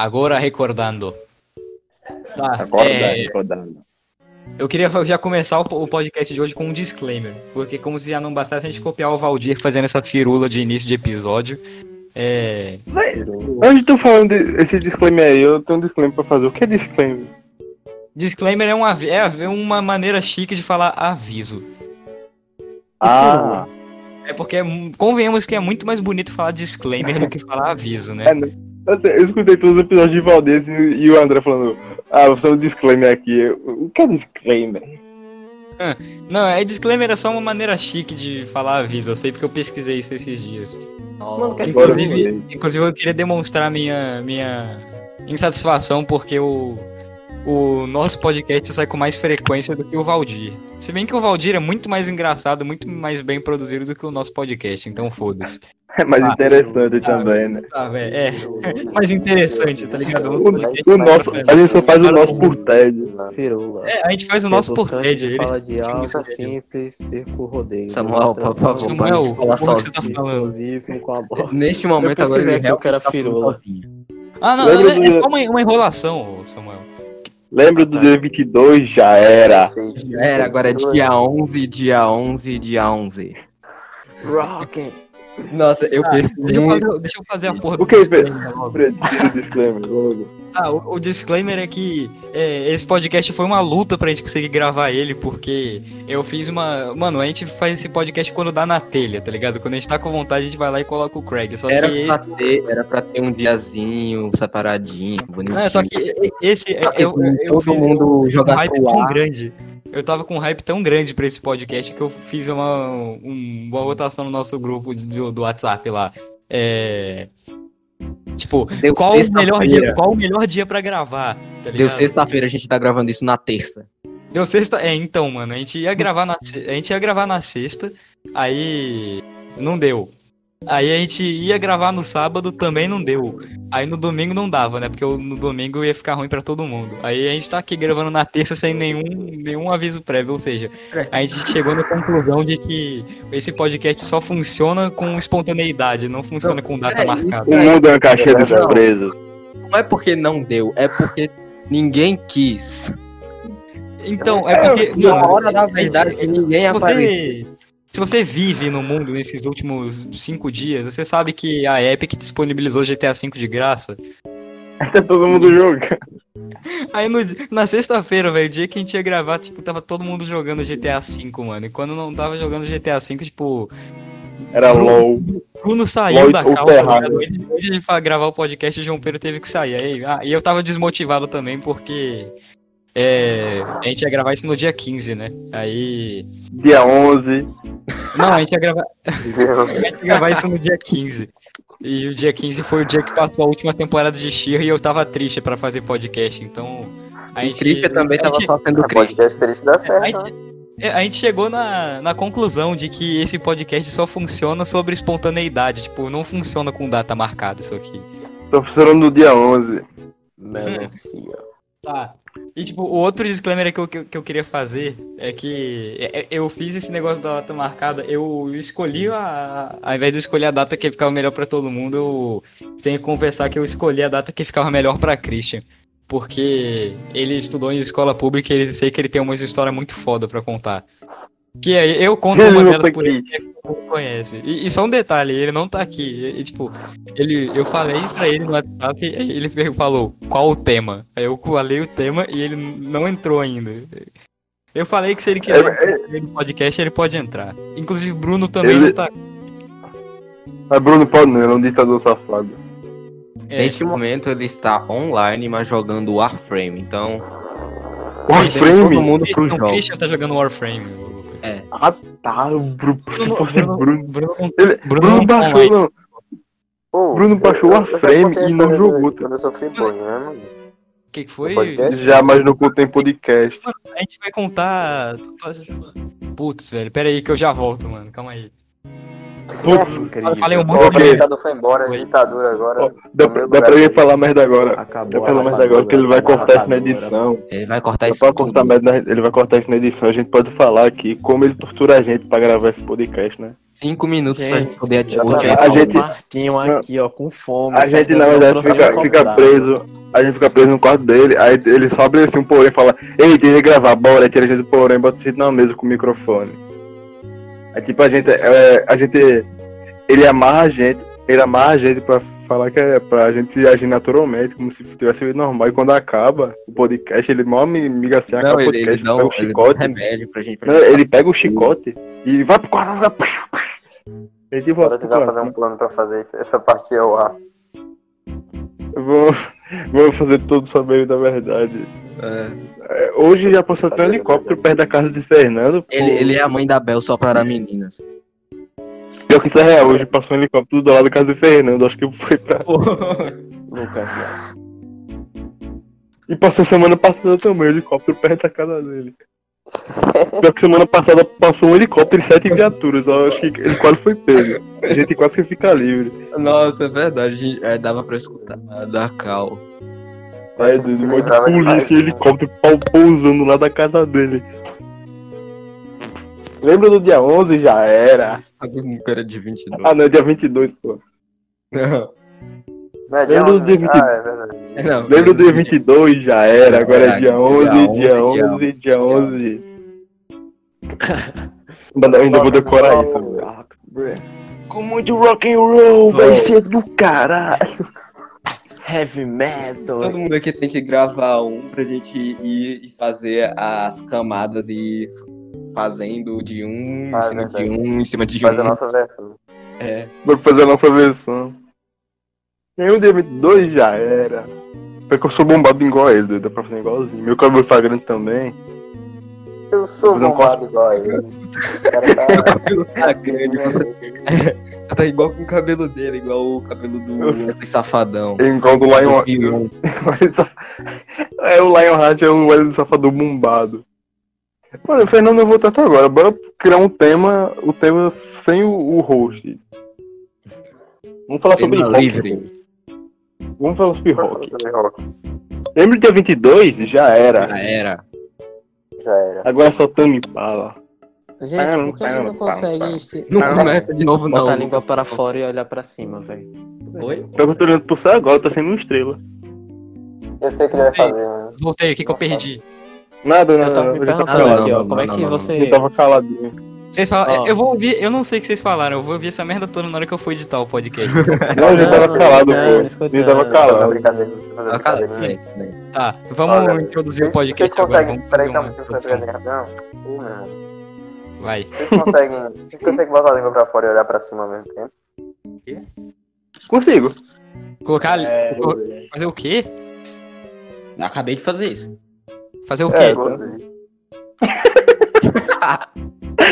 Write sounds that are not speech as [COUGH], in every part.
Agora recordando. Tá, Acorda, é, recordando. eu queria já começar o po- o podcast de hoje com um disclaimer. Porque como se já não bastasse a gente copiar o Valdir fazendo essa firula de início de episódio. É. Antes de tu falando desse disclaimer aí, eu tenho um disclaimer pra fazer. O que é disclaimer? Disclaimer é uma, avi- é uma maneira chique de falar aviso. Ah, É porque, é convenhamos que é muito mais bonito falar disclaimer do que falar aviso, né? é, né? Eu, sei, eu escutei todos os episódios de Valdez e, e o André falando, ah, vou fazer um disclaimer aqui. O que é disclaimer? Não, é disclaimer é só uma maneira chique de falar aviso. Eu sei porque eu pesquisei isso esses dias. Mano, quer Agora eu Inclusive, inclusive eu queria demonstrar minha, minha insatisfação porque o, o nosso podcast sai com mais frequência do que o Valdir. Se bem que o Valdir é muito mais engraçado, muito mais bem produzido do que o nosso podcast, então foda-se. É mais Ah, interessante também, né? Tá, velho, é. Mais interessante, tá ligado? O, o nosso, a gente só faz o nosso por TED. Firula. É, a gente faz o nosso por TED. Eles... Fala de alta, simples, circo, rodeio. Samuel, por favor, Samuel, tá sozinho. com a bola. Neste momento agora ele o que era tá firula. Ah, não, Lembra é, é do- só uma, uma enrolação, Samuel. Lembra do dia 22? Já era. Já era, agora é dia 11, dia 11, dia 11. Rockin'. Nossa, eu Ah, Deixa eu, fazer, deixa eu fazer a porra do O que, disclaimer logo. Fred, tira o disclaimer logo. Ah, o, o disclaimer é que é, esse podcast foi uma luta pra gente conseguir gravar ele, porque eu fiz uma. Mano, a gente faz esse podcast quando dá na telha, tá ligado? Quando a gente tá com vontade, a gente vai lá e coloca o Craig. Só Era que pra, esse. ter, era pra ter um diazinho separadinho, bonitinho. Não, é só que esse. é- que eu, eu, eu todo fiz mundo um jogar hype pro tão grande. Eu tava com um hype tão grande pra esse podcast que eu fiz uma, um- uma votação no nosso grupo do, do WhatsApp lá. É. Tipo, Deu qual o melhor dia, qual o melhor dia pra gravar? Tá Deu sexta-feira, a gente tá gravando isso na terça. Deu sexta. É, então, mano, a gente ia gravar na, a gente ia gravar na sexta, aí não deu. Aí a gente ia gravar no sábado, também não deu. Aí no domingo não dava, né? Porque no domingo ia ficar ruim pra todo mundo. Aí a gente tá aqui gravando na terça sem nenhum, nenhum aviso prévio, ou seja, a gente chegou na conclusão de que esse podcast só funciona com espontaneidade, não funciona com data é, marcada. O mundo é uma caixinha de Não. surpresas. Não é porque não deu, é porque ninguém quis. Então, é porque. Na hora da verdade, ninguém se apareceu. Se você vive no mundo nesses últimos cinco dias, você sabe que a Epic disponibilizou GTA V de graça. Aí [LAUGHS] tá todo mundo jogando. Aí no na sexta-feira, velho, o dia que a gente ia gravar, tipo, tava todo mundo jogando GTA V, mano. E quando não tava jogando GTA V, tipo, Era LOL. Bruno saiu LOL da calma? Antes antes de gravar o podcast, o João Pedro teve que sair. Aí, ah, e eu tava desmotivado também, porque é, a gente ia gravar isso no dia 15, né? Aí. Dia 11. Não, a gente ia gravar. [LAUGHS] a gente ia gravar isso no dia 15. E o dia 15 foi o dia que passou a última temporada de Sheer e eu tava triste pra fazer podcast, então. A E gente, também a tava gente- só sendo A Christian. podcast triste dá a certo, né? gente, é, a gente chegou na, na conclusão de que esse podcast só funciona sobre espontaneidade. Tipo, não funciona com data marcada isso aqui. Tô funcionando no dia 11. Melancia. Tá. E tipo, o outro disclaimer que eu, que eu- que eu queria fazer é que é- é- eu fiz esse negócio da data marcada, eu escolhi a. Ao invés de escolher a data que ficava melhor pra todo mundo, eu tenho que confessar que eu escolhi a data que ficava melhor pra Christian. Porque ele estudou em escola pública e ele sei que ele tem uma história muito foda pra contar. Que eu conto uma delas por ele, conhece. E, e só um detalhe, ele não tá aqui. E, tipo, ele, eu falei pra ele no WhatsApp e ele falou qual o tema. Aí eu falei o tema e ele não entrou ainda. Eu falei que se ele quiser É, entrar no podcast, ele pode entrar. Inclusive, Bruno também Ele- não tá. Mas Bruno pode não, ele é um ditador safado. É, Neste momento ele está online, mas jogando Warframe. Então, Warframe? todo mundo pro jogo. Christian tá jogando Warframe. O- Ah tá, o Bruno. Se Bruno, fosse Bruno, Bruno. Bruno Ele, Bruno Bruno, baixou, não. Pô, Bruno baixou eu- a frame contei e não jogou, tá? Quando eu sofri bullying, né, mano? O que, que foi? Já, mas não contém podcast. A gente vai contar. Putz, velho, pera aí que eu já volto, mano. Calma aí. Putz, Eu falei um O monte de merda. ditador foi embora, a ditadura agora. Dá, pra- dá pra ele falar merda agora. Acabou. Dá pra falar merda agora que ele vai cortar isso na edição. ele vai cortar isso cortar merda, na- ele vai cortar isso na edição. A gente pode falar aqui como ele tortura a gente pra gravar esse podcast, né? cinco minutos pra Gente, gente poder tô A gente- no quartinho aqui, ó, com fome. A gente, na verdade, fica, fica preso. A gente fica preso no quarto dele, aí ele só abre assim um porém e fala, ei, tem que gravar, bora, aí tira a gente do porém, bota a gente na mesa com o microfone. Aí tipo, a gente, é, a gente, ele amarra a gente, ele amarra a gente pra falar que é pra gente agir naturalmente, como se tivesse vida normal, e quando acaba o podcast, ele mal me miga assim, acaba Não, o ele, podcast, ele dá pega um, o ele um chicote, remédio pra gente. Pra não, gente. ele pega o chicote e vai pro quarto. Ele tipo, Bora tentar fazer um plano pra fazer isso- essa parte ao ar. Vamos, [LAUGHS] vamos fazer todos saberem da verdade. É. É, Hoje já passou até um helicóptero perto da casa de Fernando. Ele, ele é a mãe da Bel só para meninas. Pior que isso é real, hoje passou um helicóptero do lado da casa de Fernando. Acho que foi pra. Lucas? E passou semana passada também, um helicóptero perto da casa dele. Pior que semana passada passou um helicóptero e sete viaturas. Eu acho que ele quase foi pego. A gente quase que fica livre. Nossa, é verdade. É, dava pra escutar da Cal. Aí, Deus, um monte de polícia e helicóptero pau- pousando lá da casa dele. Lembra do dia 11? Já era. Um cara de 22. Ah, não, dia 22, pô. Não, [LAUGHS] Não é dia Lembra do 11? dia 20? Ah, é verdade. não. Lembra do dia 22? Já era. Agora é dia Dia 11, 11, dia 11, dia 11. Ainda ainda vou decorar isso. velho. Com muito rock and roll, vai ser do caralho. Heavy metal. Todo mundo aqui tem que gravar um pra gente ir e fazer as camadas e fazendo de um Ah, em cima verdade. de um em cima de Faz a um. nossa versão. É. Vou fazer a nossa versão. O dia 22 já era. Porque eu sou bombado igual a ele, doido, dá pra fazer igualzinho. Meu cabelo tá grande também. Eu sou um bombado igual a ele. O [LAUGHS] cara tá... Tá grande, você tá igual com o cabelo dele, igual o cabelo do Safadão. É igual do Lion. [LAUGHS] É o Lionheart é o Wesley Safador bombado. Mano, Fernando, eu vou tentar agora. Bora criar um tema, o tema sem o, o host. Vamos falar sobre Tema rock. livre. Vamos falar sobre rock. Sobre rock. Lembra do dia 22? Já era. Já era. Já era. Agora é só Tami Pala. Gente, por que a gente não consegue se- Não Ah, começa de novo, não. botar a língua para fora e olhar pra cima, velho? Oi? Eu tô olhando pro céu agora, tá sendo uma estrela. Eu sei o que ele vai fazer, mano. Voltei, o que, que eu perdi? Nada, Eu nada. tava me eu tava perguntando calado. aqui, ó, não, como é que você. Eu tava caladinho. Vocês falam, Ó. eu vou ouvir, eu não sei o que vocês falaram, eu vou ouvir essa merda toda na hora que eu for editar o podcast. Não, já tava calado, não, pô. Eu tava calado. brincadeira. Ah, tá, vamos Olha, introduzir o Vocês podcast agora. conseguem. Peraí, calma. Uh, meu irmão. Vai. Vocês conseguem. Vocês conseguem botar a língua pra fora e olhar pra cima ao mesmo tempo? Consigo. Colocar. É, colo- Fazer o quê? Acabei de fazer isso. Fazer o É, quê? Gostei. [LAUGHS]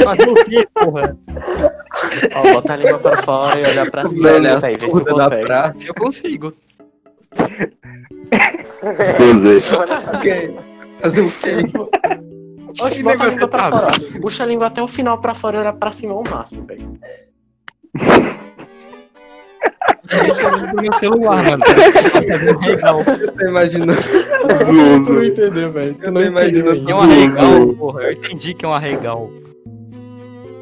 Fazer o quê, porra? Ó, bota a língua para fora e olhar pra cima, né, velho? Vê se tu consegue. Eu consigo. Gozei. Ok. Fazer o quê? Oxe, Que bota a língua pra tá- fora. ó. Puxa a língua até o final pra fora e olhar pra cima ao máximo, velho. Eu tô olhando pro meu celular, mano. Regal. Eu tô imaginando. Zozo. entendeu, velho. Eu tô imaginando. É um arregal, porra. Eu entendi que é um arregal.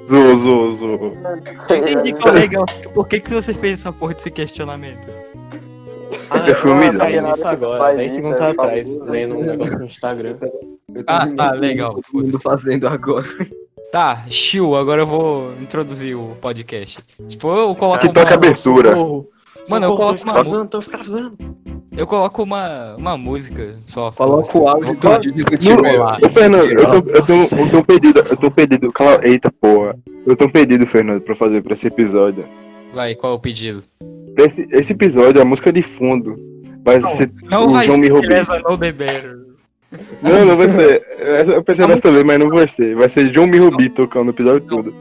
Zozo, zozo. Eu entendi [LAUGHS] que arregal. Por que, que você fez essa porra desse questionamento? Ah, Eu fui eu humilhado. caí nisso agora, Faz 10 isso, segundos é atrás, famoso, lendo um negócio no Instagram. Eu [LAUGHS] Ah, tá, legal, foda-se. fazendo agora. Tá, Chiu, agora eu vou introduzir o podcast. Tipo, eu coloco Que toca uma, abertura. Socorro. Mano, eu coloco uma escravizando, tô escravizando. eu coloco uma, uma música só. Coloca o áudio do Didi do time. lá. Ô, Fernando, eu tô, eu, tô, eu tô um pedido, eu tô um pedido. Cala, eita porra. Eu tô um pedido, Fernando, pra fazer pra esse episódio. Vai, qual é o pedido? Pra esse, esse episódio, a música de fundo vai ser. Não o vai João ser The Better. Não, não vai ser. Eu pensei nessa também, mas não vai ser. Vai ser John Mirubi tocando o episódio todo.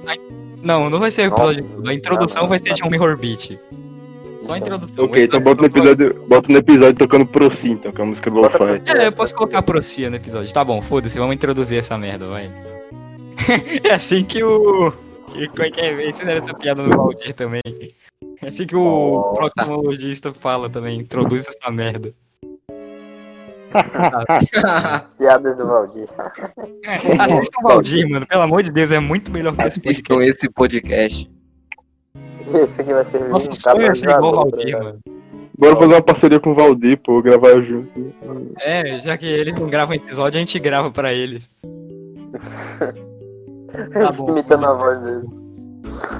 Não, não vai ser o episódio todo. A introdução não, vai ser não. Mirror Beat. Só a introdução. Ok, então bota no episódio, bota no episódio tocando Pro Sim, então, que é a música do Lo-Fi. É, eu posso colocar Procia no episódio. Tá bom, foda-se, vamos introduzir essa merda, vai. [LAUGHS] é assim que o. Que, como é que é? Ensinaram essa piada no Valdir também. É assim que o Oh, proctologista fala também, introduz essa merda. [LAUGHS] Piadas do Valdir. É, assistam o Valdir, mano, pelo amor de Deus, é muito melhor que esse Assistam podcast. esse podcast. Esse aqui vai servir Nosso um sonho é ser igual o tá Valdir, mano. Bora fazer uma parceria com o Valdir, pô, gravar junto. É, já que eles não gravam episódio, a gente grava pra eles. [LAUGHS] Tá bom. Imitando a voz dele.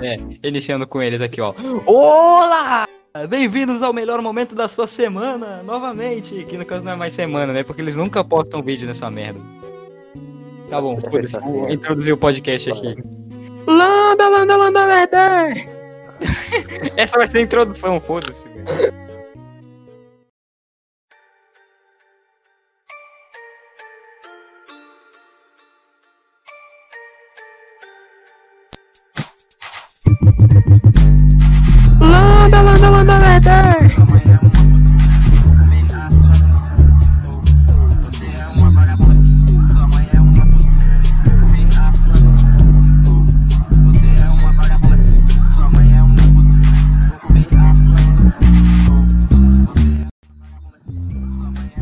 É, iniciando com eles aqui, ó. Olá! Bem-vindos ao melhor momento da sua semana, novamente. Que no caso não é mais semana, né? Porque eles nunca postam vídeo nessa merda. Tá bom, foda-se. Vou introduzir o podcast aqui. Landa, landa, landa, landa! Essa vai ser a introdução, foda-se.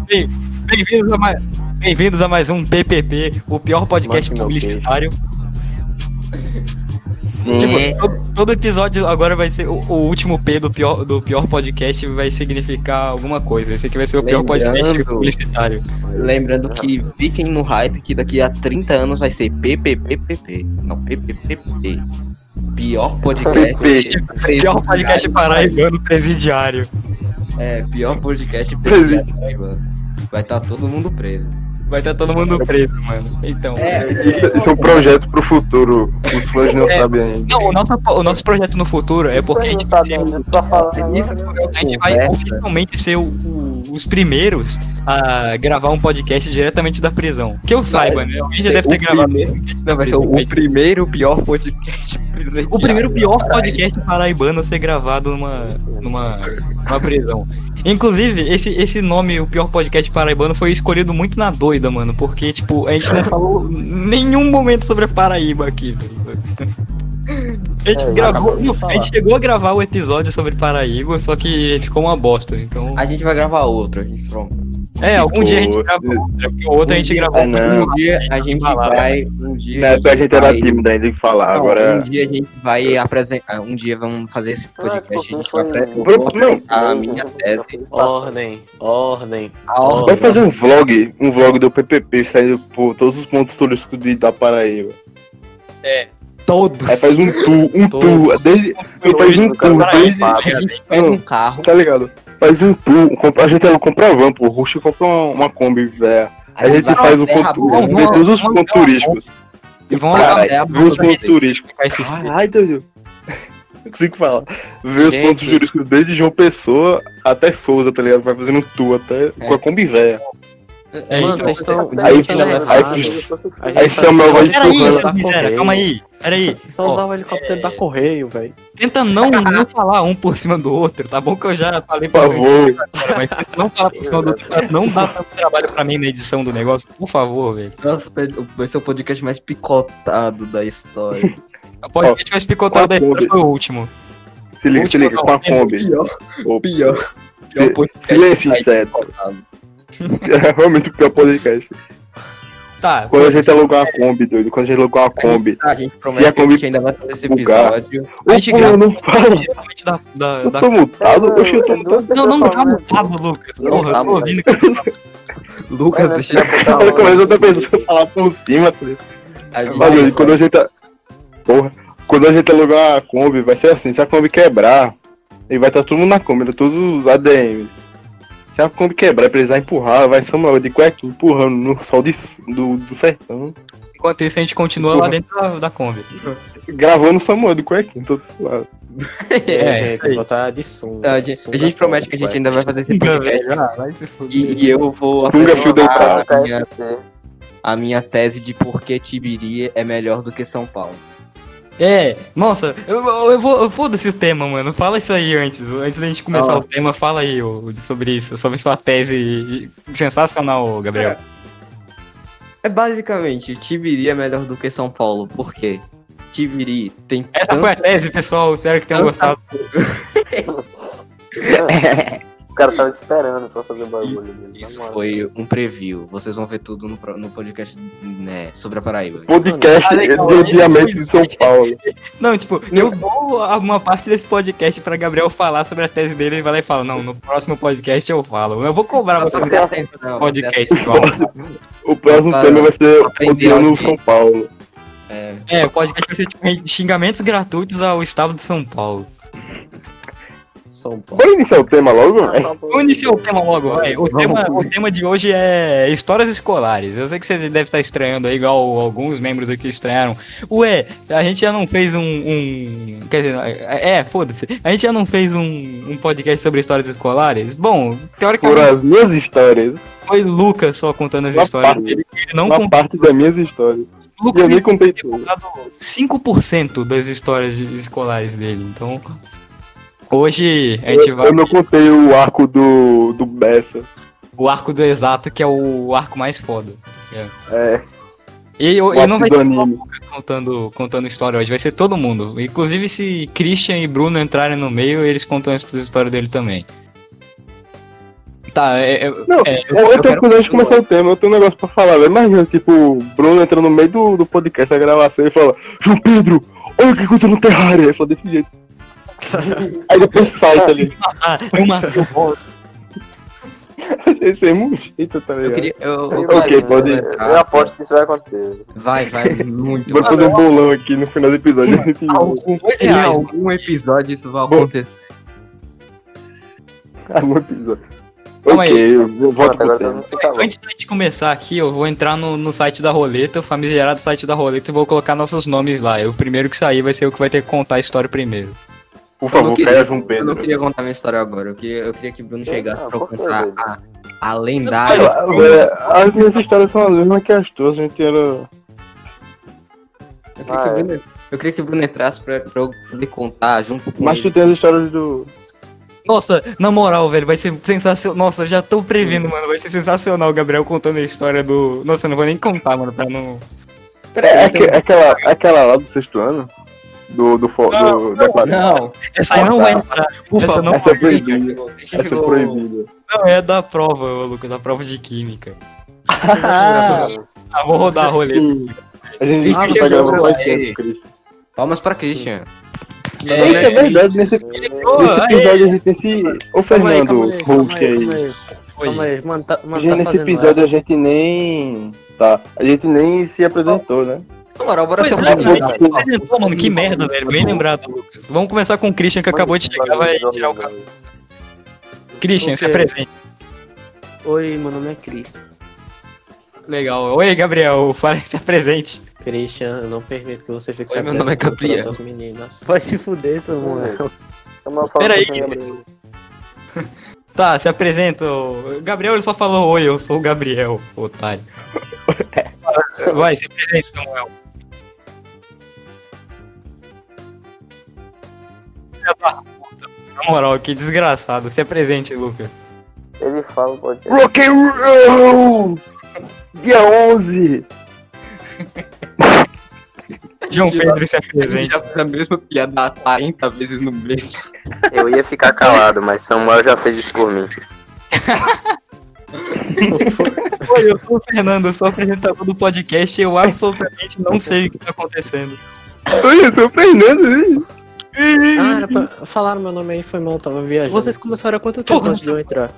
Bem-vindos a, mais, bem-vindos a mais um PPP, o pior podcast Mate publicitário. Tipo, todo, todo episódio agora vai ser. O, o último P do pior, do pior podcast vai significar alguma coisa. Esse aqui vai ser o pior podcast Lembrando- publicitário. Lembrando que fiquem no hype que daqui a 30 anos vai ser PPPPP. Não, PPPP. Pior podcast. Pior podcast paraibano presidiário. É, pior podcast [LAUGHS] Presidiário. presidiário. Vai estar todo mundo preso. Vai estar todo mundo preso, mano. Então. Isso, isso é um projeto pro futuro. Os fãs não É. sabem ainda. Não, o nosso, o nosso projeto no futuro é porque a gente vai ser, Eu tô falando. Isso a gente vai oficialmente ser o- o- os primeiros a gravar um podcast diretamente da prisão. Que eu saiba, né? Alguém já deve ter gravado. Não, vai ser o, [LAUGHS] o primeiro pior podcast. O primeiro pior podcast paraibano a ser gravado numa, numa, numa prisão. Inclusive, esse, esse nome, o pior podcast paraibano, foi escolhido muito na doida, mano. Porque, tipo, a gente não falou nenhum momento sobre a Paraíba aqui, velho. A gente, É, gravou, a gente chegou a gravar o episódio sobre Paraíba, só que ficou uma bosta. Então. A gente vai gravar outro, a gente pronto. É, algum dia a gente grava outra, porque o outro a gente gravou. É, não. Um dia a gente vai. Um dia Na época a gente era vai- tímido ainda de falar, Não, agora. Um dia a gente vai apresentar. Um dia vamos fazer esse podcast. A gente vai apresentar a minha tese. Ordem, ordem. A ordem. Vai fazer um vlog, um vlog do PPP saindo por todos os pontos turísticos de, da Paraíba. Todos. Aí faz um tour, um tour, desde, faz um tour, desde, A gente pega um carro. tá ligado? Faz um tour, compra- a gente ela compra a van, pô, o Rush compra uma, uma Kombi, velho. Aí a gente faz o boa, vê todos os pontos turísticos. E vão lá. é a Vê os pontos turísticos. Caralho, doido. [LAUGHS] Não consigo falar. Vê os pontos turísticos desde João Pessoa até Souza, tá ligado? Vai fazendo um tour até com a Kombi velha. É, Mano, então- vocês estão Aí- aí tá- Samuel vai Peraí, seu miséria, Correio. calma aí. Peraí. Só usar o helicóptero da Correio, velho. Tenta não, não falar um por cima do outro, tá bom que eu já falei Por pra favor. Cara, mas tenta não falar por cima do outro pra não dar tanto trabalho pra mim na edição do negócio, por favor, velho. Nossa, vai ser o podcast mais picotado da história. O podcast mais picotado da história foi o último. Se liga, se liga, com a Kombi. Pior, O pior. Podcast Silêncio inseto. [LAUGHS] É realmente o pior podcast. Tá, Quando a gente alugou uma Kombi, doido. Quando a gente alugou uma Kombi. A gente Se a promete que a Kombi gente ainda vai fazer esse bugar. episódio. A gente grava- não fala. [LAUGHS] da. da, Eu tô mutado? Oxe, eu tô mutado. Não, não tá mutado, Lucas. Porra, tá eu tô ouvindo que [LAUGHS] Lucas, deixa eu Aí começa outra pessoa a falar por cima, tá ligado? quando a gente. Porra. Quando a gente alugar a Kombi, vai ser assim: se a Kombi quebrar, e vai estar todo mundo na Kombi, todos os ADM. Se a Kombi quebrar e precisar empurrar, vai Samuel de cuequinha empurrando no sol de, do, do sertão. enquanto isso a gente continua lá dentro da, da Kombi. Gravando o Samuel de cuequinha, todo suave. [LAUGHS] É, É, gente, estar de sunga. Tá, a gente, a gente promete que a gente ainda vai fazer esse podcast. Ah. E, e eu vou apresentar a minha, a minha tese de por que Tibiri é melhor do que São Paulo. É, nossa, eu, eu, eu vou. Foda-se o tema, mano. Fala isso aí antes. Antes da gente começar Ah. o tema, fala aí ô, sobre isso, sobre sua tese sensacional, Gabriel. É basicamente, Tibiri é melhor do que São Paulo. Por quê? Tibiri tem Essa tanto- foi a tese, pessoal. Espero que tenham Tanta- gostado. [LAUGHS] [LAUGHS] cara tava esperando pra fazer o bagulho dele. na Isso foi um preview. Vocês vão ver tudo no, no podcast né, sobre a Paraíba. Podcast Ah, legal. de odiamento de São Paulo. [LAUGHS] Não, tipo, eu dou uma parte desse podcast pra Gabriel falar sobre a tese dele, ele vai lá e fala, não, no próximo podcast eu falo. Eu vou cobrar você no Não, podcast. O próximo tema vai ser aprender odiando. São Paulo. É, É, o podcast vai ser tipo xingamentos gratuitos ao estado de São Paulo. São Paulo. Bora iniciar o tema logo? Ah, velho? tá bom. Vamos iniciar o tema logo, vai. O tema, o tema de hoje é histórias escolares. Eu sei que você deve estar estranhando aí, igual alguns membros aqui estranharam. Ué, a gente já não fez um. um- quer dizer, é, é, foda-se. A gente já não fez um, um podcast sobre histórias escolares? Bom, Por teoricamente as minhas histórias. foi Lucas só contando as Uma histórias parte. dele. Ele não Uma contou. parte das minhas histórias. Lucas Eu nem ele contei tudo. contado 5% das histórias escolares dele. Então. Hoje a gente Eu, vai. eu não contei o arco do, do Bessa. O arco do exato, que é o arco mais foda. É, E eu, o e não vai ter só contando, contando história hoje, vai ser todo mundo. Inclusive se Christian e Bruno entrarem no meio, eles contam as histórias dele também. Tá, é, é- Não, é, eu, eu tenho curiosidade de começar o tema, eu tenho um negócio pra falar. velho. Imagina, tipo, o Bruno entra no meio do, do podcast, a gravação, e fala: João Pedro, olha o que aconteceu no Terraria. Ele fala desse jeito. Aí depois sai, ligado? Ah, eu matei o boss. Esse é muito jeito, tá eu ligado? queria. Eu, eu Ok, pode ir. Eu aposto que isso vai acontecer. Vai, vai, muito. Bora fazer um bolão aqui no final do episódio. Algum, em algum episódio isso vai acontecer. No episódio. Calma aí. ok, eu vou- volto Pronto, agora calou. Antes da gente começar aqui, eu vou entrar no, no site da roleta, o famigerado site da roleta, e vou colocar nossos nomes lá. E o primeiro que sair vai ser o que vai ter que contar a história primeiro. Por não favor, queria- caia João Eu não Pedro. queria contar minha história agora. Eu queria, eu queria que Bruno chegasse Ah, pra eu contar a, a lendária. É, As minhas histórias são as mesmas que as tuas, a gente era. Eu queria, que Ah, o é. Bruno, eu queria que o Bruno entrasse pra, pra eu poder contar junto com Mas ele. tu tem as histórias do. Nossa, na moral, velho, vai ser sensacional. Nossa, eu já tô prevendo, mano. Vai ser sensacional o Gabriel contando a história do. Nossa, eu não vou nem contar, mano, pra não. É, aque- aquela, aquela lá do sexto ano? Do. do, do da quadra. Não, Essa aí não vai entrar. por Essa não Essa é proibida. Essa é proibida. Não, é da prova, Lucas, da prova de química. Ah, [LAUGHS] Ah, vou rodar a roleta. A gente Christian tá gravando mais aí. tempo, Christian. Palmas pra Christian. Eita, é verdade, nesse, Ô, nesse aí, episódio a gente tem esse. Ô aí, Fernando, calma aí, calma host aí, aí. calma aí. Aí, mano, tá, mano, tá nesse episódio a gente nem. Tá. A gente nem se apresentou, né? Na moral, bora ser um é, apresentou, mano, que merda, velho. Bem lembrado, Lucas. Vamos começar com o Christian, que acabou de chegar, vai tirar o cabelo. Christian, se apresente. Oi, meu nome é Cristo. Legal. Oi, Gabriel, [LAUGHS] fala se apresente. Christian, eu não permito que você fique Oi, meu nome é Gabriel. Vai se fuder, seu moleque. Pera aí. [LAUGHS] Tá, se apresenta. Gabriel, ele só falou oi, eu sou o Gabriel, otário. [LAUGHS] Vai, se apresenta, Samuel. Da puta. Na moral, que desgraçado. Se apresente, Lucas. Ele fala o podcast. Rock and roll! Dia 11! [LAUGHS] João Pedro, se apresente. já fez a mesma piada 40 vezes no mês. Eu ia ficar calado, mas Samuel já fez isso por mim. [LAUGHS] Oi, eu sou o Fernando, eu sou apresentador do podcast e eu absolutamente não sei o que tá acontecendo. Oi, eu sou o Fernando, hein? Ah, era pra... Falaram meu nome aí, foi mal, tava viajando. Vocês começaram há quanto tempo Porra, antes de eu entrar?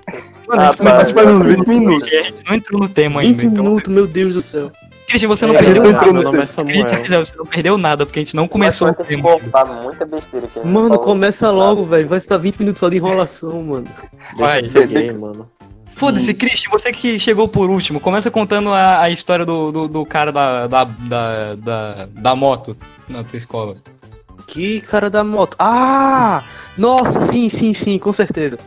Mano, Ah, a gente não- Acho que faz uns 20 minutos. a gente não entrou no tema ainda, 20 então. minutos, meu Deus do céu. Christian, você não É, perdeu eu nada. meu no- nome é Samuel. Christian, você não perdeu nada, porque a gente não começou o tema. muita besteira aqui. Mano, começa logo, velho. Vai ficar 20 minutos só de enrolação, mano. Vai. Deixa eu ser gay, mano. Foda-se, Christian, você que chegou por último, começa contando a, a história do, do, do cara da, da, da, da, da moto na tua escola. Que cara da moto. Ah! Nossa, sim, sim, sim, com certeza.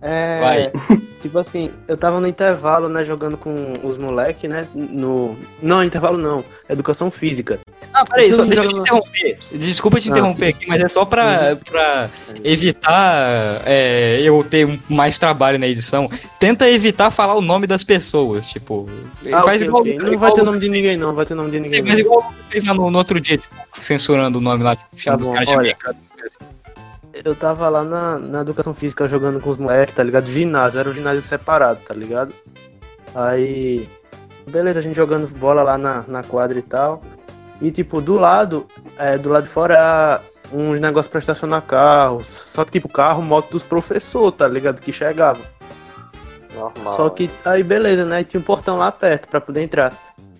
É. Vai. Tipo assim, eu tava no intervalo, né, jogando com os moleque, né? No. Não, intervalo não. Educação física. Ah, peraí, só Então, deixa eu te joga- interromper. Desculpa te Ah. interromper aqui, mas é só pra, pra evitar é, eu ter mais trabalho na edição. Tenta evitar falar o nome das pessoas, tipo. Ah, faz ok, igual, ok. Não vai ter nome de ninguém, não. Vai ter nome de ninguém. Mas não. igual fez no, no outro dia, tipo, censurando o nome lá, tipo, os bom, caras de olha. Eu tava lá na, na educação física jogando com os moleques, tá ligado? Ginásio, era um ginásio separado, tá ligado? Aí, beleza, a gente jogando bola lá na, na quadra e tal. E tipo, do lado, é, do lado de fora era uns negócios pra estacionar carro. Só que tipo, carro, moto dos professores, tá ligado? Que chegava. Normal. Só que aí beleza, né? E tinha um portão lá perto pra poder entrar.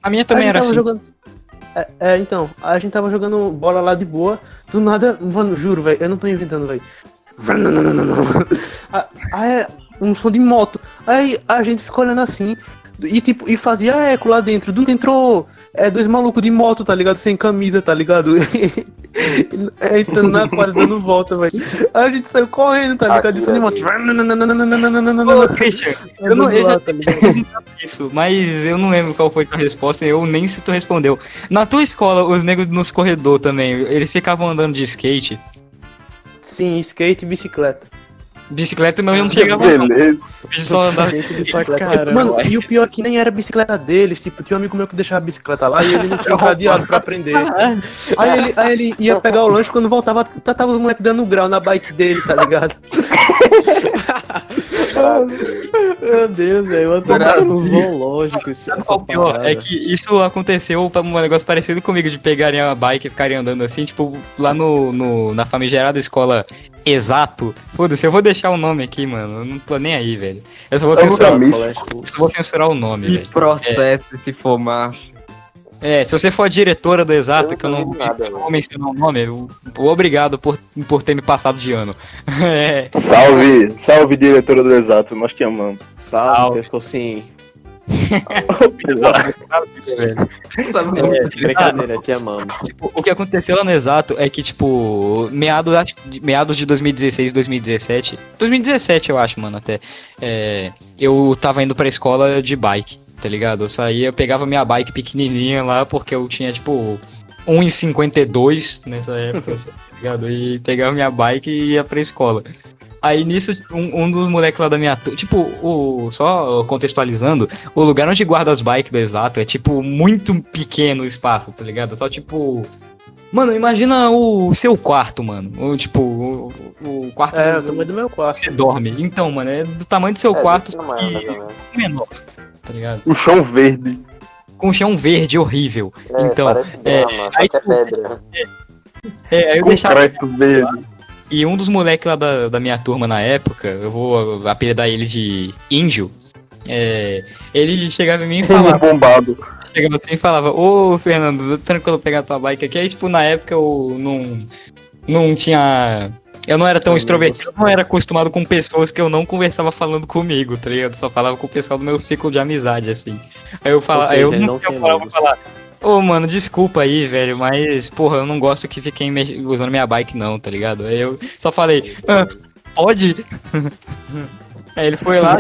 A minha Aí também a era assim. jogando- É, é, então, a gente tava jogando bola lá de boa, do nada, mano, juro, velho, eu não tô inventando, velho. [LAUGHS] Aí um som de moto. Aí a gente ficou olhando assim, e tipo, e fazia eco lá dentro. Do entrou é, dois malucos de moto, tá ligado? Sem camisa, tá ligado? [LAUGHS] É, Entrando na quadra, dando volta, velho. Aí a gente saiu correndo, tá ligado? Aqui, E som de moto. [LAUGHS] Christian, eu não, eu tá isso, mas eu não lembro qual foi a tua resposta, eu nem se tu respondeu. Na tua escola, os negros nos corredor também, eles ficavam andando de skate, Sim, skate e bicicleta. Bicicleta, mas eu não chegava não. Beleza. Eu só andava... Bicicleta. Caramba. Mano, e o pior é que nem era a bicicleta deles, tipo, tinha um amigo meu que deixava a bicicleta lá e ele não tinha um [LAUGHS] cadeado pra aprender. Aí ele, aí ele ia pegar o lanche, quando voltava, tá- tava os moleques dando grau na bike dele, tá ligado? [LAUGHS] Meu Deus, velho, eu tô no zoológico isso. Sabe qual o pior? É que isso aconteceu pra um negócio parecido comigo, de pegarem a bike e ficarem andando assim, tipo, lá no, no na famigerada escola Exato. Foda-se, eu vou deixar o nome aqui, mano. Eu não tô nem aí, velho. Eu só vou censurar, eu só vou censurar o nome, Que velho. processo se for macho. É, se você for a diretora do Exato, Eu que eu não, nada, eu não vou mencionar o nome, eu- obrigado por, por ter me passado de ano. [LAUGHS] É, Salve, salve, diretora do Exato, nós te amamos. Salve, Salve. pescocinho. É, Brincadeira, te amamos. Tipo, o que aconteceu lá no Exato é que, tipo, meados, meados de 2016, 2017, 2017 eu acho, mano, até, é, eu tava indo pra escola de bike, tá ligado? Eu saía, eu pegava minha bike pequenininha lá, porque eu tinha, tipo, 1,52 nessa época, [LAUGHS] assim, tá ligado? E pegava minha bike e ia pra escola. Aí nisso, um, um dos moleques lá da minha turma, tipo, o, só contextualizando, o lugar onde guarda as bikes do Exato é, tipo, muito pequeno o espaço, tá ligado? Só, tipo... Mano, imagina o seu quarto, mano. O, tipo, o, o quarto É, do- o tamanho do meu quarto. que você dorme. Então, mano, é do tamanho do seu É, quarto, só que menos. menor, tá ligado? O chão verde. Com chão verde horrível. É, Então, parece grama, aí só que é pedra. É, aí eu deixava verde. E um dos moleques lá da, da minha turma na época, eu vou apelidar ele de Índio, é, ele chegava em mim e falava, bombado. chegava assim e falava, ô Fernando, tranquilo pegar tua bike aqui. Aí, tipo, na época eu não, não tinha. Eu não era tão extrovertido, eu não era acostumado com pessoas que eu não conversava falando comigo, tá ligado? Só falava com o pessoal do meu ciclo de amizade, assim. Aí eu falava, aí eu não não pra amigos. falar. Ô, mano, desculpa aí, velho, mas, porra, eu não gosto que fiquem mex- usando minha bike, não, tá ligado? Aí eu só falei, ah, pode? [LAUGHS] Aí ele foi lá,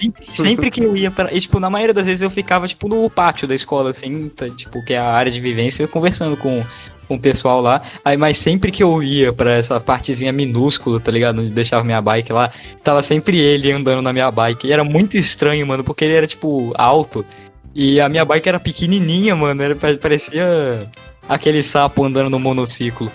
sempre, [LAUGHS] sempre que eu ia pra. E, tipo, na maioria das vezes eu ficava, tipo, no pátio da escola, assim, tá, tipo, que é a área de vivência, conversando com, com o pessoal lá. Aí, mas sempre que eu ia pra essa partezinha minúscula, tá ligado? Onde deixava minha bike lá, tava sempre ele andando na minha bike. E era muito estranho, mano, porque ele era, tipo, alto. E a minha bike era pequenininha, mano. Era, parecia aquele sapo andando no monociclo.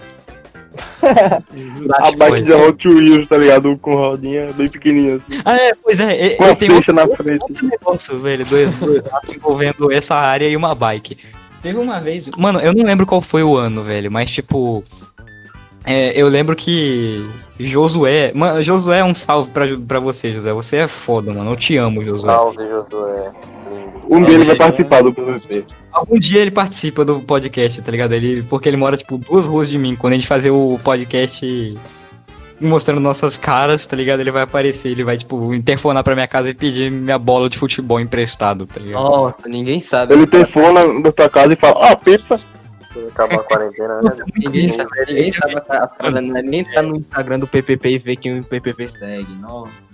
[LAUGHS] A bike de Hot Wheels, tá ligado? Com rodinha bem pequenininha assim. Ah, é, pois é. Com a flecha na frente. outro negócio, velho, do, do, envolvendo essa área e uma bike. Teve uma vez. Mano, eu não lembro qual foi o ano, velho, mas tipo. É, eu lembro que Josué. Mano, Josué é um salve pra, pra você, José. Você é foda, mano. Eu te amo, Josué. Salve, Josué. Um dia ele vai participar do PVP. Algum dia ele participa do podcast, tá ligado? Ele, porque ele mora, tipo, duas ruas de mim. Quando a gente fazer o podcast mostrando nossas caras, tá ligado? Ele vai aparecer, ele vai, tipo, interfonar pra minha casa e pedir minha bola de futebol emprestado, tá ligado? Nossa, ninguém sabe. Ele telefona na tua casa e fala, ah, pipa. Quando acabar a quarentena, né? Ninguém sabe, ninguém sabe as coisas, né? nem tá no Instagram do PPP e vê quem o PPP segue. Nossa.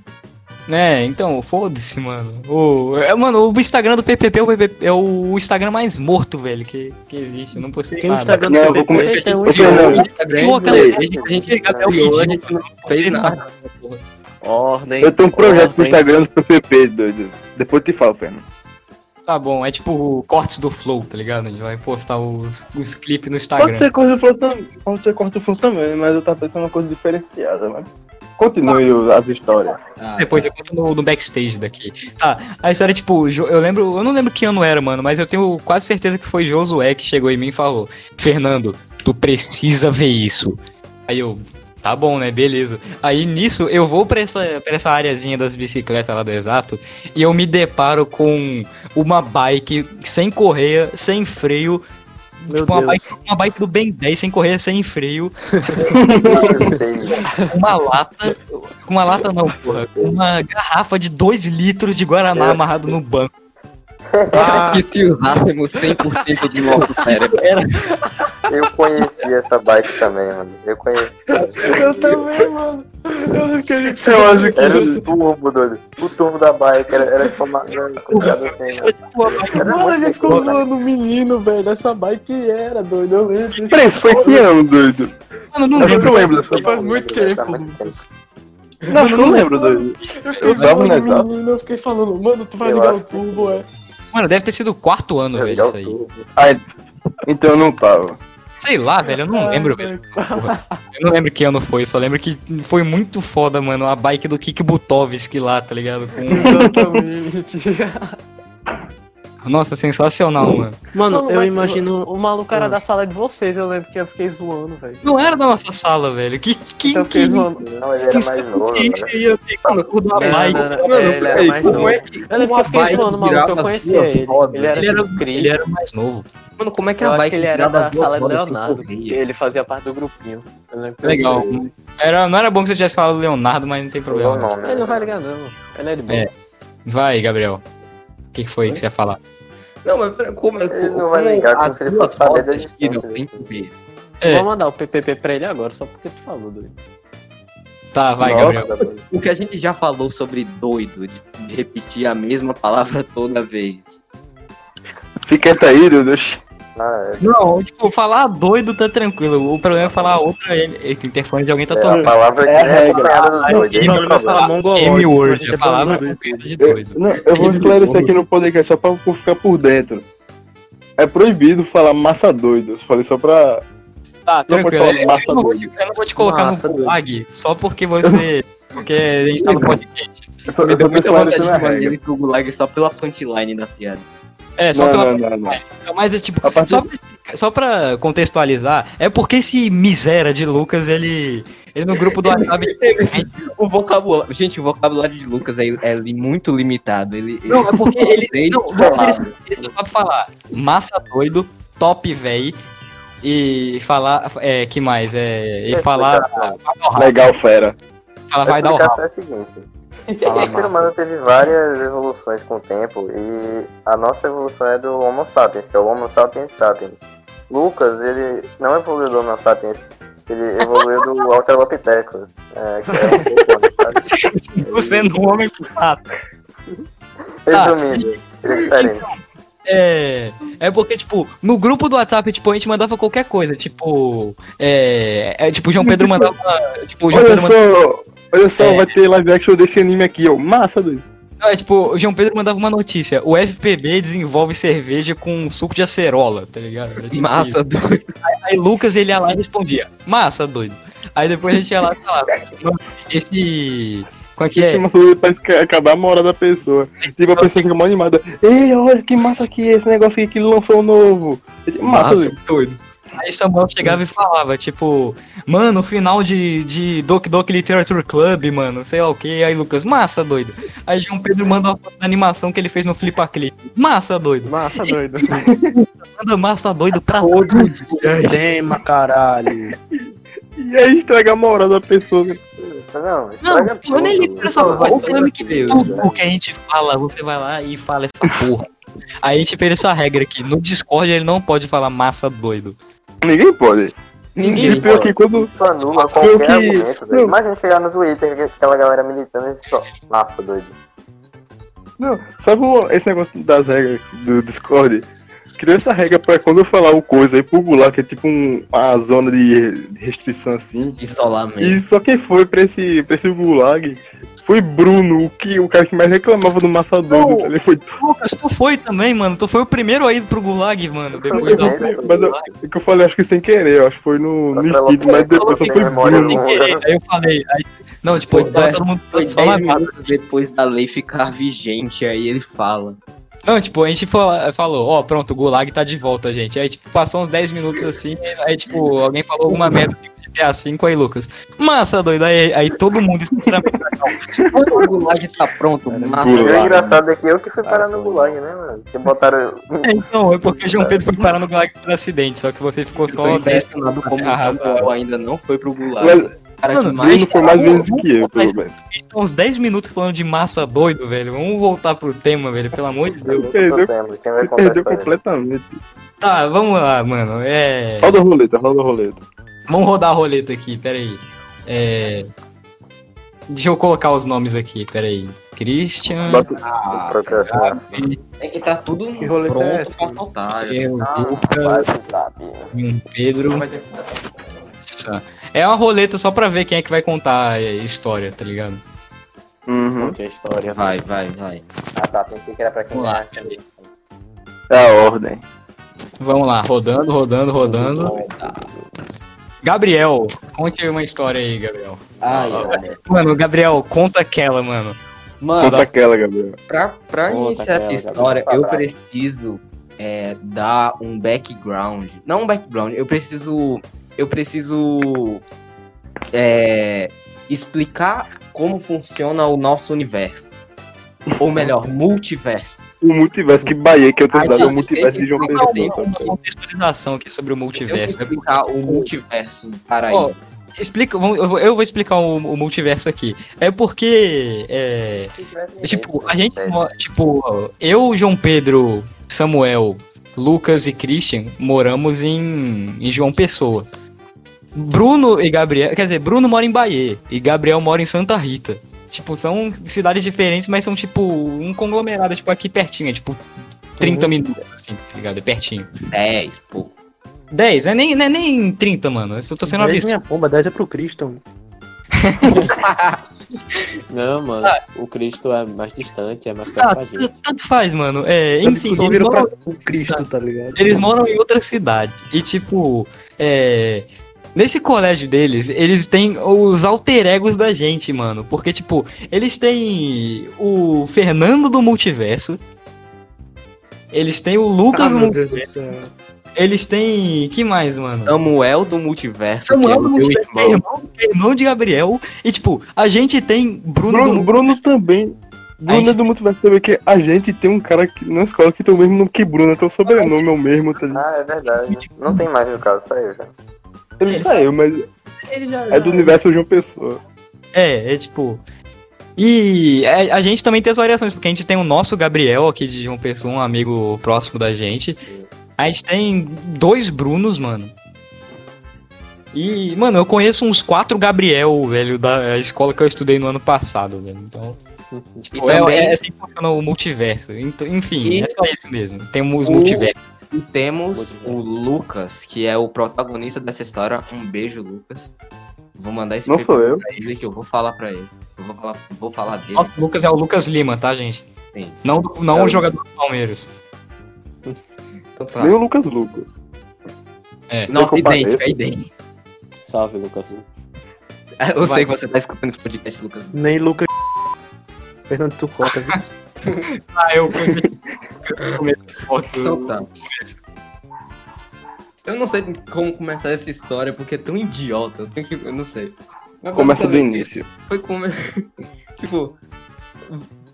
É, então, foda-se, mano. O, é, mano, o Instagram do PPP é o, PPP é o Instagram mais morto, velho, que, que existe. Eu não postei Tem o nada. Instagram Não, eu do vou PPP, comer- tem um Ô, Fernando, Instagram, desde que a gente Gabriel criou, a pediu. gente não fez nada. Ordem. Eu tenho um projeto pro ordem. Instagram do PPP, doido. Depois eu te falo, Fernando. Tá bom, é tipo cortes do Flow, tá ligado? A gente vai postar os, os clipes no Pode Instagram. ser corte do flow também. Pode ser corte do flow também, mas eu tava pensando uma coisa diferenciada, mas. Continue o- as histórias. Ah, Depois eu conto no, no backstage daqui. Tá, a história, tipo, Jo- eu lembro, eu não lembro que ano era, mano, mas eu tenho quase certeza que foi Josué que chegou em mim e falou: Fernando, tu precisa ver isso. Aí eu, tá bom, né? Beleza. Aí nisso eu vou pra essa, pra essa areazinha das bicicletas lá do exato e eu me deparo com uma bike sem correia, sem freio. Meu tipo, uma bike, uma bike do Ben 10 sem correia, sem freio, [LAUGHS] uma lata. Uma lata não, porra. Uma garrafa de 2 litros de Guaraná É. amarrado no banco. Ah, E se usássemos 100% de nosso cérebro? Era, Eu conheci essa bike também, mano. Eu conheci. eu também, mano. Eu lembro que a gente Eu acho que. Era o turbo, doido. O turbo da bike era, era tipo uma. Assim, era tipo Mano, a muito gente ficou zoando o menino, velho, dessa bike era, doido. Eu lembro. Peraí, isso foi que ano, doido? Mano, não Eu lembro. não lembro dessa. Faz muito Faz tempo. muito tempo. Não, eu não lembro, doido. Eu fiquei Eu zoando menino, eu fiquei falando, mano, tu vai Eu ligar o turbo, é. Mano, deve ter sido o quarto ano, Eu velho, isso aí. Ai, então eu não tava. Sei lá, velho, eu não lembro, velho. Porra. Eu não lembro que ano foi, só lembro que foi muito foda, mano, a bike do Kik Butovski lá, tá ligado? Com- Exatamente. [LAUGHS] Nossa, sensacional, mano. Mano, eu mas imagino. O, o maluco era Ah. da sala de vocês, eu lembro que eu fiquei zoando, velho. Não era da nossa sala, velho. Que que Então eu fiquei que, zoando. Não, ele era que mais novo. né? ia da Não, bike? não, não, Mano, ele era mais como novo. é que Eu lembro que eu fiquei zoando o maluco, eu conhecia ele. Ele era Ele era, tipo ele era mais novo. Mano, como é que Eu a acho bike que ele era da sala de sem Leonardo. Ele fazia parte do grupinho. Eu lembro que eu Legal. Era, não era bom que você tivesse falado Leonardo, mas não tem problema. o não. nome. Ele né? não vai ligar, não. Ele é de boa. É. Vai, Gabriel. O que, que foi que você ia falar? Não, mas pera, como é Ele não vai ligar como as se ele fosse saber da distância. sem? É. Vou mandar o PPP pra ele agora, só porque tu falou, doido. Tá, vai, Nossa. Gabriel. O que a gente já falou sobre doido, de, de repetir a mesma palavra [LAUGHS] toda vez. Fica aí, doido. Ah, é. Não, tipo, falar doido tá tranquilo. O problema é falar outra. Eita, o interfone de alguém tá É, a tocando. palavra que É a é regra. é o Não, vai falar. M-word, a é palavra completa de doido. não, eu vou esclarecer aqui no podcast só pra ficar por dentro. É proibido falar massa doido. Eu falei só pra. Tá, Não pode tranquilo. falar Eu, massa eu não vou doido. te, eu não vou te colocar Massa no flag só porque você. Porque a gente tá no podcast. [LAUGHS] Eu só, Me eu deu só tô muita vontade de a regra. ele pro gulag só pela punchline da piada. É, só Não, pela. não, não, não. Mas é tipo. Partir Só pra, só pra contextualizar, é porque esse miséria de Lucas, ele. Ele no grupo do WhatsApp. O vocabulário. Gente, o vocabulário de Lucas é, é muito limitado. Ele, Não, é porque [LAUGHS] ele. Não, ele, ele só sabe falar massa doido, top véi. E falar. É, que mais? É. E Tem falar. o. Legal, fera. Fala, A vai dar o rabo. é a seguinte. Fala [LAUGHS] O ser humano teve várias evoluções com o tempo e a nossa evolução é do Homo sapiens, que é o Homo sapiens sapiens. Lucas, ele não evoluiu do Homo sapiens, ele evoluiu do [LAUGHS] Australopithecus, é, que é um [LAUGHS] não é um homem chato. Resumindo, ele é diferente. É. É porque, tipo, no grupo do WhatsApp, tipo, a gente mandava qualquer coisa. Tipo. É. é tipo, o João Pedro mandava. Tipo, o João Olha Pedro mandava. Olha só, É. vai ter live action desse anime aqui, ó. Massa, doido. Não, é, tipo, o João Pedro mandava uma notícia. O FPB desenvolve cerveja com suco de acerola, tá ligado? Era tipo isso. Massa doido. Aí Lucas ele ia lá e respondia, massa, doido. Aí depois a gente ia lá e falava, "Mano, esse. Qual é que Esse é? massa parece que acabar a moral da pessoa. Tipo, a pessoa fica mó animada. Ei, olha que massa que é esse negócio aqui que ele lançou novo. Massa, doido. doido. Aí Samuel chegava e falava, tipo, mano, o final de, de Doc Doc Literature Club, mano, sei lá o que. Aí Lucas, massa, doido. Aí João Pedro manda uma foto da animação que ele fez no Flipa Clip. Massa, doido. Massa, doido. Manda massa, doido pra todo. Tema, caralho. E aí estraga a moral da pessoa. Não, Não, eu nem ligo tudo. pra essa porra. O problema é que Deus, tudo que a gente fala, você vai lá e fala essa porra. Aí a gente fez essa regra aqui. No Discord ele não pode falar massa doido. Ninguém pode. Ninguém E pior que quando. Isso anula qualquer eu que- argumento, velho. Imagina chegar no Twitter, que aquela galera militando e só. Nossa, doido. Não, sabe o- esse negócio das regras do Discord? Criou essa regra pra quando eu falar o coisa aí pular, que é tipo um, uma zona de restrição assim. Isolamento. E só quem foi pra esse, pra esse gulag Foi Bruno, o, que, o cara que mais reclamava do massa doido. tá? Ele foi Lucas, tu foi também, mano. Tu foi o primeiro a ir pro Gulag, mano. Depois também, Mas eu, é que eu falei, acho que sem querer, eu acho que foi no, no mas depois só foi Bruno. Sem querer. Aí eu falei. Aí, não, tipo, Foi- tava todo mundo Foi só 10 na minutos depois da lei ficar vigente, aí ele fala. Não, tipo, a gente fala- falou, ó, pronto, o Gulag tá de volta, gente. Aí, tipo, passou uns 10 minutos assim, aí, tipo, alguém falou alguma merda assim, GTA V, aí, Lucas. Massa, doido. Aí, aí todo mundo escuta O gulag tá pronto, massa. E o engraçado é que eu que fui parar no. Gulag, né, mano? Que botaram. Então, é porque João Pedro foi parar no Gulag por acidente, só que você ficou só tô 10 impressionado como o ainda não foi pro gulag. Mas Cara, Mano, que Bruno mais foi mais vamos- vezes que eu, pelo menos. uns 10 minutos falando de massa doido, velho. Vamos voltar pro tema, velho, pelo amor de Deus. Perdeu- perdeu completamente. Tá, vamos lá, mano. É. Roda a roleta, roda a roleta. Vamos rodar a roleta aqui, peraí. É. Deixa eu colocar os nomes aqui, peraí. Christian. Bota- Ah, é que tá tudo Que roleta pronto é essa, pra soltar. Eu, Ah, e um Pedro. Nossa. É uma roleta só pra ver quem é que vai contar a história, tá ligado? Uhum. Conte a história. Vai, vai, vai. Ah tá, pensei que era pra quem Vamos lá. É a ordem. Vamos lá, rodando, rodando, rodando. Gabriel, conte uma história aí, Gabriel. Ai, ai. Mano, Gabriel, conta aquela, mano. Mano, Conta aquela, Gabriel. pra, pra Conta iniciar essa aquela, história, Gabriel. eu preciso é, dar um background. Não um background, eu preciso. Eu preciso. é, explicar como funciona o nosso universo. Ou melhor, multiverso. O multiverso que Bahia, que é outra Ai, cidade, é o multiverso tem de João Pessoa. sabe? Uma contextualização aqui sobre o Eu vou multiverso. né? explicar o multiverso para aí. Explica, eu vou, eu vou explicar o, o multiverso aqui. É porque, é, tipo, a gente, tipo, eu, João Pedro, Samuel, Lucas e Christian moramos em, em João Pessoa. Bruno e Gabriel, quer dizer, Bruno mora em Bahia e Gabriel mora em Santa Rita. Tipo, são cidades diferentes, mas são tipo um conglomerado, tipo, aqui pertinho, é, tipo 30 minutos, assim, tá ligado? É pertinho. 10, pô. 10, é nem, não é nem 30, mano. Eu tô sendo 10 absurdo. minha pomba, 10 é pro Cristo. mano. [LAUGHS] Não, mano, Ah. o Cristo é mais distante, é mais perto Ah, pra gente. tanto faz, mano. É, A enfim, eles moram, pra o Cristo, tá ligado? eles moram em outra cidade. E, tipo, é, nesse colégio deles, eles têm os alter egos da gente, mano. Porque, tipo, eles têm o Fernando do Multiverso. Eles têm o Lucas Ah, do Deus Multiverso. Eles têm. que mais, mano? Samuel do multiverso, Samuel que é do Multiverso, é irmão. irmão, é irmão de Gabriel. E, tipo, a gente tem Bruno, do Bruno, Bruno também. Bruno gente- é do multiverso também, que a gente tem um cara que, na escola que tem o mesmo nome que Bruno, então o sobrenome é o mesmo, tá? Ah, é verdade. Não tem mais no caso, saiu já. Ele saiu, mas Ele já- é do universo João Pessoa. É, é tipo. E a, a gente também tem as variações, porque a gente tem o nosso Gabriel aqui de João Pessoa, um amigo próximo da gente. A gente tem dois Brunos, mano. E, mano, eu conheço uns quatro Gabriel, velho, da escola que eu estudei no ano passado, velho. Então, tipo, é, também- é assim que funciona o multiverso. Então, enfim, E- é só isso mesmo. Temos O- multiversos. E temos o Lucas, que é o protagonista dessa história. Um beijo, Lucas. Vou mandar esse Não beijo sou eu. pra ele que eu vou falar pra ele. Eu vou falar, vou falar dele. Nossa, o Lucas é o Lucas Lima, tá, gente? Sim. Não, não É o jogador do Palmeiras. Então tá. Nem o Lucas Lucas. É. Nossa, Você idêntico, é idêntico. Salve, Lucas. Eu Vai. sei que você tá escutando esse podcast, Lucas. Nem Lucas. [LAUGHS] Fernando Tucota, viu? [LAUGHS] Ah, eu comecei de foto. Então tá. Eu não sei como começar essa história porque é tão idiota. Eu, tenho que, eu não sei. Mas Começa do início. Foi como. [LAUGHS] tipo,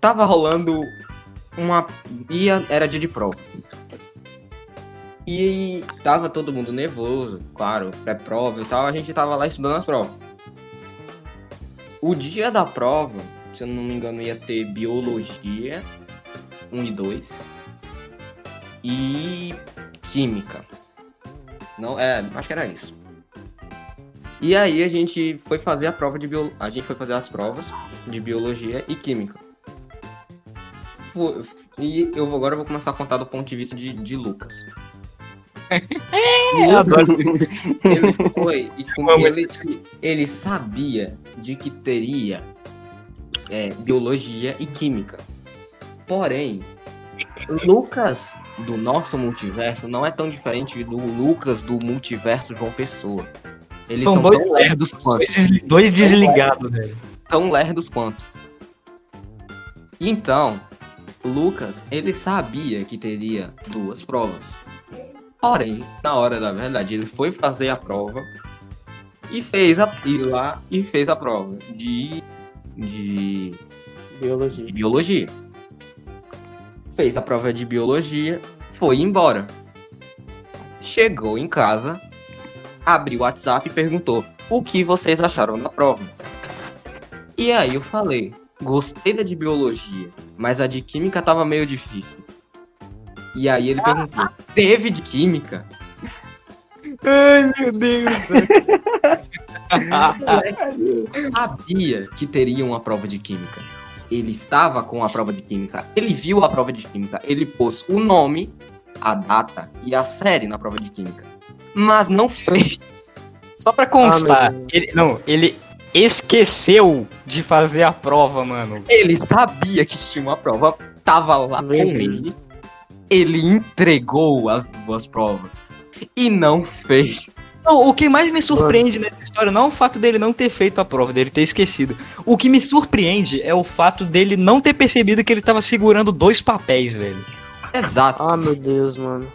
tava rolando uma. Ia, era dia de prova. E tava todo mundo nervoso, claro, pré-prova e tal. A gente tava lá estudando as provas. O dia da prova, se eu não me engano, ia ter biologia 1 e 2 e química. Não, é, acho que era isso. E aí a gente foi fazer a prova de bio... a gente foi fazer as provas de biologia e química. Foi- E eu agora vou começar a contar do ponto de vista de, de Lucas. [LAUGHS] Ele foi e com Amo ele, ele sabia de que teria é, biologia e química. Porém, Lucas do nosso multiverso não é tão diferente do Lucas do multiverso João Pessoa. Eles São são, dois lerdos quanto. Dois desligados, velho. Tão lerdos quanto. Então, Lucas, ele sabia que teria duas provas. Porém, na hora da verdade, ele foi fazer a prova e fez a e lá e fez a prova de de Biologia. de biologia. Fez a prova de biologia, foi embora. Chegou em casa, abriu o WhatsApp e perguntou: "O que vocês acharam da prova?" E aí eu falei: "Gostei da de biologia, mas a de química tava meio difícil." E aí ele perguntou: "Teve de química?" Ai, meu Deus, velho. [LAUGHS] sabia que teria uma prova de química. Ele estava com a prova de química. Ele viu a prova de química. Ele pôs o nome, a data e a série na prova de química. Mas não fez. Só pra constar, Ah, ele, não, ele esqueceu de fazer a prova, mano. Ele sabia que tinha uma prova. Tava lá Meu com Deus. ele. Ele entregou as duas provas. E não fez. Não, o que mais me surpreende nessa história não é o fato dele não ter feito a prova, dele ter esquecido. O que me surpreende é o fato dele não ter percebido que ele tava segurando dois papéis, velho. Exato. Ah, meu Deus, mano.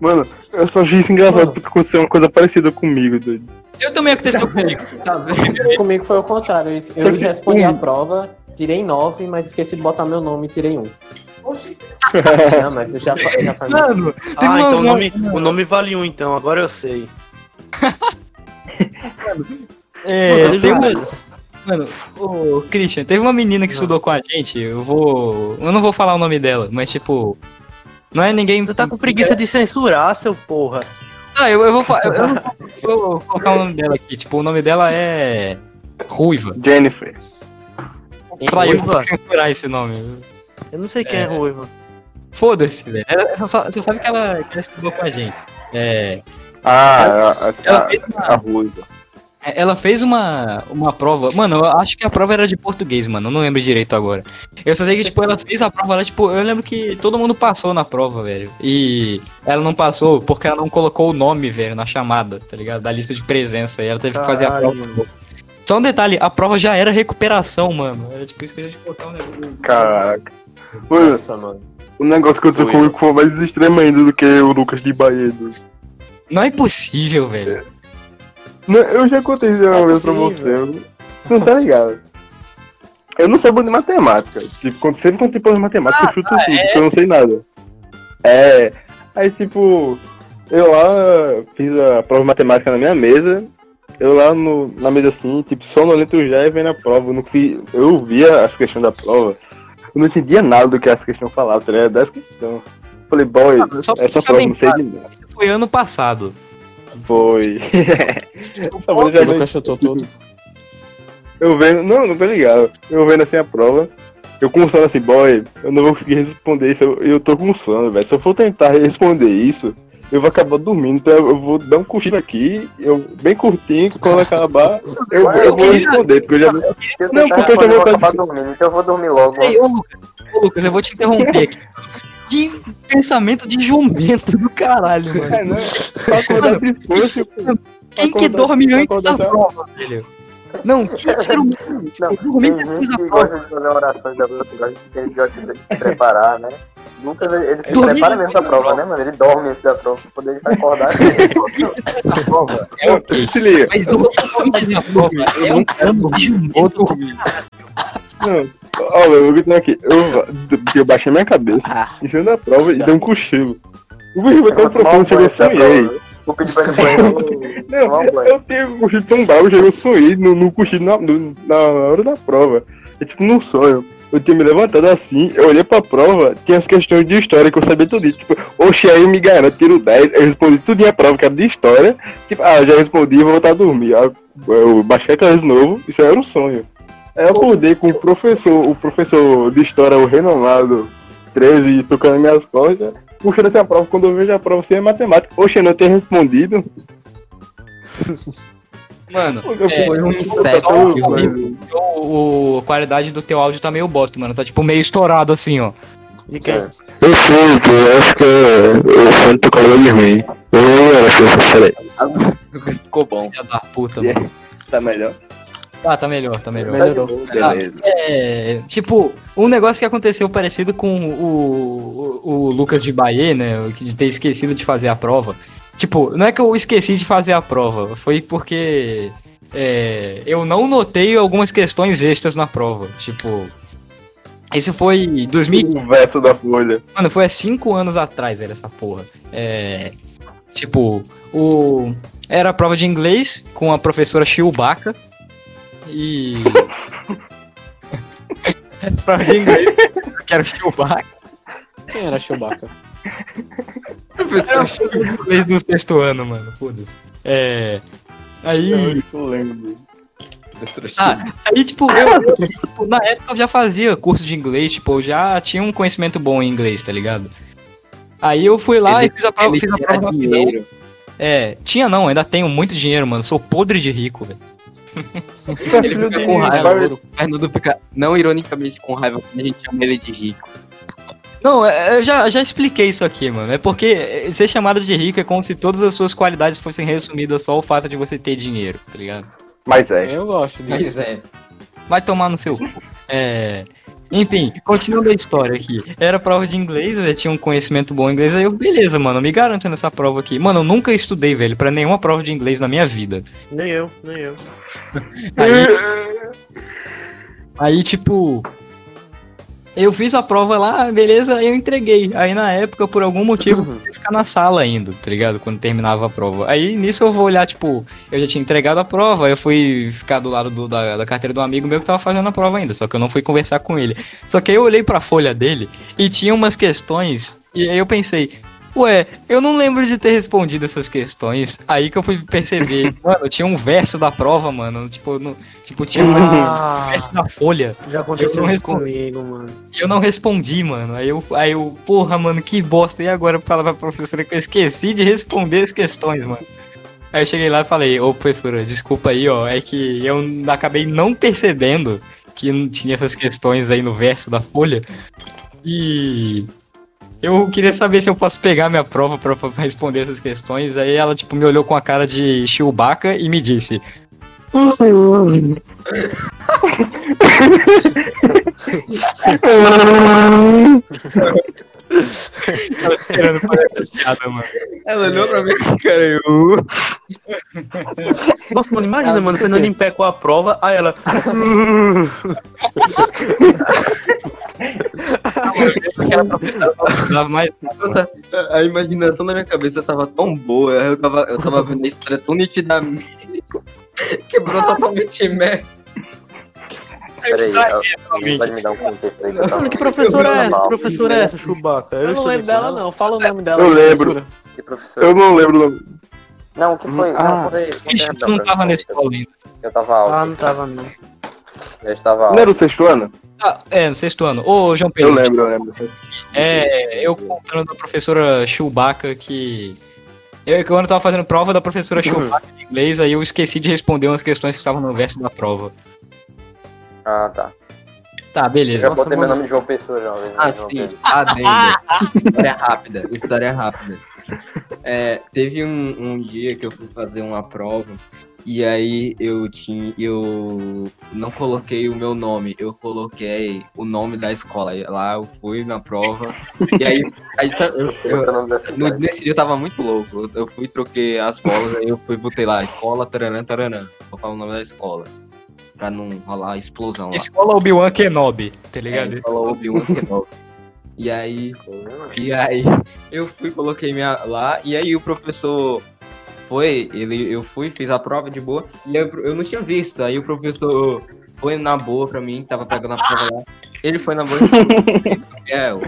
Mano, eu só achei isso engraçado Mano. porque aconteceu uma coisa parecida comigo, doido. Eu também aconteceu comigo. Tá [LAUGHS] vendo? Comigo foi o contrário. Eu- Eu respondi a prova, tirei nove, mas esqueci de botar meu nome e tirei um. [LAUGHS] Não, mas eu já, já falei. Mano, Ah, então o nome, o nome vale um, então. Agora eu sei. [LAUGHS] é, Mano, tem uma. Mano, ô, Christian, teve uma menina que estudou com a gente, eu vou. Eu não vou falar o nome dela, mas tipo. Não é ninguém. Tu tá com preguiça de censurar, seu porra. Ah, eu, eu vou fa- eu, eu não vou colocar o nome dela aqui. Tipo, o nome dela é. Ruiva. Jennifer. Pra eu Ruiva? censurar esse nome. Eu não sei quem é, Ruiva. Foda-se, velho. Ela- Você sabe que ela, que ela estudou com a gente. É. Ah, a, Ela a, fez a, uma, Ruiva. ela fez uma, uma prova. Mano, eu acho que a prova era de português, mano. Eu não lembro direito agora. Eu só sei que, tipo, ela fez a prova lá, tipo, eu lembro que todo mundo passou na prova, velho. E ela não passou porque ela não colocou o nome, velho, na chamada, tá ligado? Da lista de presença. E ela teve que fazer a Caralho, prova. Só um detalhe, a prova já era recuperação, mano. Era tipo, esqueci de colocar um negócio. Caraca. Mano, Nossa, mano. o negócio que aconteceu comigo foi mais extremo ainda do que o Lucas de Bahia. Não é possível, velho. Não, eu já contei isso uma É vez pra você. Não tá ligado? Eu não sou bom de matemática. Tipo, sempre quando tem prova de matemática, eu chuto tudo, porque eu não sei nada. É. Aí, tipo, eu lá fiz a prova de matemática na minha mesa. Eu lá no, na mesa assim, tipo, sonolento já e vendo a prova. Eu, não consegui, eu via as questões da prova. Eu não entendia nada do que as questões falavam, tá ligado? Das questões. Falei, boy, Mano, só essa prova não sei de nada. Isso foi ano passado. Foi. Essa O já chutou tudo. Eu vendo, não, não tô ligado. Eu vendo assim a prova, eu com sono assim, boy, eu não vou conseguir responder isso, eu, eu tô com sono, velho. Se eu for tentar responder isso, eu vou acabar dormindo, então eu vou dar um cochilo aqui, eu bem curtinho, quando acabar, [LAUGHS] eu, eu vou responder, porque eu já. Eu Não, porque eu já eu vou vou acabar fazer- dormindo, então eu vou dormir logo. Ei, ô Lucas, ô, Lucas, eu vou te interromper aqui. Que pensamento de jumento do caralho, mano. É, não, pra acordar depois, tipo, Quem que dorme antes da prova, velho? Não, que ser humano Não, eu dormi tem depois gente da que prova. gosta de fazer orações da que de, que gosta de se preparar, né? Lucas, ele, se Dormir prepara mesmo da prova, né, mano? Ele dorme antes da prova pra poder acordar. da prova. É ok. Se liga. Mas dormir antes da prova é um plano de jumento. Não, ó, eu vou aqui. Eu, eu baixei minha cabeça em cima da prova e dei um cochilo. O [LAUGHS] foi tão profundo que eu sonhei. Vou pedir pra ele. Não, um eu tenho um cochilo tão bravo, eu sonhei no, no cochilo na, no- na hora da prova. É tipo num sonho. Eu tinha me levantado assim, eu olhei pra prova, tinha as questões de história que eu sabia tudo isso. Tipo, oxe, aí me garanto, tiro 10, eu respondi tudo a prova que era de história. Tipo, ah, já respondi, vou voltar a dormir. Aí eu baixei a cabeça de novo, isso era um sonho. Aí eu acordei com o professor, o professor de história, o renomado 13, tocando minhas costas, puxando essa prova. Quando eu vejo a prova sem matemática, oxe, eu não tenho respondido. [LAUGHS] Mano, Foi um só inseto o- qualidade do teu áudio tá meio bosta, mano. Tá tipo meio estourado assim, ó. É. Eu sei, pô, eu acho que o fone tocou de ruim. Eu não era assim, Ficou bom. Filha da puta, Yeah. mano. Tá melhor? Tá, tá melhor, tá melhor. Melhorou. Beleza. É, tipo, um negócio que aconteceu parecido com o, o, o Lucas de Bahia, né? que De ter esquecido de fazer a prova. Tipo, não é que eu esqueci de fazer a prova, foi porque é, eu não notei algumas questões extras na prova. Tipo, isso foi em 2000, O verso da folha. Mano, foi há cinco anos atrás, velho, essa porra. É. Tipo, o. Era a prova de inglês com a professora Chewbacca. E. [LAUGHS] [LAUGHS] prova de inglês, que era Chewbacca. Quem era Chewbacca? Professor de inglês do sexto ano, mano, foda-se. É. Aí. Eu lembro. Ah, aí, tipo, eu, tipo, na época eu já fazia curso de inglês, tipo, eu já tinha um conhecimento bom em inglês, tá ligado? Aí eu fui lá Ele- e fiz a prova, fiz a prova rapidão. dinheiro. É, tinha não, ainda tenho muito dinheiro, mano. Sou podre de rico, velho. Ele fica com raiva. O Fernando fica, não ironicamente, com raiva quando a gente chama ele de rico. Não, é, eu já, já expliquei isso aqui, mano. É porque é, ser chamado de rico é como se todas as suas qualidades fossem resumidas só ao fato de você ter dinheiro, tá ligado? Mas é. Eu gosto disso. Mas é. Vai tomar no seu cu. É. Enfim, continuando a história aqui. Era prova de inglês, eu tinha um conhecimento bom em inglês, aí eu, beleza, mano, me garanto nessa prova aqui. Mano, eu nunca estudei, velho, pra nenhuma prova de inglês na minha vida. Nem eu, nem eu. Aí, [LAUGHS] aí, tipo, eu fiz a prova lá, beleza, eu entreguei. Aí na época, por algum motivo, eu ia ficar na sala ainda, tá ligado? Quando terminava a prova. Aí nisso eu vou olhar, tipo, eu já tinha entregado a prova, eu fui ficar do lado do- da, da carteira do amigo meu que tava fazendo a prova ainda, só que eu não fui conversar com ele. Só que aí eu olhei pra folha dele e tinha umas questões, e aí eu pensei. Ué, eu não lembro de ter respondido essas questões. Aí que eu fui perceber, [LAUGHS] mano, tinha um verso da prova, mano. Tipo, no, tipo tinha um Ah, verso da folha. já aconteceu Eu não isso respondi. comigo, mano. E eu não respondi, mano. Aí eu, aí eu, porra, mano, que bosta. E agora falar pra professora que eu esqueci de responder as questões, mano. Aí eu cheguei lá e falei, ô professora, desculpa aí, ó. É que eu acabei não percebendo que não tinha essas questões aí no verso da folha. E eu queria saber se eu posso pegar minha prova pra, pra responder essas questões. Aí ela, tipo, me olhou com a cara de Chewbacca e me disse. Tava esperando essa piada, mano. Ela olhou pra mim e cara, eu... Nossa, mano, imagina, Ah, mano, você Fernando em pé com a prova, aí ela. [LAUGHS] Aquela professora dava mais. A imaginação da minha cabeça tava tão boa, eu tava, eu tava vendo a história tão nitidamente. [LAUGHS] Quebrou totalmente imerso. Peraí, pode me dar um contexto aí eu Mano, que professora é essa? Que professora é essa, Chewbacca? Eu não estudei lembro dela, ela. não. Fala o nome dela. Eu lembro. professora. Que professor? Eu não lembro o nome. Não, o que foi? Ah. Não, rapidão tu não pra tava na escola ainda. Eu tava alto. Ah, não tava, não. Eu estava Não alto. era o sexto ano? Ah, é, no sexto ano. Ô, João Eu Pedro. lembro, eu lembro. É, eu contando da professora Chewbacca que. Eu, quando eu tava fazendo prova da professora Chewbacca de inglês, aí eu esqueci de responder umas questões que estavam no verso da prova. Ah, tá. Tá, Eu beleza. já Nossa, botei meu nome de João Pessoa já. né, Ah, João sim, Pedro. adendo. História rápida, história rápida. É, teve um, um dia que eu fui fazer uma prova e aí eu tinha. Eu não coloquei o meu nome, eu coloquei o nome da escola. Lá eu fui na prova. E aí. [LAUGHS] aí eu- eu- nome dessa no- cidade. nesse dia eu tava muito louco. Eu, eu fui troquei as bolas, aí eu fui botei lá, escola, taranã, taranã. Vou falar o nome da escola. Pra não rolar explosão lá. Escola Obi-Wan Kenobi, tá É, ligado? ele falou Obi-Wan Kenobi. E aí, e aí eu fui, coloquei minha lá, e aí o professor foi, ele, eu fui, fiz a prova de boa, e eu, eu não tinha visto, aí o professor foi na boa pra mim, tava pegando a prova lá, ele foi na boa e é, eu,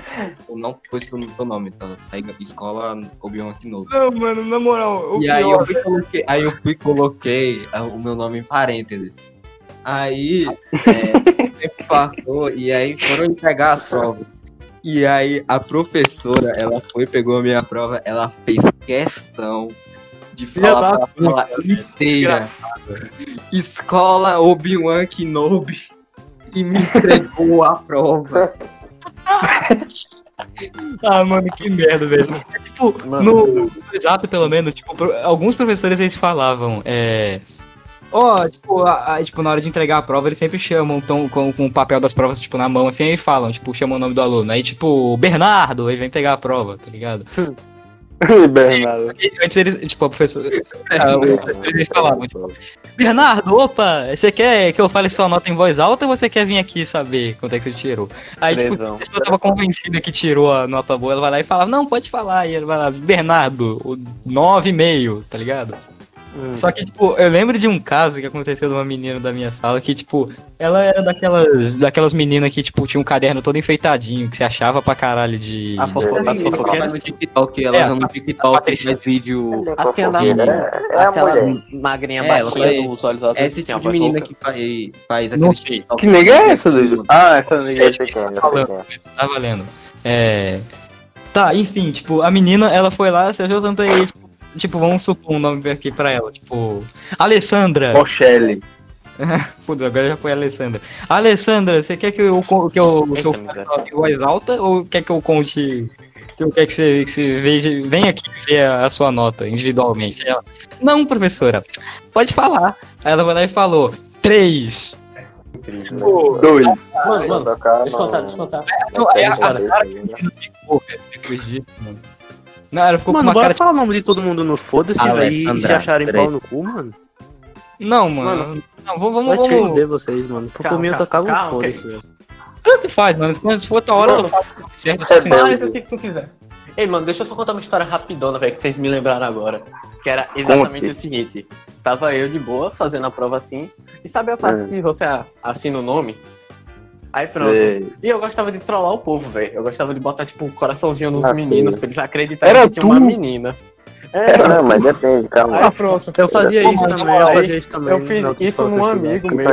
eu não pus o teu nome, tá? Aí, escola Obi-Wan Kenobi. Não, mano, na moral. E aí eu fui coloquei, aí eu fui coloquei o meu nome em parênteses. Aí é, o passou e aí foram entregar as provas. E aí a professora, ela foi, pegou a minha prova, ela fez questão de falar da a fala inteira. Escola Obi-Wan Kenobi e me entregou a prova. [LAUGHS] Ah, mano, que merda, velho. Tipo, Mano. no exato, pelo menos, tipo, pro- alguns professores eles falavam, é. Ó, tipo, a- a- tipo, na hora de entregar a prova, eles sempre chamam tão, com, com o papel das provas, tipo, na mão, assim, aí falam, tipo, chamam o nome do aluno. Aí, tipo, Bernardo, aí vem pegar a prova, tá ligado? [LAUGHS] [LAUGHS] Bernardo. Antes eles, tipo, a professora. ah, eles falavam, tipo, Bernardo, opa, você quer que eu fale sua nota em voz alta ou você quer vir aqui saber quanto é que você tirou? Aí, tipo, Presão. a pessoa tava convencida que tirou a nota boa, ela vai lá e fala, não, pode falar. E ele vai lá, Bernardo, o 9,5, tá ligado? Hum. Só que, tipo, eu lembro de um caso que aconteceu de uma menina da minha sala que, tipo, ela era daquelas, daquelas meninas que, tipo, tinha um caderno todo enfeitadinho, que se achava pra caralho de. A fofo- a Ela fofoqueira. no TikTok, ela É, no a TikTok Patrícia. faz vídeo. As que andava É, é a aquela mulher. magrinha É, ela baixinha dos olhos É azuis esse que tinha a tipo de menina que faz, faz Não aquele sei. TikTok. Que nega é essa, Dudu? Ah, essa nega. Eu pequeno, eu pequeno. Tá valendo. É. Tá, enfim, tipo, a menina, ela foi lá, se achou tanto aí, tipo, tipo, vamos supor um nome aqui pra ela, tipo. Alessandra. Rochelle. [LAUGHS] Fudeu, agora já foi a Alessandra. Alessandra, você quer que eu, que eu, que eu fale em voz alta ou quer que eu conte. Que eu quer que você, que você veja. Venha aqui ver a, a sua nota individualmente. Ela, não, professora, pode falar. Aí ela vai lá e falou: três. Pô, Dois. Mano, mano, Tocar deixa eu no- contar, deixa eu contar. não, aí a, a Cara, cara que a menina ficou, Não, ela ficou Mano, com uma bora cara. falar o nome de todo mundo no foda-se, velho, e se acharem pau no cu, mano. Não, mano. Não, vamos, Vai vamos, se vamos. vocês, mano. Por mim eu calma, tocava um foda-se, velho. Tanto faz, mano. Se for outra hora, eu tô falando certo. só É assim, bom. Faz o que tu quiser. Ei, mano, deixa eu só contar uma história rapidona, velho, que vocês me lembraram agora. Que era exatamente Conte. o seguinte. Tava eu de boa, fazendo a prova assim. E sabe a parte Hum. que você assina o nome? Aí pronto. Sei. E eu gostava de trollar o povo, velho. Eu gostava de botar, tipo, um coraçãozinho nos Ah, meninos, sim. pra eles acreditarem Era que tinha uma tu? menina. É, Não, mas depende, calma. aí pronto. Eu fazia Pô, isso também, eu fazia isso também. Eu fiz isso num eu amigo meu.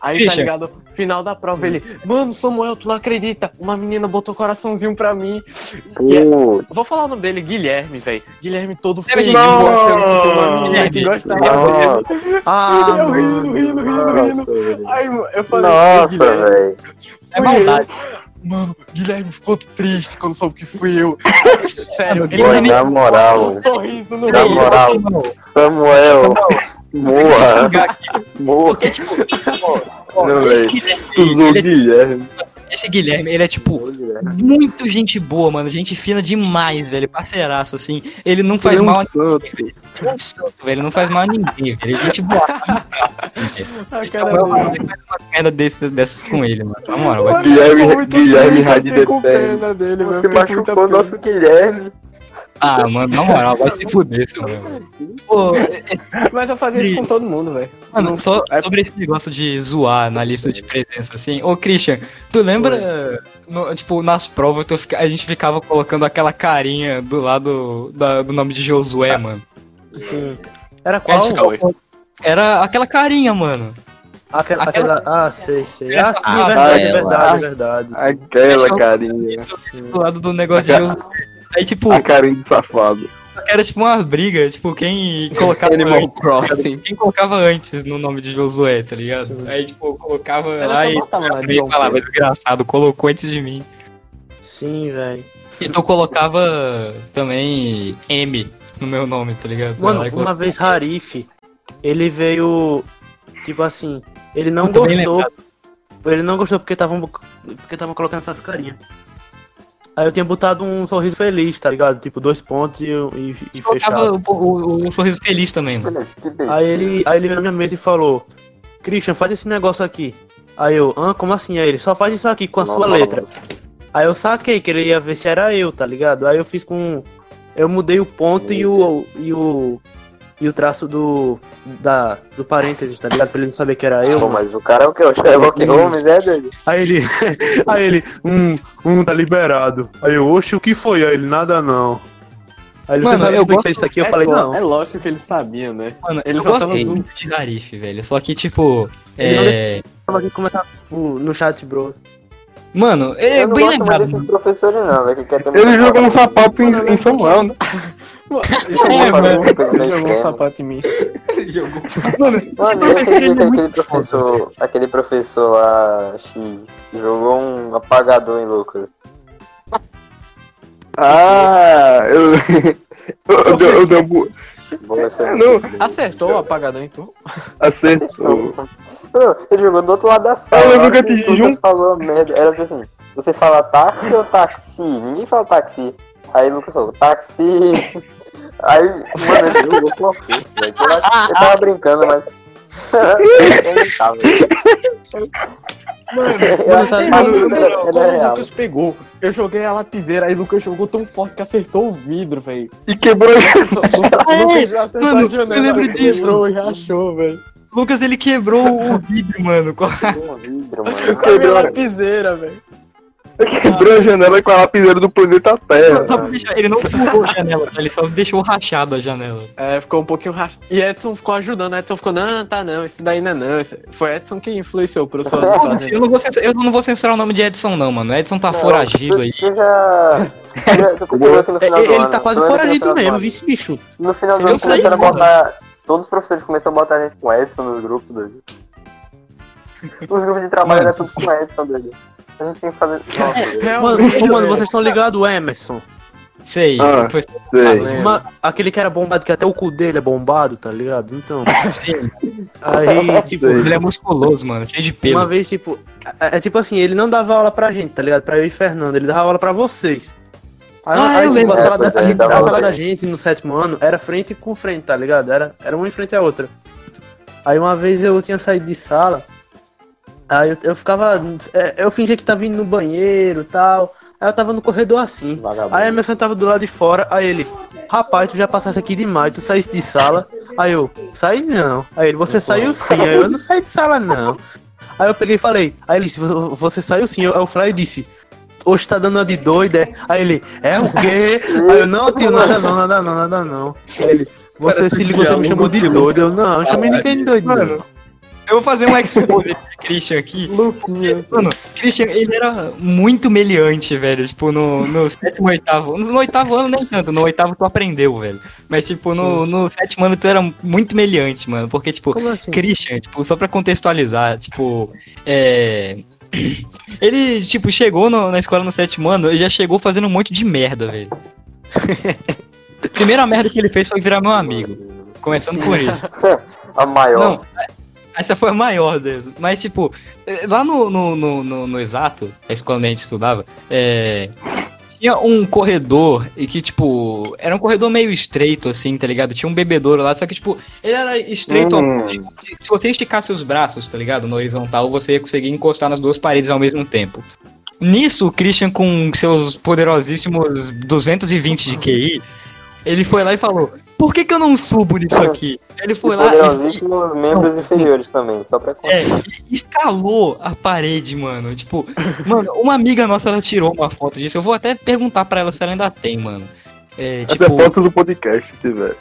Aí, Christian. tá ligado? Final da prova, ele. Mano, Samuel, tu não acredita? Uma menina botou coraçãozinho pra mim. E é- Vou falar o nome dele, Guilherme, velho. Guilherme todo feliz, de menina que Guilherme. gostava dele. Ah, Eu rindo, mano. rindo, rindo, rindo. nossa, Aí eu falei, Nossa, velho. É maldade. Mano, Guilherme ficou triste quando soube que fui eu. [LAUGHS] Sério, ele Pô, me na moral, um sorriso no Na moral. É Samuel, Samuel, morra, Porque, morra. tipo, ó, ó, Não, velho. Guilherme, Usou ele é- Guilherme. Esse Guilherme, ele é tipo muito gente boa, mano. Gente fina demais, velho. Parceiraço, assim. Ele não faz Ele é um mal a ninguém. Ele é um santo, velho. Ele não faz mal a ninguém, velho. Ele é gente boa. assim, velho. A Então, cara eu dele. faz uma merda dessas, dessas com ele, mano. Na moral, vai Guilherme- Guilherme triste, eu Radid fiquei com Eterno. pena dele, velho. Você machucou o nosso Guilherme. Ah, mano, na moral, vai se fuder, seu mano. Pô, é- Mas eu fazia isso com todo mundo, velho. Mano, só é- sobre esse negócio de zoar na lista de presença, assim. Ô, Christian, tu lembra, no- tipo, nas provas tu fica- a gente ficava colocando aquela carinha do lado da- do nome de Josué, mano? Sim. Era A qual? gente ficava colo- Era aquela carinha, mano. Aquela, aquela-. Ah, sei, sei. Ah, sim, Ah, verdade, aquela. verdade, verdade. Aquela carinha. Do lado do negócio de Josué. Aí, tipo, A carinha de safado. era tipo uma briga, tipo, quem colocava Animal antes, Crossing. quem colocava antes no nome de Josué, tá ligado? Sim. Aí, tipo, eu colocava Ela lá e abria e falava, desgraçado, colocou antes de mim. Sim, velho. E tu colocava também M no meu nome, tá ligado? Mano, uma vez Harif, ele veio. Tipo assim, ele não gostou. Ele não gostou porque estavam porque colocando essas carinhas. Aí eu tinha botado um sorriso feliz, tá ligado? Tipo, dois pontos e, e, e fechado. o, o, o sorriso feliz também, mano. Beleza, que beijo. Aí ele, aí ele veio na minha mesa e falou: Christian, faz esse negócio aqui. Aí eu, ah, como assim? Aí ele, só faz isso aqui com a sua letra. Aí eu saquei que ele ia ver se era eu, tá ligado? Aí eu fiz com. Eu mudei o ponto e o. e o. E o traço do. Da, do parênteses, tá ligado? Pra ele não saber que era eu. Pô, mas o cara é o que? O Sherlock Holmes, é, doido? Aí ele. [LAUGHS] aí ele. Um, um tá liberado. Aí eu, oxe, o que foi? Aí ele, nada não. Aí ele, Mano, sabe eu gosto- isso aqui? Eu é, falei, não. É lógico que ele sabia, né? Mano, Ele eu só gosto tava muito de Garif, velho. Só que, tipo. Ele É... Tava aqui começar no chat, bro. Mano, é Eu não bem gosto lembrado. desses professores, não, velho, que quer ter Ele jogou um sapato em, em São Paulo, [LAUGHS] né? É, Jogou, jogou um sapato em mim. [LAUGHS] Jogou. Mano, Mano, eu acredito que aquele professor, aquele professor lá, X, jogou um apagador em Lucas. Ah, eu. [LAUGHS] Eu, eu, eu, eu um bu- Boa, foi Não. muito bem. Acertou o apagador em tu? acertou. Não, ele jogou do outro lado da sala. Eu eu te o Lucas jun- falou merda. Era tipo assim, você fala táxi ou táxi? Ninguém fala táxi. Aí o Lucas falou, táxi. Aí, mano, ele jogou com uma força, velho. Eu tava brincando, mas. [LAUGHS] [LAUGHS] eu não tava. Que Mano, ele era quando o. Lucas pegou, eu joguei a lapiseira, aí o Lucas jogou tão forte que acertou o vidro, velho. E quebrou. O Lucas [LAUGHS] acertou mano, a eu janela, lembro disso. quebrou e rachou, velho. Lucas ele quebrou o vidro, mano. a- Um vidro, [LAUGHS] mano. Com a Quebrou. lapiseira, velho. Quebrou a janela com a lapiseira do planeta Terra. Só deixar, ele não furou a janela, tá? ele só deixou rachado a janela. É, ficou um pouquinho rachado. E Edson ficou ajudando, Edson ficou, não, tá não, esse daí não é não. esse- Foi Edson quem influenciou o professor Não, fazer. eu, não vou censurar, eu não vou censurar o nome de Edson, não, mano. Edson tá foragido aí. Já. É, Ele ano, tá quase no foragido mesmo, ano- vice bicho. No final do ano começaram a botar. Todos os professores começaram a botar a gente com Edson nos grupos, doido. Os grupos de trabalho eram tudo com Edson, doido. A gente tem que fazer. [LAUGHS] Nossa, doido. Mano, vocês estão ligados, o Emerson? Sei. Ah. Foi Sei. Ma- aquele que era bombado, que até o cu dele é bombado, tá ligado? Então, [LAUGHS] Sim. aí, [LAUGHS] tipo, Sei. Ele é musculoso, mano, cheio de pelo. uma vez, tipo, é, é tipo assim, ele não dava aula pra gente, tá ligado? Pra eu e Fernando, ele dava aula pra vocês. Aí, Ah, aí, eu tipo, lembro. a sala, É, da, é, gente- dava a sala da gente no sétimo ano era frente com frente, tá ligado? Era, era uma em frente à outra. Aí uma vez eu tinha saído de sala, aí eu, eu ficava. é, Eu fingia que tava indo no banheiro e tal. Aí eu tava no corredor assim. Vagabundo. Aí a Emerson tava do lado de fora, aí ele, rapaz, tu já passasse aqui demais, tu saísse de sala. Aí eu, saí não. Aí ele, você saiu sim. Aí eu, não saí de sala não. Aí eu peguei e falei, aí ele disse, "Você- saiu sim. Aí eu falei e disse, hoje tá dando uma de doida, é? Aí ele, é o quê? Aí eu, não, tio, nada não, nada não, nada não. Aí ele, você Cara, se ligou, você me chamou de doido. Eu, não, eu chamei ninguém de doido. Eu vou fazer um expose de Christian aqui. Louquinha. Mano, Christian, ele era muito meliante, velho. Tipo, no, no sétimo, oitavo. No oitavo ano nem tanto, no oitavo tu aprendeu, velho. Mas, tipo, no, no sétimo ano tu era muito meliante, mano. Porque, tipo, Como assim? Christian, tipo, só pra contextualizar, tipo, é. [CLEARS THROAT] Ele, tipo, chegou no- na escola no sétimo ano e já chegou fazendo um monte de merda, velho. A [LAUGHS] primeira merda que ele fez foi virar meu amigo. Começando por isso. [LAUGHS] A maior. Não, essa foi a maior deles. Mas, tipo, eh, lá no, no, no, no- no Exato, a escola onde a gente estudava, é, tinha um corredor e que, tipo, era um corredor meio estreito, assim, tá ligado? Tinha um bebedouro lá, só que, tipo, ele era estreito. Hum. Se você esticasse os braços, tá ligado? No horizontal, você ia conseguir encostar nas duas paredes ao mesmo tempo. Nisso, o Christian, com seus poderosíssimos 220 de QI, ele foi lá e falou: Por que, que eu não subo nisso aqui? Ele foi E lá e, poderosíssimos membros inferiores também, só pra é, constar. escalou a parede, mano. Tipo, mano, uma amiga nossa, ela tirou uma foto disso. Eu vou até perguntar pra ela se ela ainda tem, mano. É, Essa tipo, é foto do podcast, se tiver.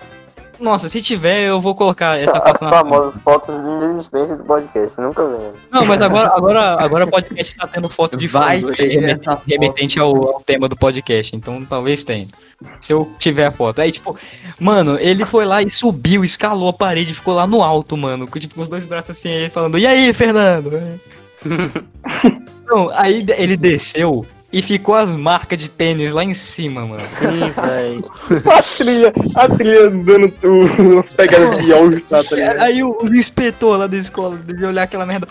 Nossa, se tiver, eu vou colocar essa As foto na. famosas fotos inexistentes do podcast, nunca vi. Não, mas agora, agora, agora o podcast tá tendo foto de Vai fundo ter remetente, essa foto. remetente ao, ao tema do podcast, então talvez tenha. Se eu tiver a foto. Aí, tipo, mano, ele foi lá e subiu, escalou a parede, ficou lá no alto, mano, com, tipo, com os dois braços assim, falando, e aí, Fernando? [LAUGHS] Não, aí de- ele desceu e ficou as marcas de tênis lá em cima, mano. Sim, velho. [LAUGHS] A trilha, a trilha dando umas pegadas de áudio, tá, tá ligado? Aí o, os inspetor lá da escola devia olhar aquela merda.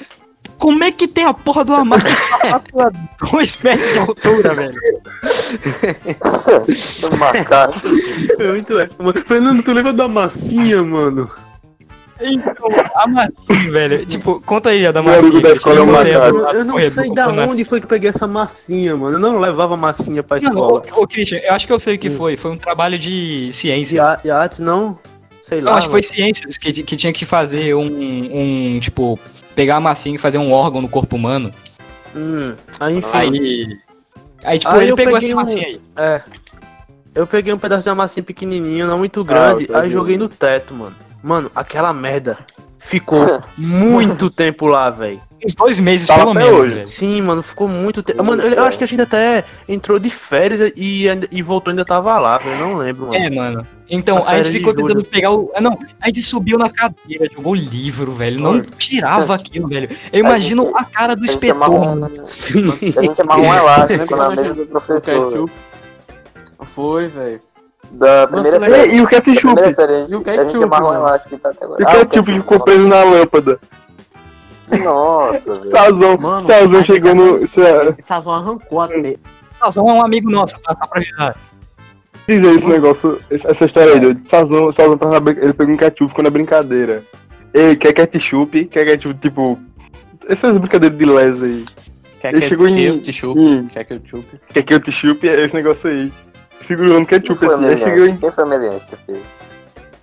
Como é que tem a porra uma marca de sapato a dois metros de altura, velho? Do macaco. É muito é. Mano, Fernando, tu lembra da massinha, mano? Então, a massinha, velho. Tipo, conta aí a da Meu amigo massinha. da escola é um eu macaco. Eu não corredor, sei da onde foi que eu peguei essa massinha, mano. Eu não levava massinha pra Não, escola. ô, ô, Christian, eu acho que eu sei o que foi. Foi um trabalho de ciências. e a artes não? Sei lá. Não, acho que foi ciências que, que tinha que fazer um, um, tipo, pegar a massinha e fazer um órgão no corpo humano. Hum, aí, enfim. Aí. Aí, tipo, Aí ele eu pegou essa peguei um- massinha aí. É. Eu peguei um pedaço de massinha pequenininho, não muito grande, eu aí joguei no teto, mano. Mano, aquela merda ficou muito [LAUGHS] tempo lá, velho. uns dois meses, Tá pelo menos, hoje. Sim, mano, ficou muito tempo. Mano, eu acho que a gente até entrou de férias e, e voltou ainda tava lá, velho. Eu não lembro, mano. É, mano. Então, a gente ficou julho. tentando pegar o. Ah, não. A gente subiu na cadeira, jogou livro, velho. Não tirava aquilo, velho. Eu imagino a cara do A gente inspetor, amarrou mano. um, Sim. a gente amarrou um [LAUGHS] elástico na mesa do O [LAUGHS] professor. Foi, velho. Da primeira Nossa, série. E, o da ketchup? série, E o ketchup, tá até agora. E o Ah, ketchup ficou preso na lâmpada. Nossa, velho. Sazão, Mano, Sazão a chegou no. Isso é, Sazão arrancou a te... Sazão é um amigo nosso, tá? Só pra avisar. dizer esse negócio, essa história aí, Sazão tava na brin- ele pegou um ketchup, ficou na brincadeira. Ei, quer ketchup? Quer ketchup, tipo. Essas brincadeiras de les aí. Quer Ele chegou em- ketchup? em- Quer ketchup? Quer ketchup? É esse negócio aí. Segurando Quem ketchup foi assim. Aí, chegou em, Quem foi que fez?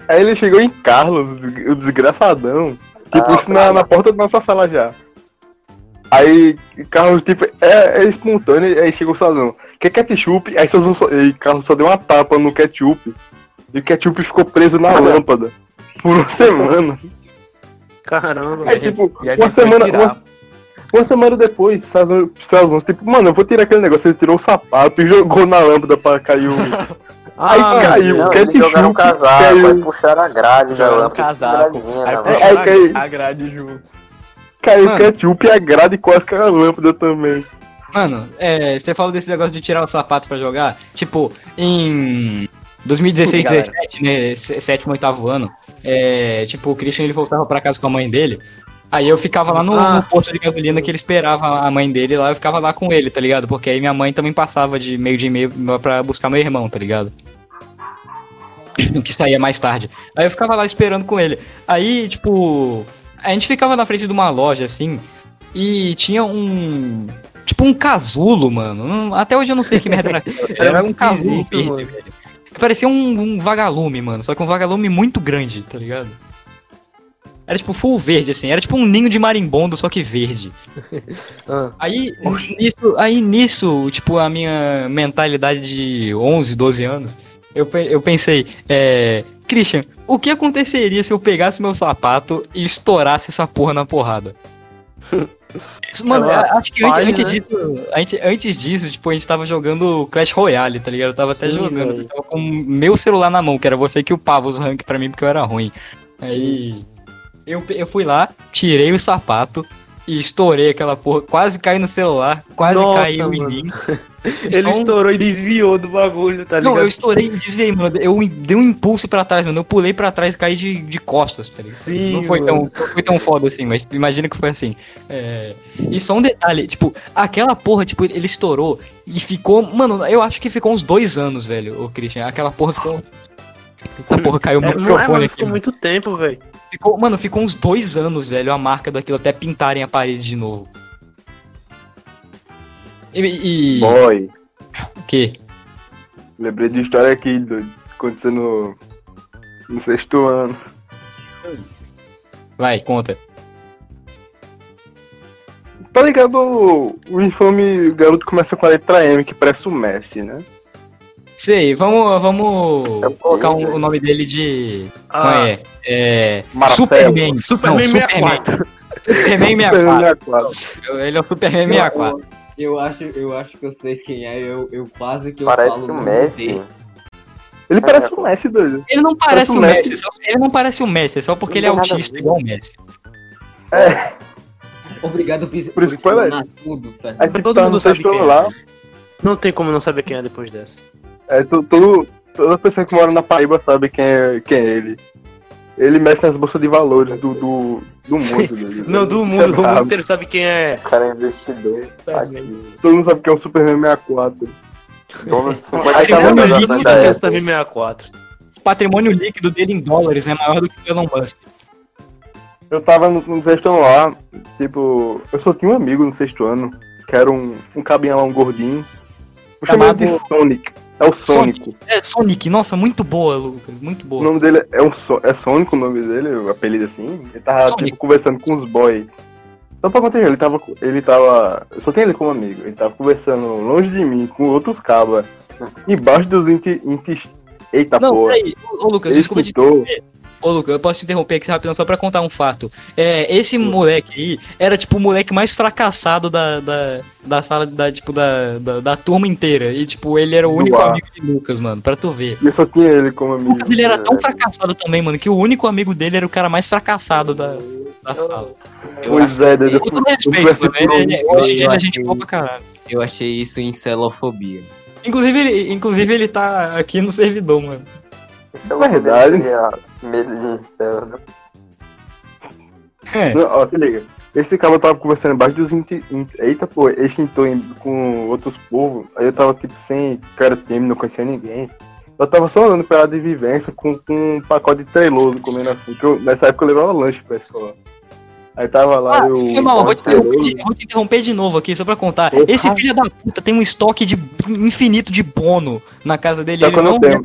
aí ele chegou em Carlos, o desgraçadão. Tipo, Ah, isso na, na porta da nossa sala já. Aí Carlos, tipo, é, é espontâneo, aí chegou o Sazão. Quer ketchup? Aí Sazão só, e Carlos só deu uma tapa no ketchup. E o ketchup ficou preso na lâmpada. Por uma [LAUGHS] semana. Caramba, Aí, tipo, E uma semana. Uma, uma semana depois, Sazão, Sazão, tipo, mano, eu vou tirar aquele negócio. Ele tirou o sapato e jogou na lâmpada pra cair o. [LAUGHS] Aí Ah, caiu. Não, eles jogaram um casaco, caiu. aí puxaram a grade da Jogaram um lâmpada. casaco. Aí na puxaram Aí caiu. a, a grade junto. Caiu Mano. ketchup e a grade quase caiu a lâmpada também. Mano, é, você falou desse negócio de tirar o sapato pra jogar. Tipo, em 2016, Galera. 17, né? sé- Sétimo, oitavo ano. É, tipo, o Christian ele voltava pra casa com a mãe dele. Aí eu ficava lá no, Ah. no posto de gasolina que ele esperava a mãe dele lá, eu ficava lá com ele, tá ligado? Porque aí minha mãe também passava de meio de meio pra buscar meu irmão, tá ligado? [COUGHS] Que saía mais tarde. Aí eu ficava lá esperando com ele. Aí, tipo, a gente ficava na frente de uma loja assim, e tinha um. Tipo um casulo, mano. Até hoje eu não sei que merda era. aquilo. [LAUGHS] Era Era um casulo verde, velho. Parecia um, um vagalume, mano. Só que um vagalume muito grande, tá ligado? Era tipo full verde, assim. Era tipo um ninho de marimbondo, só que verde. [LAUGHS] Ah, Aí nisso, aí nisso, tipo, a minha mentalidade de 11, 12 anos, eu, eu pensei, é. Christian, o que aconteceria se eu pegasse meu sapato e estourasse essa porra na porrada? [LAUGHS] Mano, É uma a- acho que antes, falha, antes né? disso, antes, antes disso, tipo, a gente tava jogando Clash Royale, tá ligado? Eu tava até Sim, jogando, velho. eu tava com o meu celular na mão, que era você que upava os rank pra mim porque eu era ruim. Aí eu, eu fui lá, tirei o sapato e estourei aquela porra, quase caí no celular, quase Nossa, caiu em mano. mim. [LAUGHS] Ele Só um- estourou e desviou do bagulho, tá ligado? Não, eu estourei e desviei, mano. Eu dei um impulso pra trás, mano. Eu pulei pra trás e caí de, de costas, tá ligado? Sim, não foi, tão, não foi tão foda assim, mas imagina que foi assim. É... E só um detalhe, tipo, aquela porra, tipo, ele estourou e ficou. Mano, eu acho que ficou uns dois anos, velho, o Christian. Aquela porra ficou. Eita porra, caiu É, meu não é, microfone mano, aqui. ficou muito tempo, velho. Ficou, mano, ficou uns dois anos, velho, a marca daquilo até pintarem a parede de novo. E. e... Boy, O quê? lembrei de história aqui, doido. Acontecendo no, no sexto ano. Vai, conta. Tá ligado o, o infame garoto começa com a letra M, que parece o Messi, né? Sei, vamos, vamos É colocar um- o nome dele de. Ah, Qual é? É. Marcelo. Superman. Superman Não, 64. Superman 64. 64. [LAUGHS] Ele é o Superman 64. Eu acho, eu acho que eu sei quem é, eu, eu quase que eu Parece falo o Messi. dele. Ele parece o Messi, doido. Ele não parece Parece o Messi, Messi. só- ele não parece o Messi, é só porque ele é autista igual o Messi. Obrigado por, Por isso que foi explanar tudo? Aí tipo, Todo tá mundo sabe quem é. lá. Não tem como não saber quem é depois dessa. É, to- todo, toda pessoa que mora na Paraíba sabe quem é, quem é ele. Ele mexe nas bolsas de valores do, do, do mundo. doido. [LAUGHS] Não, do mundo, é o mundo inteiro sabe quem é. O cara é investidor. ativo. Todo mundo sabe quem é o Superman 64. Dono de 50 Aí tá casas vendo da ali, da Todo mundo [LAUGHS] sabe quem é o. Superman 64. O patrimônio líquido dele em dólares é maior do que o Elon Musk. Eu tava no, no sexto ano lá, tipo, eu só tinha um amigo no sexto ano, que era um, um cabinha lá, um gordinho. Eu Chamado- de Sonic. É o Sonic. É, Sonic, nossa, muito boa, Lucas, muito O boa. nome dele é, o so é Sonic o nome dele, o apelido assim. Ele tava Sonic. tipo, conversando com os boys. Só pra contar, ele tava. Ele tava. Eu só tenho ele como amigo. Ele tava conversando longe de mim, com outros cabas. Embaixo dos inti. inti eita Não, porra. peraí, ô, Lucas, Ele desculpa escutou. interromper. Ô, Lucas, eu posso te interromper aqui rapidão só pra contar um fato. É, esse moleque aí era, tipo, o moleque mais fracassado da, da, da sala, da, tipo, da, da, da turma inteira. E, tipo, ele era o único Uau. amigo de Lucas, mano, pra tu ver. E eu só tinha ele como amigo. Lucas, ele era tão fracassado também, mano, que o único amigo dele era o cara mais fracassado da, da sala. Pois é, Dedo. Com todo respeito, mano, ele, ele, hoje em dia é gente boa pra caralho. Eu achei isso em celofobia. Inclusive ele, inclusive, ele tá aqui no servidor, mano. Isso É verdade. Medo de inferno. É. Não, ó, se liga. Esse cara tava conversando embaixo dos. Inti... in- Eita, pô, extintor com outros povos. Aí eu tava, tipo, sem cara time, não conhecia ninguém. Eu tava só andando pra de vivência com, com um pacote de treloso comendo assim. Que eu- nessa época eu levava lanche pra escola. Aí tava lá, eu. Irmão, eu vou te, interromper de, vou te interromper de novo aqui, só pra contar. Porra. Esse filho da puta tem um estoque de infinito de bono na casa dele. Só Ele eu não tenho.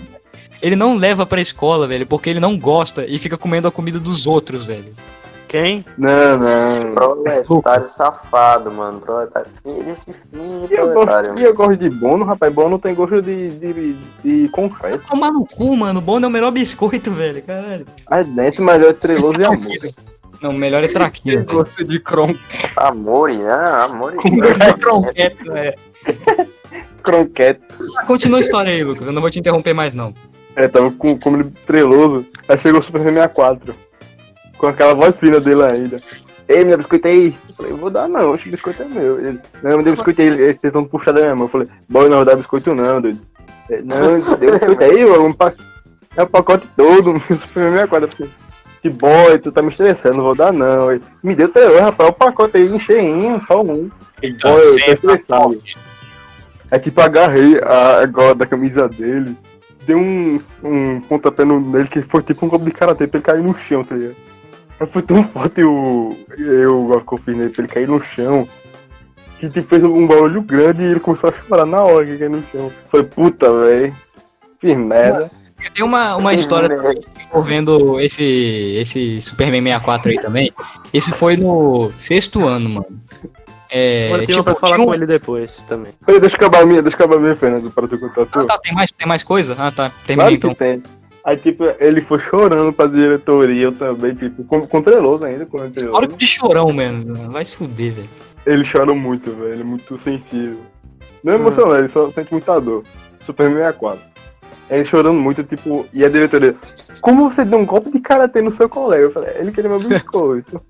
Ele não leva pra escola, velho, porque ele não gosta e fica comendo a comida dos outros, velho. Quem? Não, não. Proletário safado, mano. Proletário. Filho desse filho de E eu, proletário. gosto, eu gosto de bono, rapaz. Bono tem gosto de, de, de confete. Tomar no cu, mano. O bono é o melhor biscoito, velho. Caralho. Aí dentro, mas é treloso e amor. [LAUGHS] Não, o melhor é traquina, velho. Gosto de cron. Amore, né? Amore. É croquete, [LAUGHS] velho. Cronquete. Ah, Continua a história aí, Lucas. Eu não vou te interromper mais, não. É, tava com, com ele treloso. Aí chegou o Super 64. Com aquela voz fina dele ainda. Ei, me dá biscoito aí. Eu falei, vou dar não, acho que biscoito é meu. Ele, não, me deu biscoito aí. Eles tentam puxar da minha mão. Eu falei, boy, não, dá biscoito não, doido. Ele, Não, deu biscoito aí, mano. É o pacote todo, [LAUGHS] Super 64. Eu falei, que boy, tu tá me estressando, não vou dar não. Ele, me deu treloso, rapaz, o pacote aí cheinho, só um. Então, Boy, eu tô estressado. É tipo, agarrei a a gola da camisa dele, dei um, um pontapé no, nele que foi tipo um golpe de karatê pra ele cair no chão, tá ligado? Aí foi tão forte o. Eu que eu fiz nele pra ele cair no chão. Que tipo, fez um barulho grande e ele começou a chorar na hora que caiu no chão. Foi puta, velho. Fiz merda. Tem uma, uma história também envolvendo esse, esse Superman 64 aí também. Esse foi no sexto ano, mano. É, tem tipo, pra falar um- com ele depois também. Peraí, deixa eu acabar a minha, deixa eu acabar a minha, Fernando, para tu contar a Ah, tá, tem mais, tem mais coisa? Ah, tá. Terminei Claro que então. tem. Aí, tipo, ele foi chorando pra diretoria, eu também, tipo, com, com treloso ainda, com treloso. Hora de chorão, mano. Vai se fuder, velho. Ele chora muito, velho. Ele é muito sensível. Não é Hum. emocionado, ele só sente muita dor. Super 64. Ele chorando muito, tipo, e a diretoria. Como você deu um golpe de karatê no seu colega? Eu falei, [LAUGHS] ele queria meu biscoito.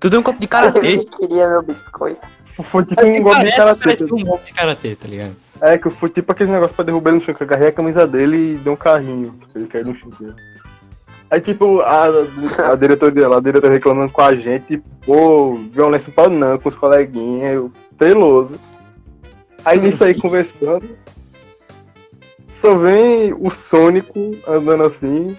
Tu deu um copo de karatê. Ele queria meu biscoito. Foi tipo um golpe de karatê. parece um golpe de karatê, tá ligado? É, que foi tipo aquele negócio pra derrubar ele no chão, que eu agarrei a camisa dele e dei um carrinho. pra Ele cair no chão. Aí, tipo, a, a diretoria lá, a diretoria reclamando com a gente, tipo, pô, violência para não, com os coleguinhas, eu, treloso. Aí nisso aí conversando, só vem o Sônico andando assim.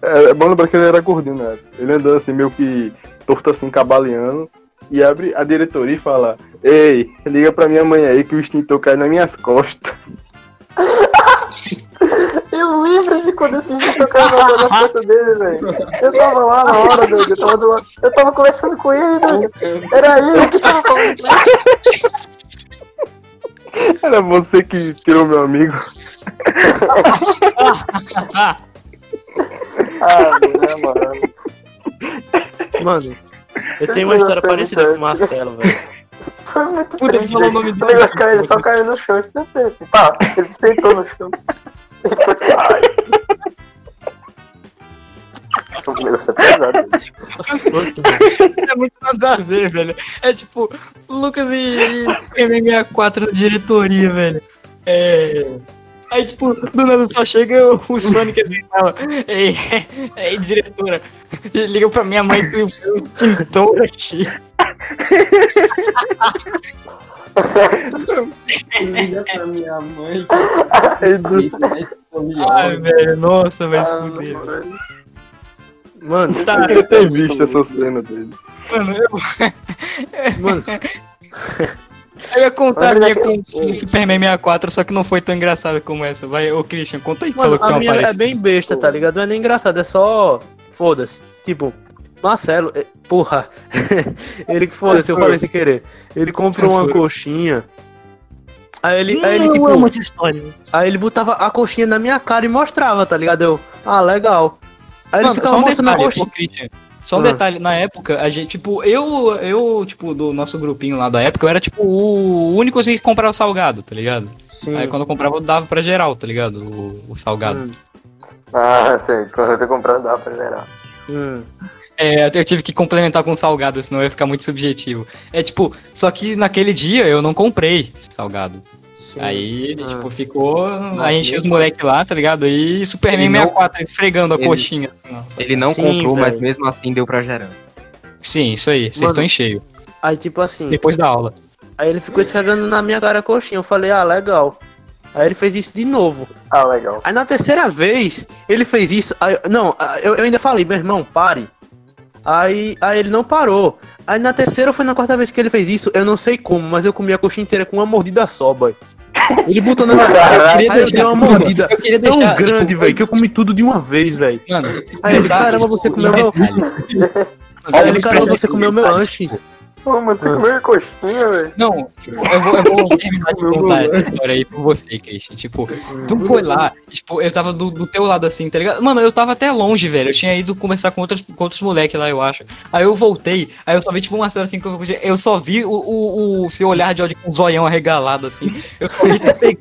É, é bom lembrar que ele era gordinho, né? Ele andando assim, meio que torto assim, cabaleando. E abre a diretoria e fala: Ei, liga pra minha mãe aí que o extintor cai nas minhas costas. [LAUGHS] Eu lembro de quando esse vídeo tocava na na foto dele, velho. Eu tava lá na hora, doido. Eu tava, do lado- eu tava conversando com ele, doido. Era ele que tava falando ele. [LAUGHS] Era você que tirou meu amigo. [LAUGHS] Ah, né, mano. Mano, eu tenho uma história parecida com o Marcelo, velho. Foi muito Puta, triste, falou o nome O dele. negócio caiu, ele só caiu no chão. isso é assim. Pá, ele sentou no chão. O é. É muito nada a ver, velho. É tipo, Lucas e M64 na diretoria, velho. É. Aí, tipo, do nada só chega o o Sonic assim e fala: Ei, [LAUGHS] ei, diretora, liga pra minha mãe que eu um pintor aqui. Liga pra minha mãe que Ai, velho, nossa, vai se Ah, fuder. mano. Tá, Eu ter visto essa cena dele. mano, eu, mano, [LAUGHS] eu ia contar a minha com o Superman 64, só que não foi tão engraçada como essa. Vai, ô Christian, conta aí que mano, falou que a minha é aparece. bem besta, tá ligado? Não é nem engraçado, é só. Foda-se. Tipo, Marcelo, é- porra. [LAUGHS] ele que foda-se, eu falei sem querer. Ele comprou uma coxinha. Aí ele, aí ele eu tipo, amo essa história. aí ele botava a coxinha na minha cara e mostrava, tá ligado? Eu, ah, legal. Aí ele Mano, ficava só um mostrando a coxinha. Só um Ah. detalhe, na época, a gente, tipo, eu, eu, tipo, do nosso grupinho lá da época, eu era, tipo, o único assim, que comprava salgado, tá ligado? Sim. Aí quando eu comprava, eu dava pra geral, tá ligado? O, o salgado. Hum, Ah, sim. Quando eu tô comprando, dá pra geral. hum. É, eu tive que complementar com salgado, senão ia ficar muito subjetivo. É tipo, só que naquele dia eu não comprei salgado. Sim. Aí, Ah. tipo, ficou. Aí enchi os moleques lá, tá ligado? Aí Superman Ele não- 64 esfregando a ele- coxinha. Assim. Ele não Sim, comprou, mas velho. mesmo assim deu pra gerar. Sim, isso aí, vocês estão em cheio. Aí, tipo assim, Depois da aula. aí ele ficou esfregando na minha cara a coxinha. Eu falei, ah, legal. Aí ele fez isso de novo. Ah, legal. Aí na terceira vez, ele fez isso. aí- não, eu, eu ainda falei, meu irmão, pare. Aí, aí ele não parou. Aí na terceira ou foi na quarta vez que ele fez isso, eu não sei como, mas eu comi a coxinha inteira com uma mordida só, boy. [LAUGHS] Ele botou na minha cara, aí eu dei uma mordida Eu queria tão deixar. grande, tipo, velho, que eu comi tudo de uma vez, velho. Aí ele, deixar, caramba, tipo, você em comeu meu. [LAUGHS] Aí ele, caramba, você comeu meu lanche. Pô, mano, tu comeu coxinha, velho. Não, eu vou, eu vou terminar de contar essa história aí pra você, Christian. Tipo, tu foi lá, tipo, eu tava do, do teu lado assim, tá ligado? Mano, eu tava até longe, velho. Eu tinha ido conversar com outros, com outros moleques lá, eu acho. Aí eu voltei, aí eu só vi, tipo, uma cena assim, que eu, eu só vi o, o, o seu olhar de ódio com o zoião arregalado, assim. Eu só vi [LAUGHS] tu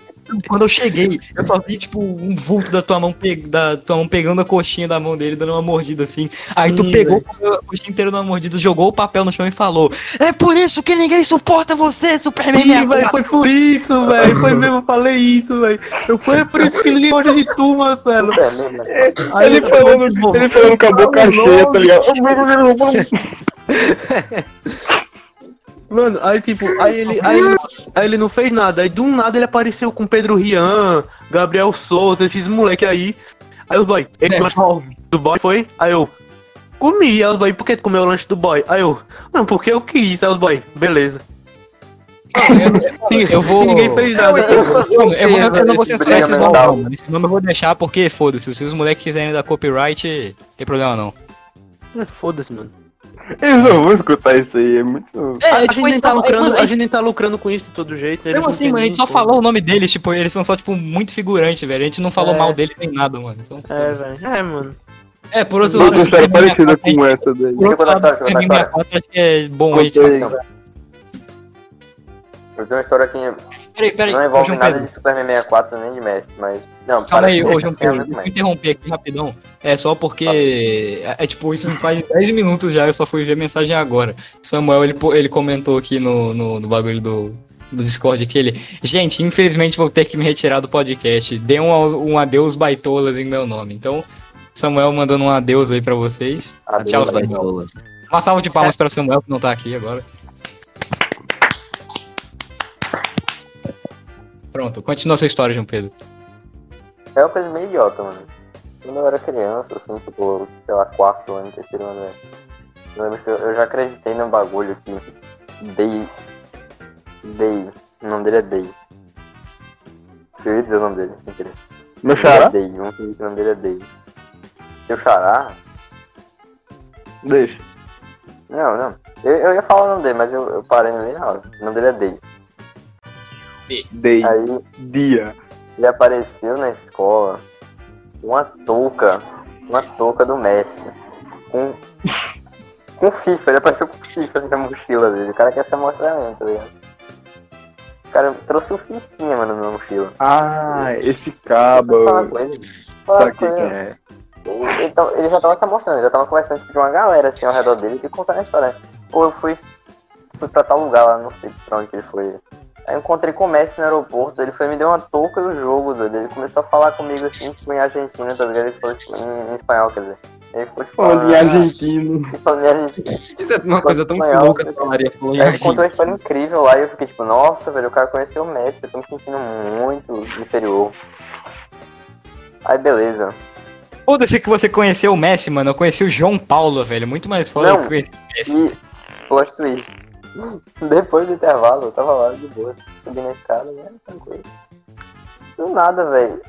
Quando eu cheguei, eu só vi, tipo, um vulto da tua mão, pe... da tua mão pegando a coxinha da mão dele, dando uma mordida assim. Aí tu Sim, pegou a coxinha inteira numa mordida, jogou o papel no chão e falou: É por isso que ninguém suporta você, Superman Sim, velho, foi por isso, velho. Foi mesmo, eu falei isso, velho. Foi por isso que ninguém gosta de tu, Marcelo. É? Aí Ele falando, ele falando com a boca cheia, tá ligado? [LAUGHS] Mano, aí tipo, aí ele, aí, ele, aí ele não fez nada. Aí do nada ele apareceu com Pedro Rian, Gabriel Souza, esses moleque aí. Aí os boy, ele comeu o lanche do boy, foi? Aí eu, comi. Aí os boy, por que tu comeu o lanche do boy? Aí eu, não, porque eu quis. Aí os boy, beleza. [LAUGHS] Eu vou. Ninguém fez nada. Eu, vou, eu não vou censurar esses nomes, não, mano. Esse nome eu vou deixar porque, foda-se, se os moleques quiserem dar copyright, tem problema não. É, Foda-se, mano. Eles não vão escutar isso aí, é muito. É, a, gente nem tá lucrando, mano, a gente nem tá lucrando com isso de todo jeito. eles Mesmo não assim, mano, a gente só falou o nome deles, tipo, eles são só, tipo, muito figurantes, velho. A gente não falou É. mal deles nem nada, mano. Então. É, velho. É, mano. é, por outro Outra lado, história Superman parecida 64, com essa daí. Por outro lado, contar, deixa eu Superman contar. 64 acho que é bom a gente. Contei. Eu tenho uma história que Peraí, peraí, não envolve nada Pedro. de Superman 64 nem de Messi, mas. Não, Calma aí, ô João Pedro, vou interromper aqui rapidão. É só porque. É, é, tipo, isso faz [LAUGHS] 10 minutos já, eu só fui ver a mensagem agora. Samuel, ele, ele comentou aqui no, no, no bagulho do, do Discord que ele. Gente, infelizmente vou ter que me retirar do podcast. Dê um, um adeus baitolas em meu nome. Então, Samuel mandando um adeus aí pra vocês. Adeus, Tchau. Samuel. Uma salva de palmas para Samuel que não tá aqui agora. Pronto, continua sua história, João Pedro. É uma coisa meio idiota, mano. Quando eu era criança, assim, tipo, sei lá, quarto ano, terceiro ano, né? Eu lembro que eu, já acreditei num bagulho que Day. Day. O nome dele é Day. Eu ia dizer o nome dele, sem querer. Meu dele é xará? Day, vamos fingir que o nome dele é Day. Seu xará? Deixa. Não, não. Eu, eu ia falar o nome dele, mas eu, eu parei no meio na hora. O nome dele é Day. Dei. Aí Dia. ele apareceu na escola com uma touca, uma touca do Messi. Com, com FIFA, ele apareceu com FIFA na mochila dele. O cara quer se mostrar mesmo, tá ligado? O cara trouxe o Fifinha, mano, na mochila. Ah, esse cabo. coisa. Uma Sabe quem coisa. é? Ele, ele ele já tava se mostrando, ele já tava conversando com uma galera assim ao redor dele e contando a história. Pô, eu fui, fui pra tal lugar lá, não sei pra onde que ele foi. Aí eu encontrei com o Messi no aeroporto, ele foi me deu uma touca do jogo, doido. Ele começou a falar comigo assim, tipo, em Argentina, tá ligado? Ele falou tipo, em, em espanhol, quer dizer. Ele ficou tipo. Falando em argentino. [LAUGHS] ele falou em argentino. Isso é uma coisa tão Espanhol, louca que eu falaria. Ele contou Argentina. uma história incrível lá e eu fiquei tipo, nossa, velho, o cara conheceu o Messi, eu tô me sentindo muito inferior. Aí beleza. Foda-se que você conheceu o Messi, mano. Eu conheci o João Paulo, velho. Muito mais foda Não. do que conheci o Messi. E plot twist. [LAUGHS] Depois do intervalo, eu tava lá de boa, subindo a escada, né? Tranquilo. Do nada, velho.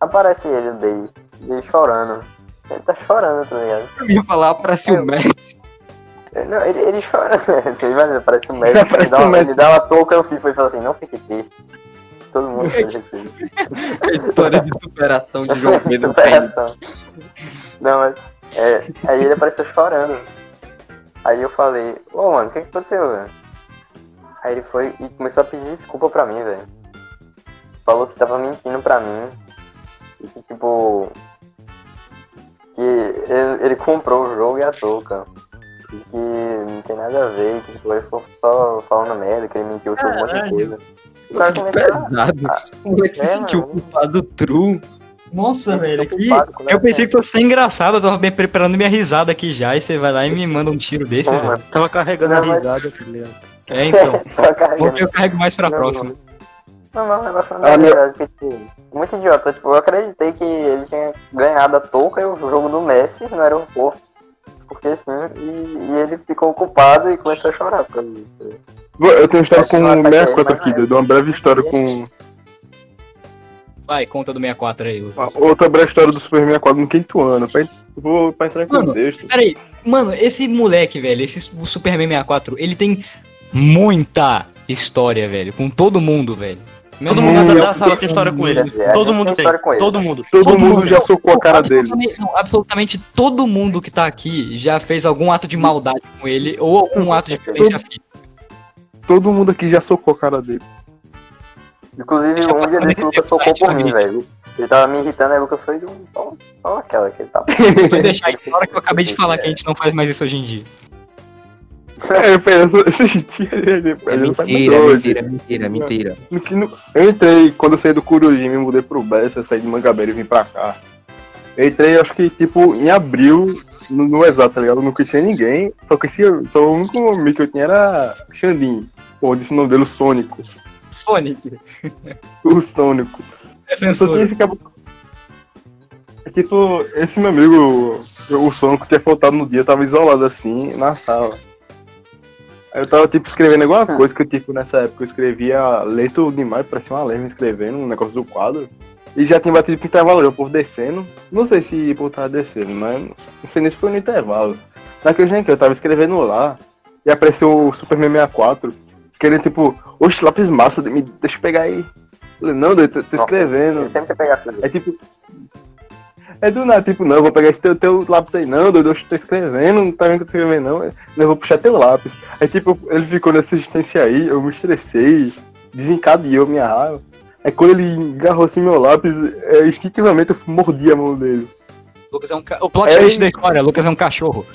Aparece ele, o Day. Day chorando. Ele tá chorando, tá ligado? Eu ia falar pra o Messi. É, Não, ele, ele chora, [LAUGHS] né? Imagina, aparece o médico, [LAUGHS] ele dá, o uma, ele dá uma touca no FIFA e fala assim, não fique triste. Todo mundo fez isso. A história de superação de João Pedro Superação. Não, mas É, aí ele apareceu chorando. Aí eu falei, ô mano, o que, que aconteceu, velho? Aí ele foi e começou a pedir desculpa pra mim, velho. Falou que tava mentindo pra mim. E que tipo. Que ele, ele comprou o jogo e a touca. E que não tem nada a ver, que tipo, ele ficou só falando merda, que ele mentiu sobre um monte de coisa. O cara Que começou a- pesado. O moleque se É, sentiu mano. culpado true. Nossa, velho, aqui. quando Eu pensei que fosse ser engraçado, eu tava bem preparando minha risada aqui já, e você vai lá e me manda um tiro desse, velho. Tava carregando Não, a mas- risada, tá ligado? É, então. [LAUGHS] Porque eu carrego mais pra Não, próxima. Não, mas o negócio não Ah, é meu- verdade, porque, tipo, muito idiota. Tipo, eu acreditei que ele tinha ganhado a touca e o jogo do Messi no aeroporto. Porque assim, e, e ele ficou culpado e começou a chorar por causa disso. Eu tenho uma história com Ah, o 64 bem, aqui, mas- dou uma breve história com. Vai, conta do 64 aí, Lucas. Outra breve história do Super 64 no quinto ano. Pra, vou pra entrar em Mano, contexto. Peraí, mano, esse moleque, velho, esse Superman 64, ele tem muita história, velho, com todo mundo, velho. Todo mundo da- sala tem história com ele. Todo mundo tem tem. história com ele. Todo mundo. Todo, mundo já socou a cara dele. Não, absolutamente todo mundo que tá aqui já fez algum ato de maldade com ele ou algum ato de violência física. Todo mundo aqui já socou a cara dele. Inclusive, um dia desse nesse Lucas gente por mim, velho. Ele tava me irritando, aí o Lucas foi de um. Só, só aquela que ele tava. Vou deixar aí, na hora que eu acabei de falar que a gente não faz mais isso hoje em dia. É, eu penso, esse dia ele, É mentira, é mentira, é mentira, é mentira. No- Eu entrei, quando eu saí do Curuji, me mudei pro Bessa, saí de Mangabeira e vim pra cá. Eu entrei, acho que, tipo, em abril, no, no exato, tá ligado? Eu não conhecia ninguém, só conhecia, só o único amigo que eu tinha era Xandin. Pô, disse o nome dele, o Sônico. Sonic, O Sônico. é censura. esse. É tipo, esse meu amigo, o Sônico, tinha faltado no dia, tava isolado assim, na sala. Aí eu tava, tipo, escrevendo alguma coisa que eu, tipo, nessa época eu escrevia lento demais, parecia uma leva escrevendo um negócio do quadro. E já tinha batido pro intervalo, o povo descendo. Não sei se o povo tava descendo, mas não sei nem se foi no intervalo. Naquele dia que eu tava escrevendo lá, e apareceu o Superman 64, querendo, tipo, oxe, lápis massa, me deixa eu pegar aí. Eu Falei, não, doido, tô, tô Nossa, escrevendo. Ele sempre quer pegar tudo. É tipo. É do nada, tipo, não, eu vou pegar esse teu, teu lápis aí, não, doido, eu tô escrevendo, não tá vendo que eu tô escrevendo, não. Eu vou puxar teu lápis. Aí, tipo, ele ficou nessa existência aí, eu me estressei, desencadeou minha raiva. Aí, quando ele agarrou assim meu lápis, é, instintivamente eu mordi a mão dele. Lucas é um ca... O plot É, twist da história, Lucas é um cachorro.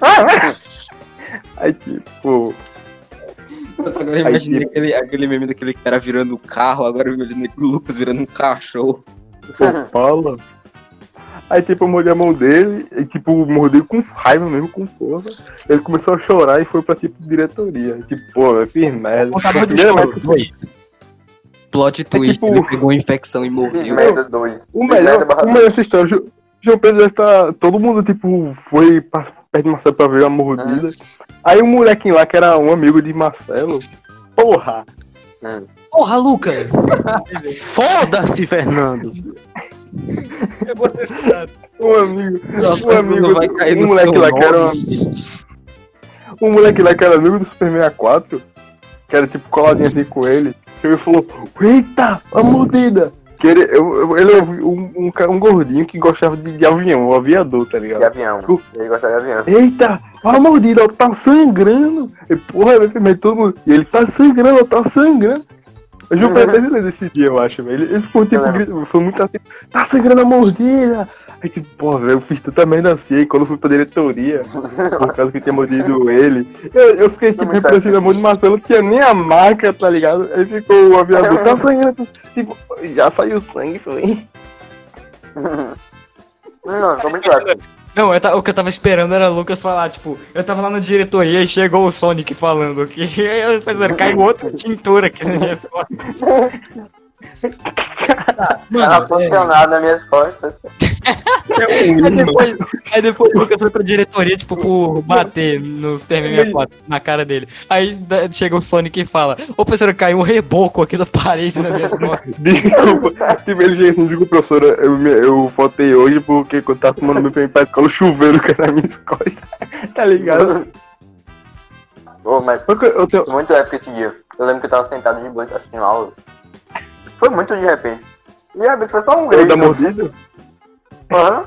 [LAUGHS] Aí, tipo, Nossa, agora imaginei tipo- aquele, aquele meme daquele cara virando o carro, agora eu imaginei o Lucas virando um cachorro. pô, fala. Aí, tipo, eu mordi a mão dele, e, tipo, mordi com raiva mesmo, com força. Ele começou a chorar e foi pra, tipo, diretoria. Tipo, pô, eu fiz merda. Plot twist, tipo- ele pegou infecção e morreu. merda 2. O melhor, o melhor dessa história, João Pedro deve estar. Todo mundo, tipo, foi pra, perto de Marcelo pra ver a mordida. Aí um molequinho lá, que era um amigo de Marcelo, porra! Porra, Lucas! [LAUGHS] Foda-se, Fernando! Eu vou. Um amigo. Nossa, um amigo. vai cair Um moleque lá que era. nome. Um moleque lá que era amigo do Super 64, que era tipo coladinho assim com ele, chegou e falou: Eita, a mordida! Que ele, eu, ele é um, um, um gordinho que gostava de, de avião, um aviador, tá ligado? De avião. Ele gosta de avião. Eita, olha a mordida, ó, tá sangrando. E, porra, mas todo mundo. E ele tá sangrando, ó, tá sangrando. Eu juro pra ele desse dia, eu acho, velho. Ele, ele ficou tipo, gritando, foi muito assim, tá sangrando a mordida. Aí tipo, porra, velho, eu fiz tanta merda assim, quando eu fui pra diretoria, [LAUGHS] por causa que tinha mordido ele, eu, eu fiquei tipo, Muito representando na mão de Marcelo, não tinha nem a marca, tá ligado? Aí ficou o aviador, [LAUGHS] tá sangrando, tipo, já saiu sangue, foi. [LAUGHS] Não, tô brincando. Não, eu o que eu tava esperando era o Lucas falar, tipo, eu tava lá na diretoria e chegou o Sonic falando que caiu outra tintura aqui na minha costas. Tava Mano, é, posicionado nas minhas costas. [LAUGHS] aí, depois, aí depois o Lucas foi pra diretoria, tipo, por bater no Superman 64 na cara dele. Aí da- chega o Sonic e fala, ô professor, caiu um reboco aqui da parede nas minhas costas. [LAUGHS] Desculpa, tipo, ele chega assim, desculpa, professora, eu, me- eu faltei hoje porque quando tava tomando meu PM pra escola, o chuveiro caiu nas minhas costas, [LAUGHS] tá ligado? Ô, mas eu tenho- muito épico esse dia. Eu lembro que eu tava sentado de boa assistindo aula. Foi muito de repente. De repente foi só um Eu grito. da mordida? Aham.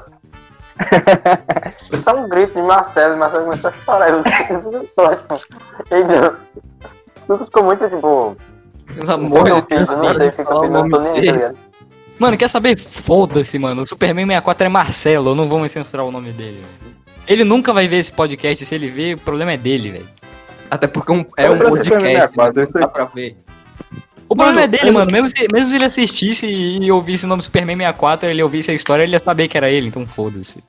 [LAUGHS] Só um grito de Marcelo, e Marcelo começou a chorar. Eu Ele Lucas ficou muito tipo. Pelo amor de Deus, não sei, fica pedindo, tô nem tá ligado? Mano, quer saber? Foda-se, mano. O Superman 64 é Marcelo, eu não vou mais censurar o nome dele. Ele nunca vai ver esse podcast, se ele ver, o problema é dele, velho. Até porque um- é um podcast, 64, né? dá pra ver. O problema Mano, é dele, mano. Mesmo se, mesmo se ele assistisse e ouvisse o nome Superman 64, ele ouvisse a história, ele ia saber que era ele, então foda-se.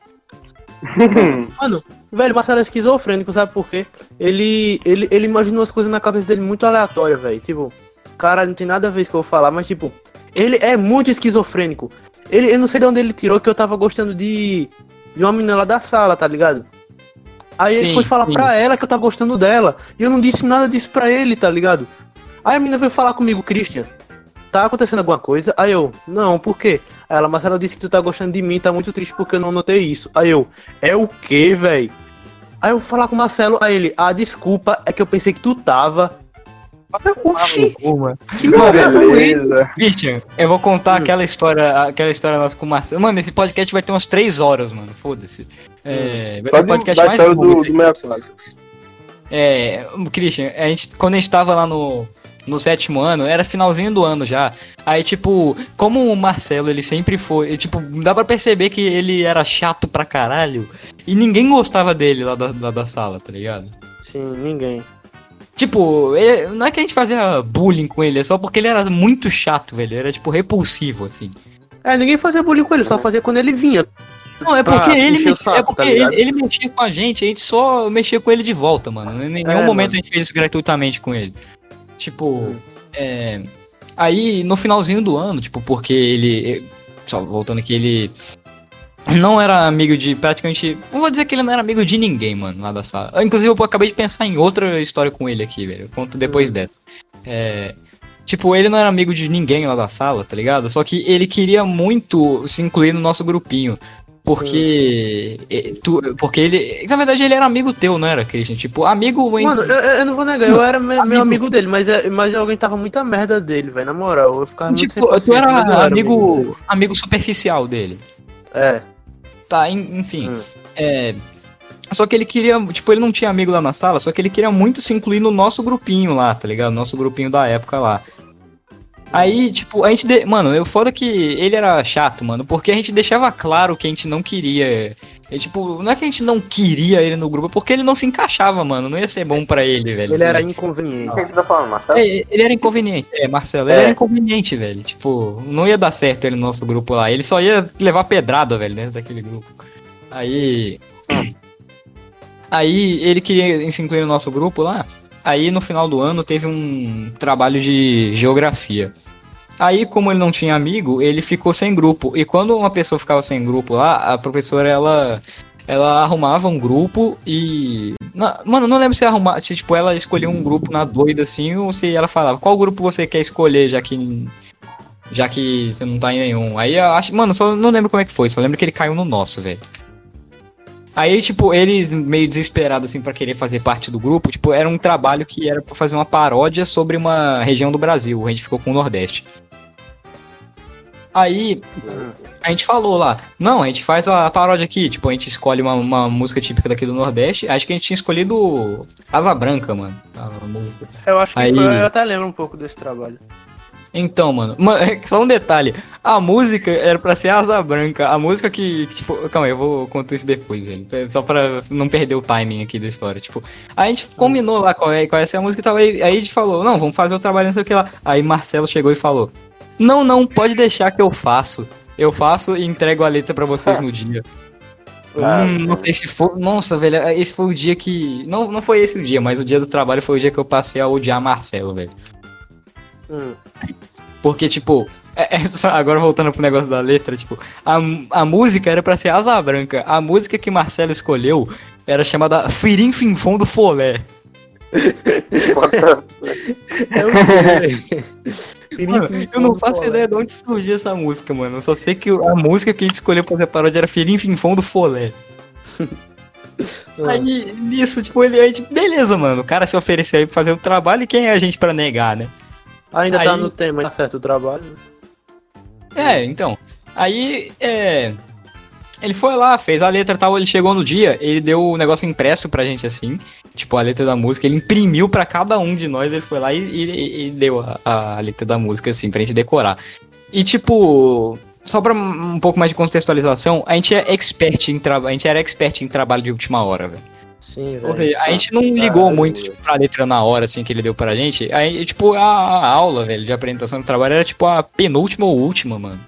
[LAUGHS] Mano, velho, o Marcelo é esquizofrênico, sabe por quê? Ele, ele, ele imaginou as coisas na cabeça dele muito aleatórias, velho. Tipo, cara, não tem nada a ver com isso que eu vou falar, mas tipo, ele é muito esquizofrênico. Ele, eu não sei de onde ele tirou que eu tava gostando de, de uma menina lá da sala, tá ligado? Aí ele Sim, foi falar sim. pra ela que eu tava gostando dela. E eu não disse nada disso pra ele, tá ligado? Aí a menina veio falar comigo, Christian. Tá acontecendo alguma coisa? Aí eu, não, por quê? Aí ela, Marcelo disse que tu tá gostando de mim, tá muito triste porque eu não notei isso. Aí eu, é o quê, véi? Aí eu vou falar com o Marcelo, aí ele, ah, desculpa, é que eu pensei que tu tava. Eu, Oxi, que merda é esse? Beleza. Christian, eu vou contar Hum. aquela história, aquela história nossa com o Marcelo. Mano, esse podcast vai ter umas 3 horas, mano. Foda-se. É, vai Só ser o de podcast mais longo. do, do 64. É, Christian, a gente, quando a gente tava lá no, no sétimo ano, era finalzinho do ano já. Aí, tipo, como o Marcelo, ele sempre foi. Tipo, dá pra perceber que ele era chato pra caralho. E ninguém gostava dele lá da, lá da sala, tá ligado? Sim, ninguém. Tipo, é- não é que a gente fazia bullying com ele, é só porque ele era muito chato, velho. Era, tipo, repulsivo, assim. É, ninguém fazia bullying com ele, só fazia quando ele vinha. Não, é porque ele, encher o me- saco, é porque tá ele, ele mexia com a gente, a gente só mexia com ele de volta, mano. Em nenhum É, momento mano. a gente fez isso gratuitamente com ele. Tipo, é. Aí no finalzinho do ano, tipo, porque ele. Só voltando aqui, ele. Não era amigo de praticamente. Não vou dizer que ele não era amigo de ninguém, mano, lá da sala. Inclusive, eu acabei de pensar em outra história com ele aqui, velho. Eu conto depois Hum. dessa. É. Tipo, ele não era amigo de ninguém lá da sala, tá ligado? Só que ele queria muito se incluir no nosso grupinho. Porque. Tu, porque ele. Na verdade, ele era amigo teu, não era, Christian? Tipo, amigo. em- Mano, eu, eu não vou negar, eu era me- amigo. meu amigo dele, mas, é- mas alguém tava muita merda dele, velho, na moral. Eu ficava muito sem tipo, tu era eu amigo, dele. amigo superficial dele. É, Tá, en- enfim. Hum. É. Só que ele queria. Tipo, ele não tinha amigo lá na sala, só que ele queria muito se incluir no nosso grupinho lá, tá ligado? Nosso grupinho da época lá. Aí, tipo, a gente. de- Mano, eu foda que ele era chato, mano, porque a gente deixava claro que a gente não queria. E, tipo, não é que a gente não queria ele no grupo, é porque ele não se encaixava, mano. Não ia ser bom pra ele, velho. ele era assim. inconveniente. Quem você tá falando, Marcelo? É, ele era inconveniente, é, Marcelo, ele É. era inconveniente, velho. Tipo, não ia dar certo ele no nosso grupo lá. Ele só ia levar pedrada, velho, dentro daquele grupo. Aí. Aí ele queria se incluir no nosso grupo lá. Aí no final do ano teve um trabalho de geografia. Aí, como ele não tinha amigo, ele ficou sem grupo. E quando uma pessoa ficava sem grupo lá, a professora ela ela arrumava um grupo e. Mano, não lembro se arrumar, se tipo ela escolhia um grupo na doida assim ou se ela falava qual grupo você quer escolher, já que já que você não tá em nenhum. Aí eu acho, mano, só não lembro como é que foi, só lembro que ele caiu no nosso, velho. Aí, tipo, eles meio desesperados assim pra querer fazer parte do grupo, tipo, era um trabalho que era pra fazer uma paródia sobre uma região do Brasil. A gente ficou com o Nordeste. Aí, a gente falou lá, não, a gente faz a paródia aqui, tipo, a gente escolhe uma, uma música típica daqui do Nordeste. Acho que a gente tinha escolhido Asa Branca, mano. A música. Eu acho que Aí- foi, eu até lembro um pouco desse trabalho. Então, mano, [LAUGHS] ma- só um detalhe. A música era pra ser Asa Branca. A música que, que, tipo, calma aí, eu vou contar isso depois, velho. Só pra não perder o timing aqui da história. Tipo, a gente combinou lá qual é, qual é essa música e tal. Aí, aí a gente falou, não, vamos fazer o trabalho, não sei o que lá. Aí Marcelo chegou e falou: Não, não, pode deixar que eu faço. Eu faço e entrego a letra pra vocês no dia. [LAUGHS] Ah, Hum, não sei se foi. Nossa, velho, esse foi o dia que. Não, não foi esse o dia, mas o dia do trabalho foi o dia que eu passei a odiar Marcelo, velho. Hum. Porque, tipo, é- é só- agora voltando pro negócio da letra, tipo, a, a música era pra ser Asa Branca. A música que Marcelo escolheu era chamada Firim Finfon do Folé. É o Mano, eu não faço ideia de onde surgiu essa música, mano. Eu só sei que a música que a gente escolheu pra fazer a paródia era Firim Finfon do Folé. Aí, nisso, tipo, ele, a gente, beleza, mano. O cara se ofereceu aí pra fazer o trabalho e quem é a gente pra negar, né? Ainda tá Aí- no tema, tá certo o trabalho. É, então. Aí, é. Ele foi lá, fez a letra e tal, ele chegou no dia, ele deu o negócio impresso pra gente assim, tipo a letra da música, ele imprimiu pra cada um de nós, ele foi lá e, e- e deu a, a letra da música assim, pra gente decorar. E tipo, só pra um pouco mais de contextualização, a gente é expert em trabalho, a gente era expert em trabalho de última hora, velho. Sim, velho. seja, a gente não ligou muito tipo, pra letra na hora, assim, que ele deu pra gente. Aí, tipo, a, a aula, velho, de apresentação do trabalho era, tipo, a penúltima ou última, mano.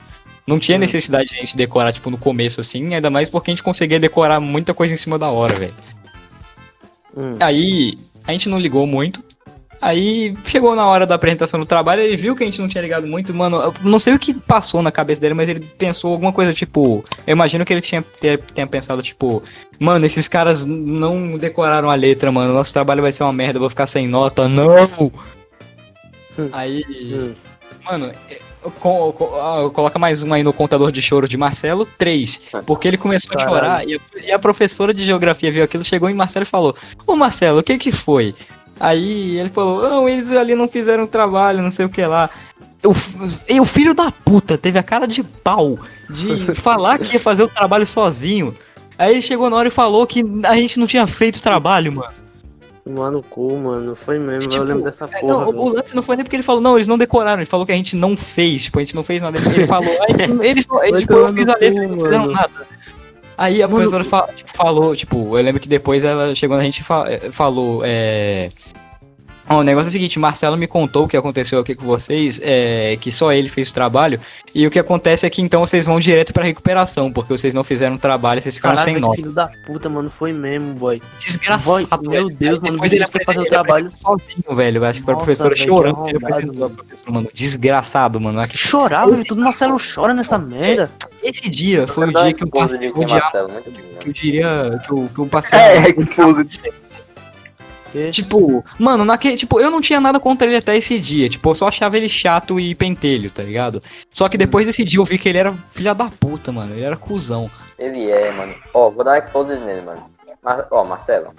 Não tinha necessidade de a gente decorar, tipo, no começo, assim, ainda mais porque a gente conseguia decorar muita coisa em cima da hora, velho. Hum. Aí, a gente não ligou muito. Aí, chegou na hora da apresentação do trabalho, ele viu que a gente não tinha ligado muito, mano. Eu não sei o que passou na cabeça dele, mas ele pensou alguma coisa, tipo... Eu imagino que ele tinha, tenha pensado, tipo... Mano, esses caras não decoraram a letra, mano. Nosso trabalho vai ser uma merda, eu vou ficar sem nota. Não! Hum. Aí... Hum. Mano, co- co- ah, coloca mais um aí no contador de choro de Marcelo, três. Porque ele começou a Caralho. chorar e a, e a professora de geografia viu aquilo, chegou em Marcelo e falou: Ô Marcelo, o que que foi? Aí ele falou: Não, eles ali não fizeram trabalho, não sei o que lá. O, e o filho da puta teve a cara de pau de [LAUGHS] falar que ia fazer o trabalho sozinho. Aí ele chegou na hora e falou que a gente não tinha feito o trabalho, mano. Mano, cu, mano. Foi mesmo, E, eu tipo, lembro dessa É, porra. não, o- o lance não foi nem porque ele falou, não, eles não decoraram, ele falou que a gente não fez, tipo, a gente não fez nada. Ele falou, "Ah, eles, Vai tipo, eu fiz a letra, eles não fizeram nada. Aí a Mano, professora fa- tipo, falou, tipo, eu lembro que depois ela chegou na gente e fa- eh, falou, é. O negócio é o seguinte, Marcelo me contou o que aconteceu aqui com vocês, é, que só ele fez o trabalho, e o que acontece é que então vocês vão direto pra recuperação, porque vocês não fizeram o trabalho, vocês ficaram Caralho, sem nota. filho da puta, mano. Foi mesmo, boy. Desgraçado. Voz- meu. Deus, mano, Depois ele que ia fazer o trabalho. sozinho, velho. Acho que foi a professora velho, chorando. que Ele arrombado, apresentou a professora, mano. Desgraçado, mano. Aqui- Chorar, velho. Tudo Marcelo chora nessa merda. Esse dia foi o dia que eu passei Que eu diria. Que eu, que eu passei É, a Tipo, mano, naquele. Tipo, eu não tinha nada contra ele até esse dia. Tipo, eu só achava ele chato e pentelho, tá ligado? Só que depois desse dia eu vi que ele era filha da puta, mano. Ele era cuzão. Ele é, mano. Ó, vou dar uma exposed nele, mano. Mar... Ó, Marcelo.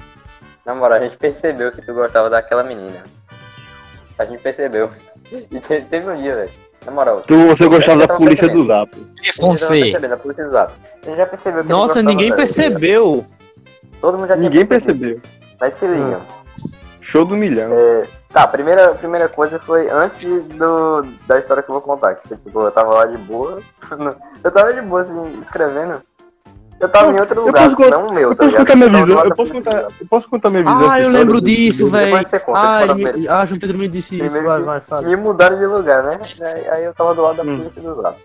Na moral, a gente percebeu que tu gostava daquela menina. A gente percebeu. [LAUGHS] E te- teve um dia, velho. Na moral. Tu, você gostava da polícia do. Zap. Você. percebendo, a polícia exato. A gente já percebeu que Nossa, ninguém percebeu. Todo mundo já tinha Ninguém percebeu. Mas se liga. Show do milhão. É, tá, a primeira, a primeira coisa foi antes do, da história que eu vou contar. Que tipo, eu tava lá de boa. [LAUGHS] eu tava de boa, assim, escrevendo. Eu tava em outro Eu lugar, posso contar- não o meu, Eu tá posso ligado? contar minha visão. lado Eu da posso contar, eu posso contar minha visão. Ah, eu lembro disso, velho. Ah, ah, João Pedro me disse isso. Vai, vai, fala. Me mudaram de lugar, né? Aí, aí eu tava do lado da Hum. polícia do lado.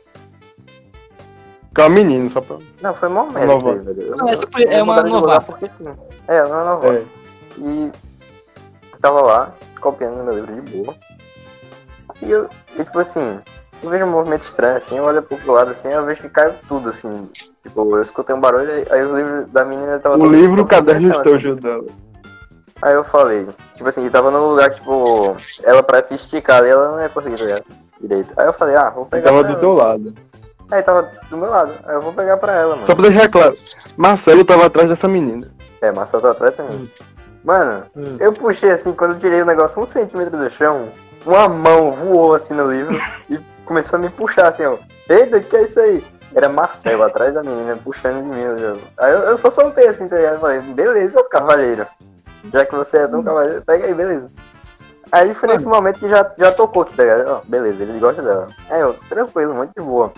Que é um menino, só pra. Não, foi uma merda aí, velho. Eu- Não, essa eu- foi- é uma novata. Porque sim. É, uma novata. É. E eu tava lá, copiando meu livro de boa. E eu, e, tipo assim, eu vejo um movimento estranho, assim, eu olho pro lado assim, eu vejo que caiu tudo, assim. Tipo, eu escutei um barulho, aí, aí o livro da menina tava. O todo- livro, o todo caderno assim. ajudando. Aí eu falei, tipo assim, tava num lugar, tipo, ela pra se esticar ali, ela não ia conseguir pegar direito. Aí eu falei, ah, vou Ele pegar tava pra do teu lado. Aí tava do meu lado, aí eu vou pegar pra ela, mano. Só pra deixar claro. Marcelo tava atrás dessa menina. É, só tá atrás também. Mano, Hum. eu puxei assim, quando eu tirei o negócio um centímetro do chão, uma mão voou assim no livro [LAUGHS] e começou a me puxar assim, ó. Eita, que é isso aí? Era Marcelo atrás da menina, puxando de mim o jogo. Aí eu, eu só soltei assim, tá ligado? Eu falei, beleza, cavaleiro. Já que você é tão cavaleiro, pega aí, beleza. Aí foi nesse momento que já, já tocou aqui, tá ligado? Ó, beleza, ele gosta dela. Aí eu, tranquilo, muito de boa.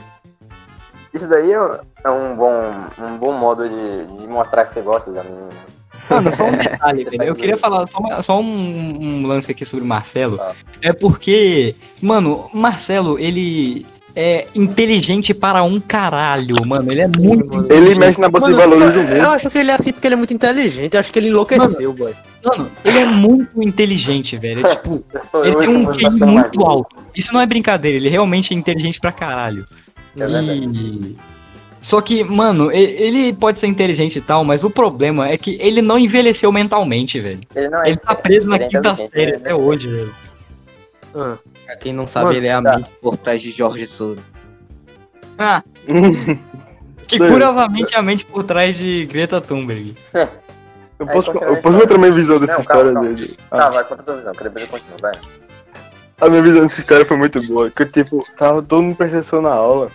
Isso daí é, é um, bom, um bom modo de, de mostrar que você gosta da menina. Mano, só um [LAUGHS] detalhe, velho. Eu queria falar só, uma- só um, um lance aqui sobre o Marcelo. Tá. É porque, mano, o Marcelo, ele é inteligente para um caralho, mano. Ele é muito mano. inteligente. Ele mexe na bolsa de Mano, valores do eu mundo. acho que ele é assim porque ele é muito inteligente. Eu acho que ele enlouqueceu, boy. Mano, ele é muito inteligente, velho. É [LAUGHS] tipo, ele eu tem um QI muito alto. Isso não é brincadeira, ele realmente é inteligente pra caralho. É verdade. Só que, mano, ele pode ser inteligente e tal, mas o problema é que ele não envelheceu mentalmente, velho. Ele não é Ele tá preso na é quinta inteligente, série é até hoje, velho. Ah, Pra quem não sabe, Mano, ele é a tá. mente por trás de Jorge Soros. Ah, [LAUGHS] que curiosamente é a mente por trás de Greta Thunberg. Eu Aí, posso, eu posso contar minha visão dessa Não, história calma, dele. Tá, Ah, vai, conta a tua visão, que depois eu continuo, vai. a minha visão dessa história foi muito boa. Que tipo, tava todo mundo prestando atenção na aula.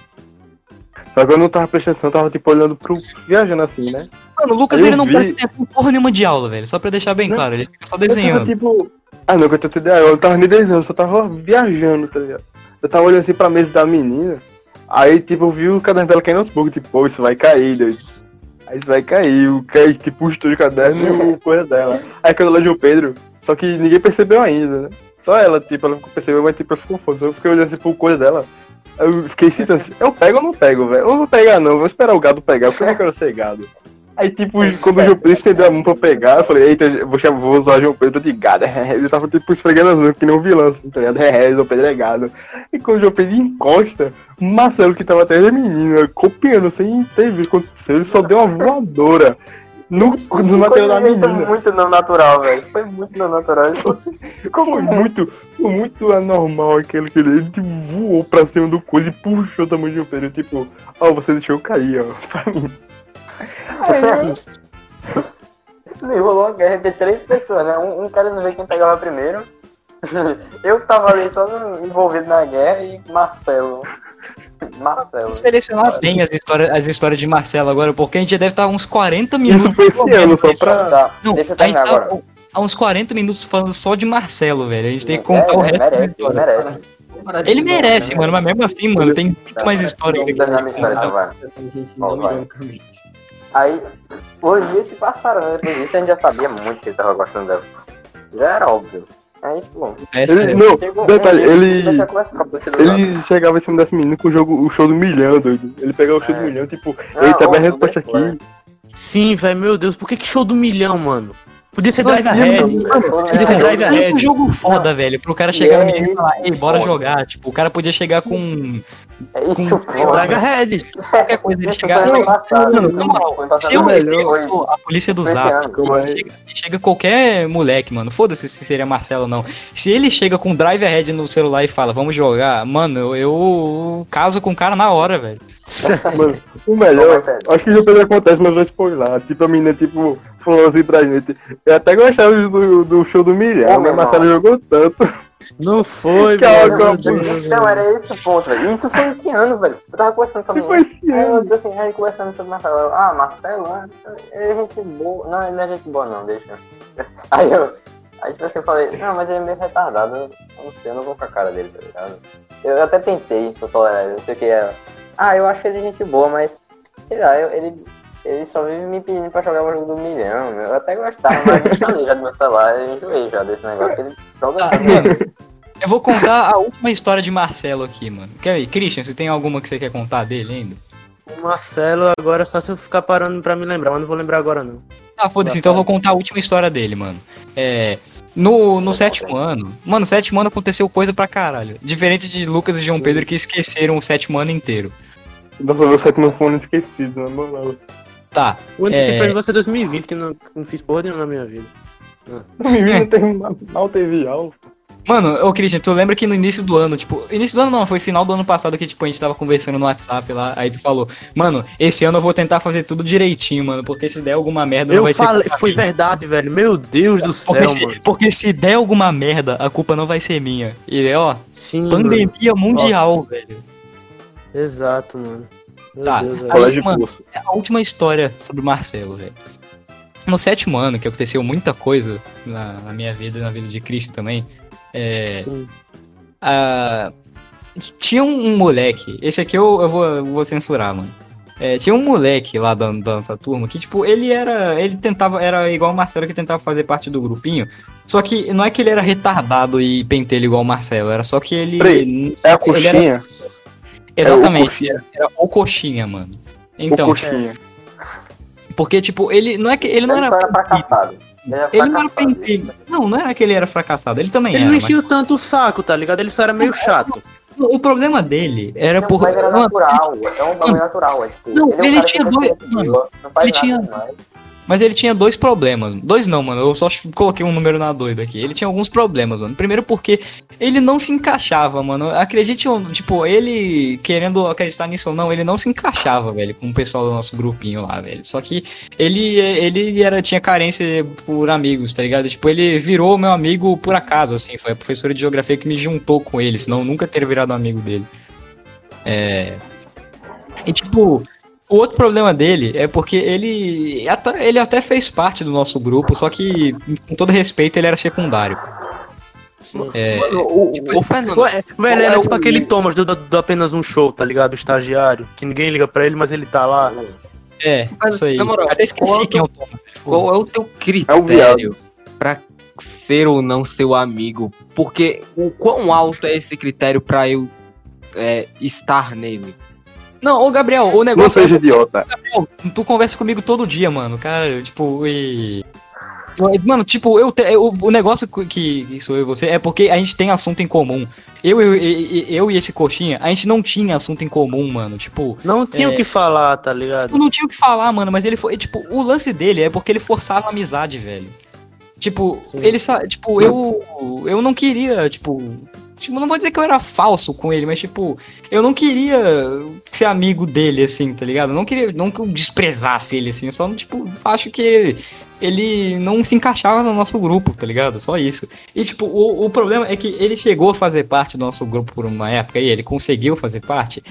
Só que eu não tava prestando atenção, eu tava tipo olhando pro. viajando assim, né? Mano, o Lucas Eu ele não vi. presta atenção porra nenhuma de aula, velho. Só pra deixar bem Não. claro, ele fica só Eu tava desenhando. tipo. Ah não, que eu tô entendendo. Eu não tava nem desenhando, eu só tava viajando, tá ligado? Eu tava olhando assim pra mesa da menina. Aí, tipo, eu vi o caderno dela caindo aos poucos, tipo, pô, isso vai cair, doido. Aí isso vai cair, o que tipo, o de caderno e o coisa dela. Aí quando ela viu o Pedro, só que ninguém percebeu ainda, né? Só ela, tipo, ela percebeu, mas tipo, ela ficou foda. Eu fiquei olhando assim pro coisa dela. Eu fiquei citando assim, eu pego ou não pego, velho? Eu não vou pegar não, vou esperar o gado pegar, porque eu não quero ser gado. Aí, tipo, quando o João Pedro estendeu a mão pra pegar, eu falei, eita, vou, usar o João Pedro de gado. [LAUGHS] Ele tava, tipo, esfregando as mãos, que nem um vilão, assim, tá ligado? [LAUGHS] É, João Pedro é gado. E quando o João Pedro encosta, Marcelo, que tava atrás da menina, copiando, sem ter visto o que aconteceu, ele só deu uma voadora no, no material da Foi menina. muito não natural, velho. Foi muito não natural. Assim, [LAUGHS] Foi muito, foi muito anormal aquele que ele, tipo, voou pra cima do coisa e puxou o João Pedro, tipo, ó, você deixou eu cair, ó, [LAUGHS] pra mim. Aí, rolou uma guerra entre três pessoas, né? Um, um cara não vê quem pegava primeiro. [LAUGHS] Eu tava ali só no- envolvido na guerra e Marcelo. Marcelo. Selecionar bem as histórias, as histórias de Marcelo agora, porque a gente já deve estar uns 40 minutos. Isso foi esse ano, só pra... Tá, Não, deixa eu a gente terminar tá agora. há uns 40 minutos falando só de Marcelo, velho. A gente tem que contar É, o resto da merece, história. merece. Ele merece, mano, mas mesmo assim, mano, tem muito mais história que ironicamente. Aí, os dias se passaram, né? Depois disso a gente já sabia muito que ele tava gostando dela. Já era óbvio. Aí, bom. É Ele, sério. não, Chegou um detalhe, que ele... do. Ele chegava em cima desse menino com o, jogo, o show do milhão, doido. Ele pegava o show do É. milhão, tipo, Não, eita, ô, minha resposta depois. aqui. Sim, velho, meu Deus, por que, que show do milhão, mano? Podia ser Drive Ahead. Podia ser É, Drive É um Ahead. jogo foda, velho, pro cara chegar É no menino e falar, ei, bora foda. jogar. Tipo, o cara podia chegar com É isso, com- pô. Drive Ahead. qualquer coisa, ele chegar. passado. Mano, na moral, passado Se eu, sou a polícia do Zap, é? chega, chega qualquer moleque, mano. Foda-se se seria Marcelo ou não. Se ele chega com Drive Ahead no celular e fala, vamos jogar, mano, eu, eu caso com o cara na hora, velho. Mano, o melhor, acho que já acontece, mas vou spoiler. Tipo, a menina, tipo, falou assim pra gente. Eu até gostava do, do show do milhão, Ô, mas Marcela jogou tanto. Não foi, Deus. Não, era esse o ponto, velho. Isso foi esse ano, velho. Eu tava conversando com a menina. foi esse Aí eu ano. disse assim, aí conversando sobre Marcelo. eu, Ah, Marcelo, ah, é gente boa. Não, ele não é gente boa não, deixa. [LAUGHS] Aí eu. Aí tipo assim, eu falei, não, mas ele é meio retardado, eu não sei, eu não vou com a cara dele, tá ligado? Eu até tentei isso, tolerar, não sei o que é. Ah, eu acho ele gente boa, mas. Sei lá, eu- ele. Ele só vive me pedindo pra jogar o jogo do milhão. Eu até gostava, mas eu instalei já do meu celular, eu enjoei já desse negócio. Ele joga Ah, mano, eu vou contar a última história de Marcelo aqui, mano. Quer ver? Christian, você tem alguma que você quer contar dele ainda? O Marcelo agora é só se eu ficar parando pra me lembrar, mas não vou lembrar agora não. Ah, foda-se, então eu vou contar a última história dele, mano. É. No, no sétimo ano. Mano, no sétimo ano aconteceu coisa pra caralho. Diferente de Lucas e João Sim. Pedro que esqueceram o sétimo ano inteiro. Nossa, meu sétimo fone esquecido, na moral. Tá. O ano É. que pra mim vai ser 2020, que eu não, não fiz porra nenhuma na minha vida. No menino tem mal- teve aula. Mano, ô Christian, tu lembra que no início do ano, tipo, início do ano não, foi final do ano passado que, tipo, a gente tava conversando no WhatsApp lá, aí tu falou, mano, esse ano eu vou tentar fazer tudo direitinho, mano, porque se der alguma merda não Eu vai falei, ser culpa foi minha. verdade, velho. Meu Deus do céu, Porque se, mano. porque se der alguma merda, a culpa não vai ser minha. E ó, Sim, mano. pandemia mundial, velho. Exato, mano. Tá. Deus, mano, curso. É a última história sobre o Marcelo, velho. No sétimo ano, que aconteceu muita coisa na, na minha vida e na vida de Cristo também, é, Sim. ah, tinha um, um moleque, esse aqui eu, eu vou, eu vou censurar, mano. É, tinha um moleque lá da, da nossa turma que, tipo, ele era. Ele tentava. Era igual o Marcelo que tentava fazer parte do grupinho. Só que não é que ele era retardado e pentelho igual o Marcelo, era só que ele. Peraí, É a ele era- coxinha? Exatamente, coxinha. era o coxinha, mano. Então, o coxinha. porque, tipo, ele não é que ele não Ele era. só era fracassado. Ele era Ele não era. Não, não era que ele era fracassado, ele também Ele era. não mas- enchia tanto o saco, tá ligado? Ele só era meio chato. O problema dele era Não, por. mas era Mano, natural, é um bagulho natural. É, tipo, Não, é um ele tinha sempre dois- mano, não faz ele nada tinha- demais. Mas ele tinha dois problemas. Dois não, mano. Eu só coloquei um número na doida aqui. Ele tinha alguns problemas, mano. Primeiro porque ele não se encaixava, mano. Acredite ou tipo, ele querendo acreditar nisso ou não, ele não se encaixava, velho, com o pessoal do nosso grupinho lá, velho. Só que ele ele era tinha carência por amigos, tá ligado? Tipo, ele virou meu amigo por acaso, assim. Foi a professora de geografia que me juntou com ele, senão eu nunca teria virado amigo dele. É. E tipo, o outro problema dele é porque ele até, ele até fez parte do nosso grupo, só que, com todo respeito, ele era secundário. Sim. É, Mano, o, tipo, o Fernando. Ué, velho, era qual é tipo o- aquele Thomas do, do- do apenas um show, tá ligado? O estagiário. Que ninguém liga pra ele, mas ele tá lá. é, Mas, isso aí. na moral, até esqueci qual- quem é o Thomas. Qual é o teu É o critério pra ser ou não seu amigo? Porque o quão alto é esse critério pra eu é, estar nele? Não, ô Gabriel, o Não negócio seja idiota. Gabriel, tu conversa comigo todo dia, mano. Cara, tipo, e. Mano, tipo, eu te- eu- o negócio que, que sou eu e você é porque a gente tem assunto em comum. Eu, eu, eu, eu e esse coxinha, a gente não tinha assunto em comum, mano. Tipo, Não tinha o É. que falar, tá ligado? eu não tinha o que falar, mano, mas ele foi. Tipo, o lance dele é porque ele forçava a amizade, velho. Tipo, Sim. ele sa- Tipo, eu. Eu não queria, tipo. Tipo, não vou dizer que eu era falso com ele, mas tipo, eu não queria ser amigo dele, assim, tá ligado? Não queria, não que eu desprezasse ele, assim, eu só, tipo, acho que ele não se encaixava no nosso grupo, tá ligado? Só isso. E, tipo, o, o problema é que ele chegou a fazer parte do nosso grupo por uma época e ele conseguiu fazer parte.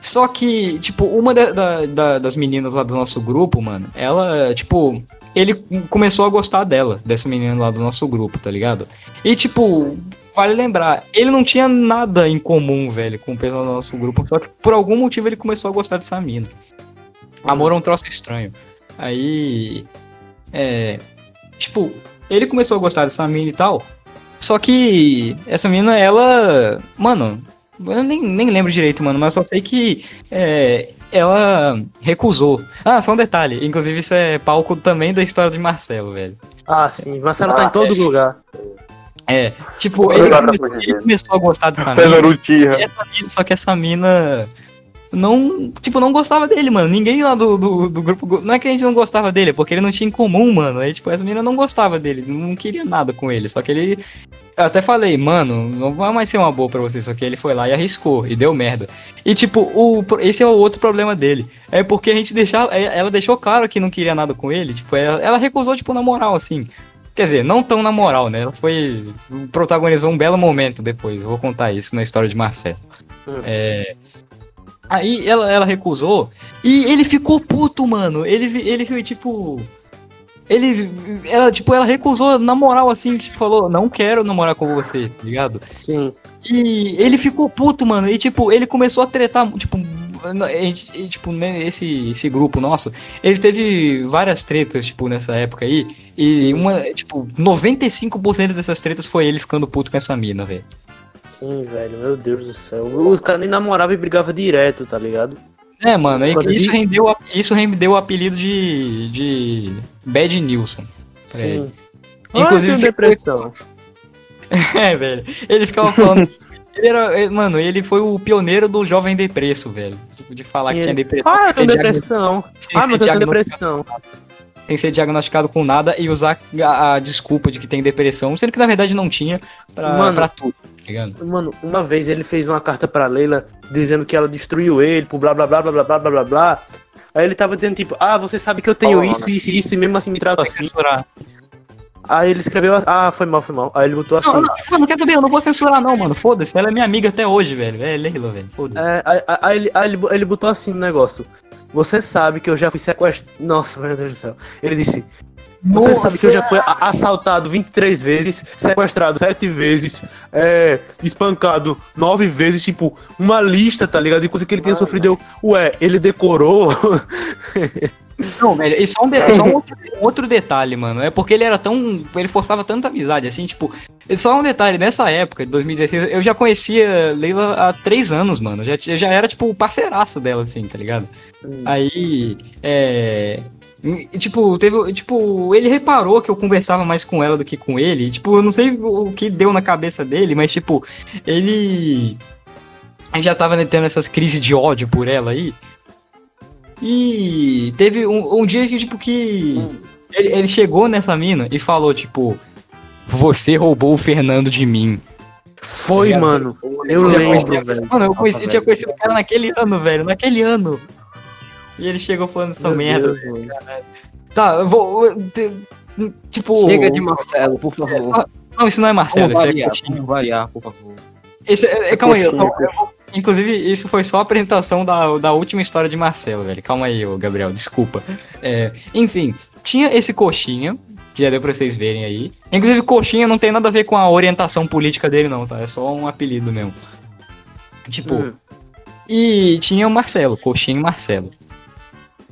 Só que, tipo, uma da- da- da- das meninas lá do nosso grupo, mano, ela, tipo, ele começou a gostar dela, dessa menina lá do nosso grupo, tá ligado? E, tipo, vale lembrar, ele não tinha nada em comum, velho, com o pessoal do nosso grupo, só que por algum motivo ele começou a gostar dessa mina. Amor é um troço estranho. Aí, é, tipo, ele começou a gostar dessa mina e tal, só que essa mina, ela, mano, eu nem, nem lembro direito, mano, mas só sei que é, ela recusou. Ah, só um detalhe, inclusive isso é palco também da história de Marcelo, velho. Ah, sim. Marcelo tá Ah, em todo lugar. É, tipo, ele, dá pra come- fugir ele começou a gostar dessa mina, essa só que essa mina não, tipo, não gostava dele, mano. Ninguém lá do, do, do grupo, não é que a gente não gostava dele, é porque ele não tinha em comum, mano. Aí, tipo, essa mina não gostava dele, não queria nada com ele, só que ele eu até falei, mano, não vai mais ser uma boa pra você, só que ele foi lá e arriscou, e deu merda. E tipo, o, esse é o outro problema dele. É porque a gente deixava, é- ela deixou claro que não queria nada com ele, tipo, ela, ela recusou, tipo, na moral, assim. Quer dizer, não tão na moral, né? Ela foi. protagonizou um belo momento depois. Eu vou contar isso na história de Marcelo. Hum. É. Aí ela, ela recusou e ele ficou puto, mano. Ele, ele foi tipo. Ele. Ela, tipo, ela recusou na moral, assim, que falou, não quero namorar com você, tá ligado? Sim. E ele ficou puto, mano. E tipo, ele começou a tretar, tipo, a gente- e, tipo, né, esse, esse grupo nosso, ele teve várias tretas, tipo, nessa época aí. E uma, tipo, 95% dessas tretas foi ele ficando puto com essa mina, velho. Sim, velho. Meu Deus do céu. Os caras nem namoravam e brigavam direto, tá ligado? É, mano, isso, de- rendeu, isso rendeu o apelido de, de Bad Nilson. Ele. Sim. Eu Inclusive, depressão. [LAUGHS] É, velho. Ele ficava falando. [LAUGHS] ele era, ele- mano, ele foi o pioneiro do jovem depresso, velho. Tipo, de falar Sim, que tinha depressão. Ah, eu tenho depressão. Ah, mas eu tenho depressão. Sem ser diagnosticado com nada e usar a, a desculpa de que tem depressão, sendo que na verdade não tinha pra, Mano. pra tudo, tá? Mano, uma vez ele fez uma carta pra Leila dizendo que ela destruiu ele, por blá blá blá blá blá blá blá blá blá. Aí ele tava dizendo, tipo, ah, você sabe que eu tenho Oh, isso, isso e isso, e mesmo assim me trata assim. censurar. Aí ele escreveu, ah, foi mal, foi mal. Aí ele botou assim. Não, não, mano, quer saber? Eu não vou censurar, não, mano. Foda-se, ela é minha amiga até hoje, velho. É Leila, velho. Foda-se. É, aí, aí- ele, aí ele, botou assim no negócio. Você sabe que eu já fui sequestrado. Nossa, meu Deus do céu. Ele disse: Você Nossa. sabe que eu já fui assaltado 23 vezes, sequestrado 7 vezes, é, espancado 9 vezes, tipo, uma lista, tá ligado? De coisa que ele tinha sofrido. Eu, ué, ele decorou. [LAUGHS] Não, velho, e só um, de- [LAUGHS] só um outro, um outro detalhe, mano. É porque ele era tão. Ele forçava tanta amizade, assim, tipo. Só um detalhe, nessa época, de 2016, eu já conhecia Leila há três anos, mano. Já, eu já era, tipo, parceiraço dela, assim, tá ligado? Aí. É. e, Tipo, teve. Tipo, ele reparou que eu conversava mais com ela do que com ele. e, Tipo, eu não sei o que deu na cabeça dele, mas, tipo, ele. Ele já tava tendo essas crises de ódio por ela aí. E teve um, um dia que, tipo, que ele, ele chegou nessa mina e falou, tipo, você roubou o Fernando de mim. Foi, mano. Eu Eu lembro, conhecia- velho. Mano, eu, conheci, eu tinha conhecido o cara naquele ano, velho, naquele ano. E ele chegou falando essa Meu merda. Deus. Tá, eu vou. eu Tipo. Chega de Marcelo, por favor. Não, isso não é Marcelo, Vamos isso é variar, Coutinho. vamos variar, por favor. É, é, calma aí, eu- inclusive, isso foi só a apresentação da, da última história de Marcelo, velho. Calma aí, ô, Gabriel, desculpa. É, enfim, tinha esse coxinha, que já deu pra vocês verem aí. Inclusive, coxinha não tem nada a ver com a orientação política dele, não, tá? É só um apelido mesmo. Tipo, Hum. e tinha o Marcelo, Coxinha e Marcelo.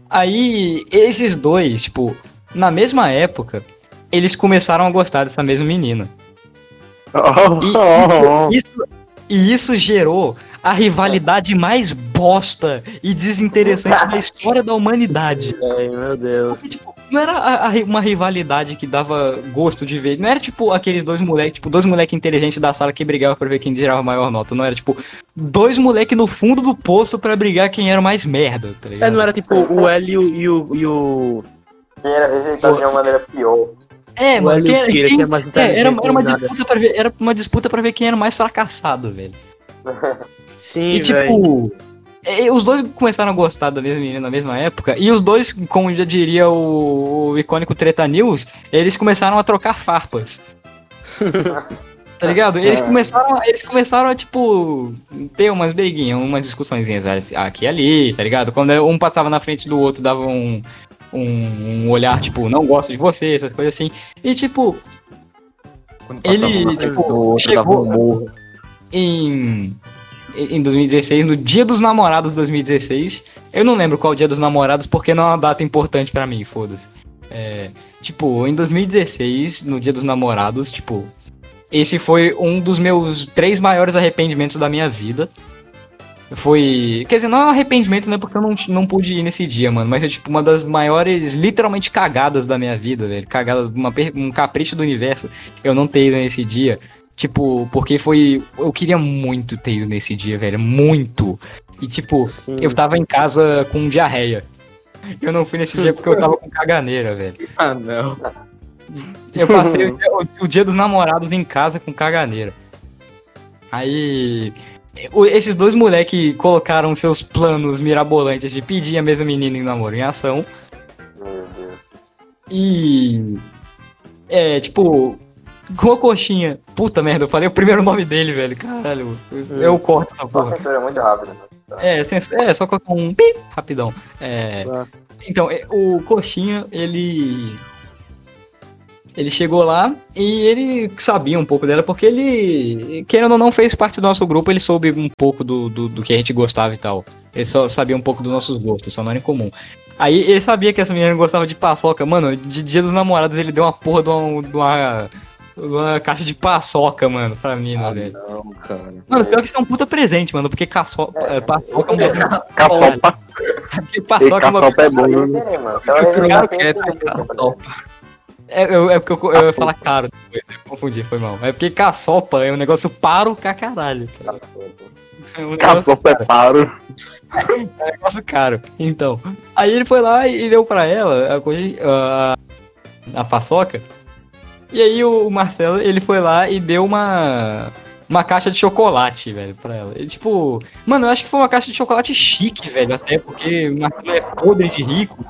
Aí, esses dois, tipo, na mesma época, eles começaram a gostar dessa mesma menina. [LAUGHS] E, Oh, isso, e isso gerou a rivalidade mais bosta e desinteressante da história da humanidade. Ai, meu Deus. Porque, tipo, não era a- a uma rivalidade que dava gosto de ver. Não era tipo aqueles dois moleques, tipo, dois moleques inteligentes da sala que brigavam pra ver quem tirava a maior nota. Não era tipo dois moleques no fundo do poço pra brigar quem era mais merda, tá ligado? É, não era tipo o L e o. E o, e o... Quem era rejeitado de uma maneira pior. É, o mano, quem era, Kira, quem- que é mais é, era, era uma que nada. disputa pra ver, era uma disputa para ver quem era mais fracassado, velho. [LAUGHS] Sim, E tipo, é, os dois começaram a gostar da mesma menina na mesma época, e os dois, como já diria o, o icônico Treta News, eles começaram a trocar farpas. [LAUGHS] tá ligado? Eles começaram, a- eles começaram a, tipo, ter umas briguinhas, umas discussõezinhas aqui e ali, tá ligado? Quando um passava na frente do outro, dava um, um, um olhar, tipo, não gosto de você, essas coisas assim. E, tipo, Ele, tipo, chegou- em, em 2016, no dia dos namorados de 2016. Eu não lembro qual dia dos namorados, porque não é uma data importante pra mim, foda-se. É, tipo, em 2016, no dia dos namorados, tipo, esse foi um dos meus três maiores arrependimentos da minha vida. Foi. Quer dizer, não é um arrependimento, né? Porque eu não, não pude ir nesse dia, mano. Mas é tipo uma das maiores, literalmente, cagadas da minha vida, velho. Cagada, uma, um capricho do universo. Eu não ter ido nesse dia. Tipo, porque foi. Eu queria muito ter ido nesse dia, velho. Muito. E tipo, Sim. eu tava em casa com diarreia. Eu não fui nesse dia porque eu tava com caganeira, velho. Ah, não. Eu passei [LAUGHS] o dia, o- o dia dos namorados em casa com caganeira. Aí. Esses dois moleques colocaram seus planos mirabolantes de pedir a mesma menina em namoro em ação. Meu Deus. E. É, tipo. Com a coxinha. Puta merda, eu falei o primeiro nome dele, velho. Caralho. Eu, eu corto essa porra. censura muito né? É, sens- é, só colocar um pi rapidão. É, Tá. então, é, o Coxinha, ele. Ele chegou lá e ele sabia um pouco dela, porque ele, querendo ou não, fez parte do nosso grupo, ele soube um pouco do, do, do que a gente gostava e tal. Ele só sabia um pouco dos nossos gostos, só não era em comum. Aí ele sabia que essa menina gostava de paçoca. Mano, de dia dos namorados ele deu uma porra de uma, de uma, de uma caixa de paçoca, mano, pra mina, Ah, velho. não, cara. Mano, pior que isso é um puta presente, mano, porque caço... é, paçoca é um bagulho Caçopa. porque paçoca é uma caçopa é bom, né? Mano. Se ela Eu revelar quero assim, que é eu fico caçopa. É, eu- é porque eu, eu ia falar caro depois, né? confundi, foi mal. É porque caçopa é um negócio paro ca caralho. tá? É um Caçopa é paro. é um negócio caro. Então, aí ele foi lá e deu pra ela a, coisa, a, a paçoca. E aí o Marcelo, ele foi lá e deu uma uma caixa de chocolate, velho, pra ela. Ele, tipo, mano, eu acho que foi uma caixa de chocolate chique, velho, até porque o Marcelo é podre de rico.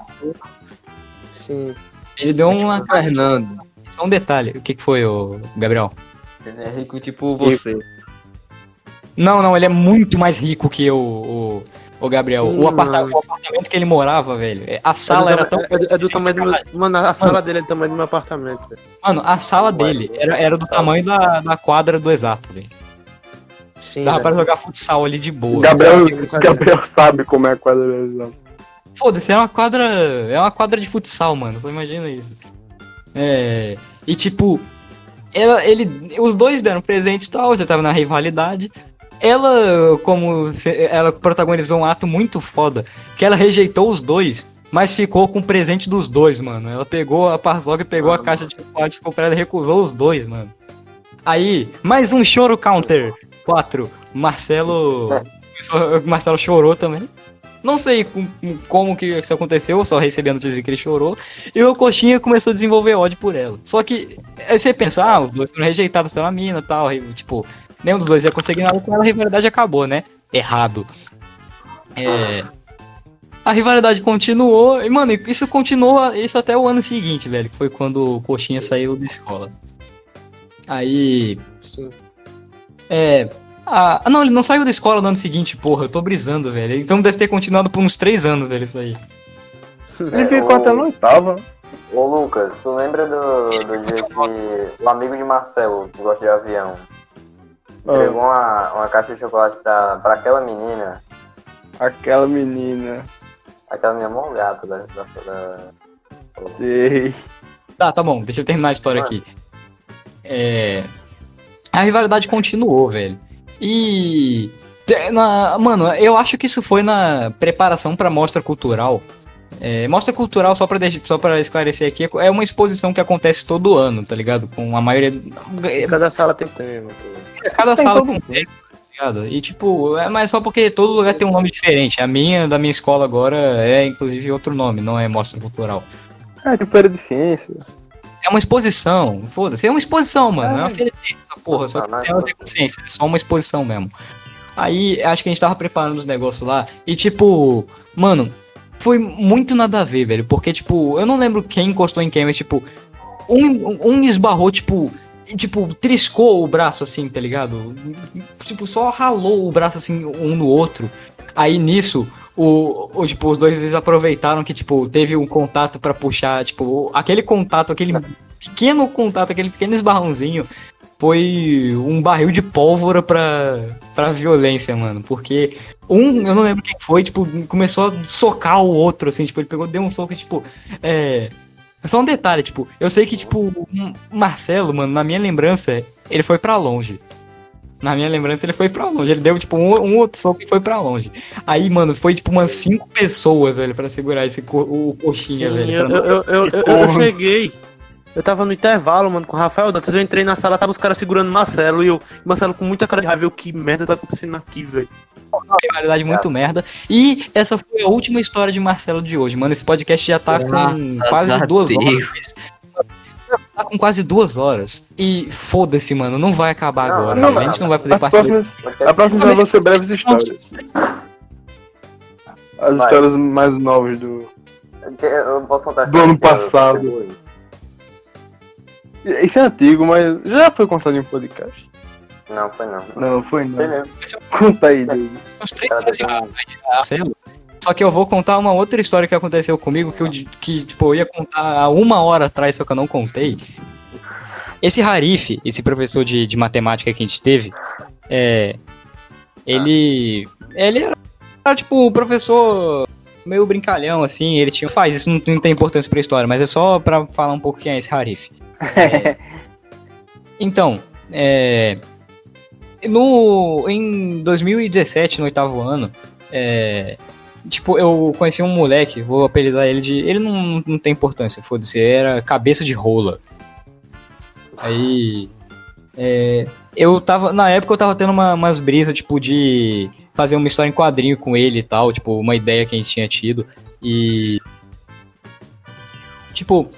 Sim. Ele deu uma Fernando. Só um detalhe, o que, que foi, o Gabriel? Ele é rico tipo você. Não, não, ele é muito mais rico que eu, o, o Gabriel. Sim, o, aparta- mano. o apartamento que ele morava, velho. é- A É do, sala era tão. é, do- é do tamanho do meu. Mano, a sala dele é do tamanho do meu apartamento. velho. Mano, a sala dele era, era do tamanho da, da quadra do exato, velho. Sim. Dava pra velho. jogar futsal ali de boa. Gabriel. Gabriel sabe como é a quadra Foda-se, é uma quadra. É uma quadra de futsal, mano. Só imagina isso. É. E tipo, ela, ele, os dois deram presente e tal, você tava na rivalidade. Ela, como se- ela protagonizou um ato muito foda, que ela rejeitou os dois, mas ficou com o presente dos dois, mano. Ela pegou a e pegou a caixa de chocolate comprou ela e recusou os dois, mano. Aí, mais um choro counter. 4. Marcelo. [LAUGHS] Marcelo chorou também. Não sei com- como que isso aconteceu, eu só recebi a notícia de que ele chorou. E o Coxinha começou a desenvolver ódio por ela. Só que, aí você pensa, ah, os dois foram rejeitados pela mina e tal. e, tipo, nenhum dos dois ia conseguir nada com ela, a rivalidade acabou, né? Errado. É. A rivalidade continuou, e, mano, isso continuou isso até o ano seguinte, velho, que foi quando o Coxinha saiu da escola. Aí, Sim. é. Ah, não, ele não saiu da escola no ano seguinte, porra, eu tô brisando, velho. Então deve ter continuado por uns três anos, velho, isso aí. Ele ficou até no oitavo. Ô Lucas, tu lembra do, do dia que o amigo de Marcelo, que gosta de avião, Ah. entregou uma, uma caixa de chocolate pra, pra aquela menina, Aquela menina. aquela menina mó gata da, da, da- Sei. Tá, tá bom, deixa eu terminar a história aqui. É. A rivalidade continuou, velho. E. Na, mano, eu acho que isso foi na preparação pra mostra cultural. É, mostra cultural, só pra, deixar, só pra esclarecer aqui, é uma exposição que acontece todo ano, tá ligado? Com a maioria. Cada sala tem tema. Cada Tem sala com um tema, tá ligado? E tipo, é mas só porque todo lugar tem um nome diferente. A minha, da minha escola agora, é inclusive outro nome, não é mostra cultural. É, tipo, era de ciência. É uma exposição, foda-se, é uma exposição, mano. É uma feira de ciência, porra, só que é tem a ver com ciência, é só uma exposição mesmo. Aí, acho que a gente tava preparando os negócios lá, e tipo, mano, foi muito nada a ver, velho, porque, tipo, eu não lembro quem encostou em quem, mas, tipo, um, um esbarrou, tipo, tipo, triscou o braço, assim, tá ligado? Tipo, só ralou o braço, assim, um no outro. Aí, nisso, o, o, tipo, os dois eles aproveitaram que, tipo, teve um contato pra puxar, tipo, aquele contato, aquele pequeno contato, aquele pequeno esbarrãozinho, foi um barril de pólvora pra, pra violência, mano. Porque um, eu não lembro quem foi, tipo, começou a socar o outro, assim, tipo, ele pegou, deu um soco, e, tipo, é. Só um detalhe, tipo, eu sei que, tipo, o Marcelo, mano, na minha lembrança, ele foi pra longe. Na minha lembrança, ele foi pra longe. Ele deu, tipo, um, um outro soco e foi pra longe. Aí, mano, foi, tipo, umas cinco pessoas, velho, pra segurar esse co o coxinha, Sim, velho. eu, eu, eu, eu- eu cheguei. Eu tava no intervalo, mano, com o Rafael Dantas. Eu entrei na sala, tava os caras segurando o Marcelo. E eu, Marcelo com muita cara de raiva. Eu, que merda tá acontecendo aqui, velho? rivalidade muito merda. E essa foi a última história de Marcelo de hoje, mano. Esse podcast já tá com quase duas Deus. horas. Tá com quase duas horas. E foda-se, mano, não vai acabar Não, agora. não, não, a gente não vai poder próximas, a próxima vão ser breves histórias. As Vai. histórias mais novas do. Eu posso contar Do ano que eu- passado. Isso é antigo, mas já foi contado em um podcast. Não, foi não. Não, foi Foi não. mesmo. Conta aí, David. Um- Marcelo. Só que eu vou contar uma outra história que aconteceu comigo que eu que, tipo, eu ia contar há uma hora atrás, só que eu não contei. Esse Harif, esse professor de, de matemática que a gente teve, é. Ele. Ele era, era, tipo, um professor meio brincalhão, assim. Ele tinha. Faz, isso não, não tem importância pra história, mas é só pra falar um pouco quem é esse Harif. [LAUGHS] Então, é. No, em 2017, no oitavo ano, é, tipo, eu conheci um moleque, vou apelidar ele de. Ele não, não tem importância, foda-se, era cabeça de rola. Aí. é, eu tava. Na época eu tava tendo uma, umas brisas, tipo, de fazer uma história em quadrinho com ele e tal, tipo, uma ideia que a gente tinha tido. E. Tipo.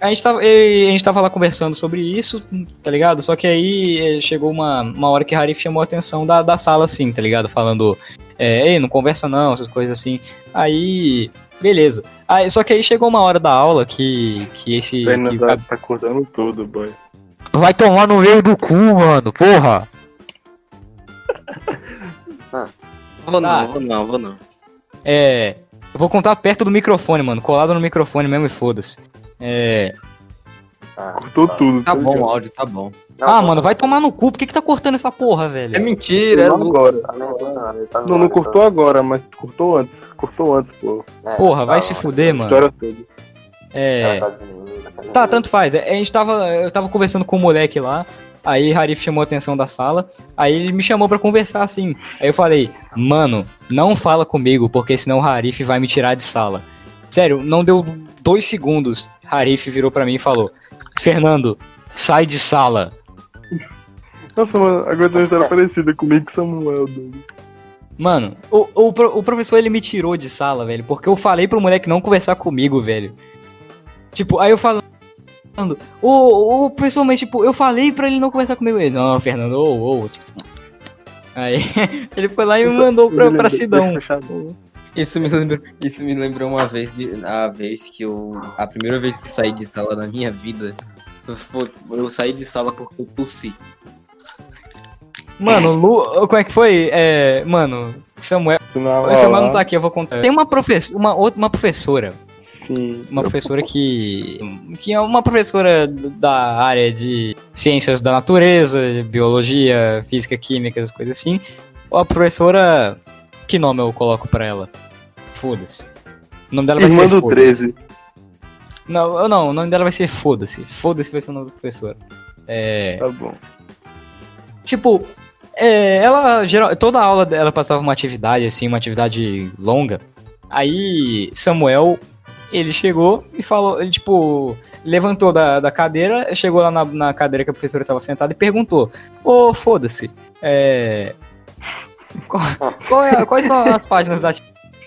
A gente, tava, a gente tava lá conversando sobre isso, tá ligado? Só que aí eh, chegou uma, uma hora que Harif chamou a atenção da, da sala, assim, tá ligado? Falando, é, ei, não conversa não, essas coisas assim. Aí, beleza. Aí, só que aí chegou uma hora da aula que, que esse. Que- tá, tá cortando tudo, boy. Vai tomar no meio do cu, mano, porra! [LAUGHS] Vou Tá. não, vou não, vou não. É. Eu vou contar perto do microfone, mano. Colado no microfone mesmo e foda-se. É. Ah, Cortou tá. tudo. Tá bom o áudio, tá bom. Não, Ah, tô- mano, vai tomar no cu. Por que, que tá cortando essa porra, velho? É mentira, é agora. Tá ele tá no Não, não áudio, cortou agora, mas cortou antes. Cortou antes, pô. tá- é, Porra, vai tá se bom. fuder, mano. História toda. É. Tá tá Tá, tanto faz. É, A gente tava. Eu tava conversando com o moleque lá. Aí Harif chamou a atenção da sala. Aí ele me chamou pra conversar assim. Aí eu falei, mano, não fala comigo, porque senão o Harif vai me tirar de sala. Sério, não deu dois segundos. Harif virou pra mim e falou: Fernando, sai de sala. Nossa, mano, agora tem uma história parecida comigo com Samuel, doido. Mano, o, o, o professor ele me tirou de sala, velho, porque eu falei pro moleque não conversar comigo, velho. Tipo, aí eu falando, o, o professor, mas tipo, eu falei pra ele não conversar comigo. Ele, não, Fernando, ô, ô. [LAUGHS] Aí ele foi lá e me mandou pra, pra Sidão. Isso me lembrou, isso me lembrou uma vez, de- a vez que eu, a primeira vez que eu saí de sala na minha vida, foi- eu saí de sala porque eu tossi. Mano, Lu, como é que foi? É, mano, Samuel, Na o Samuel não tá aqui, eu vou contar. Tem uma professora, uma outra, uma professora, Sim. uma professora que que é uma professora da área de ciências da natureza, biologia, física, química, essas coisas assim. A professora, que nome eu coloco pra ela? Foda-se. O nome dela vai Irmã ser do Foda-se. 13. Não, não, o nome dela vai ser Foda-se. Foda-se vai ser o nome da professora. É. Tá bom. Tipo, é, ela geral, toda aula dela passava uma atividade assim, uma atividade longa. Aí Samuel, ele chegou e falou, ele tipo, levantou da, da cadeira, chegou lá na, na cadeira que a professora estava sentada e perguntou: "Ô, foda-se, é qual, qual é- quais são as páginas da ati-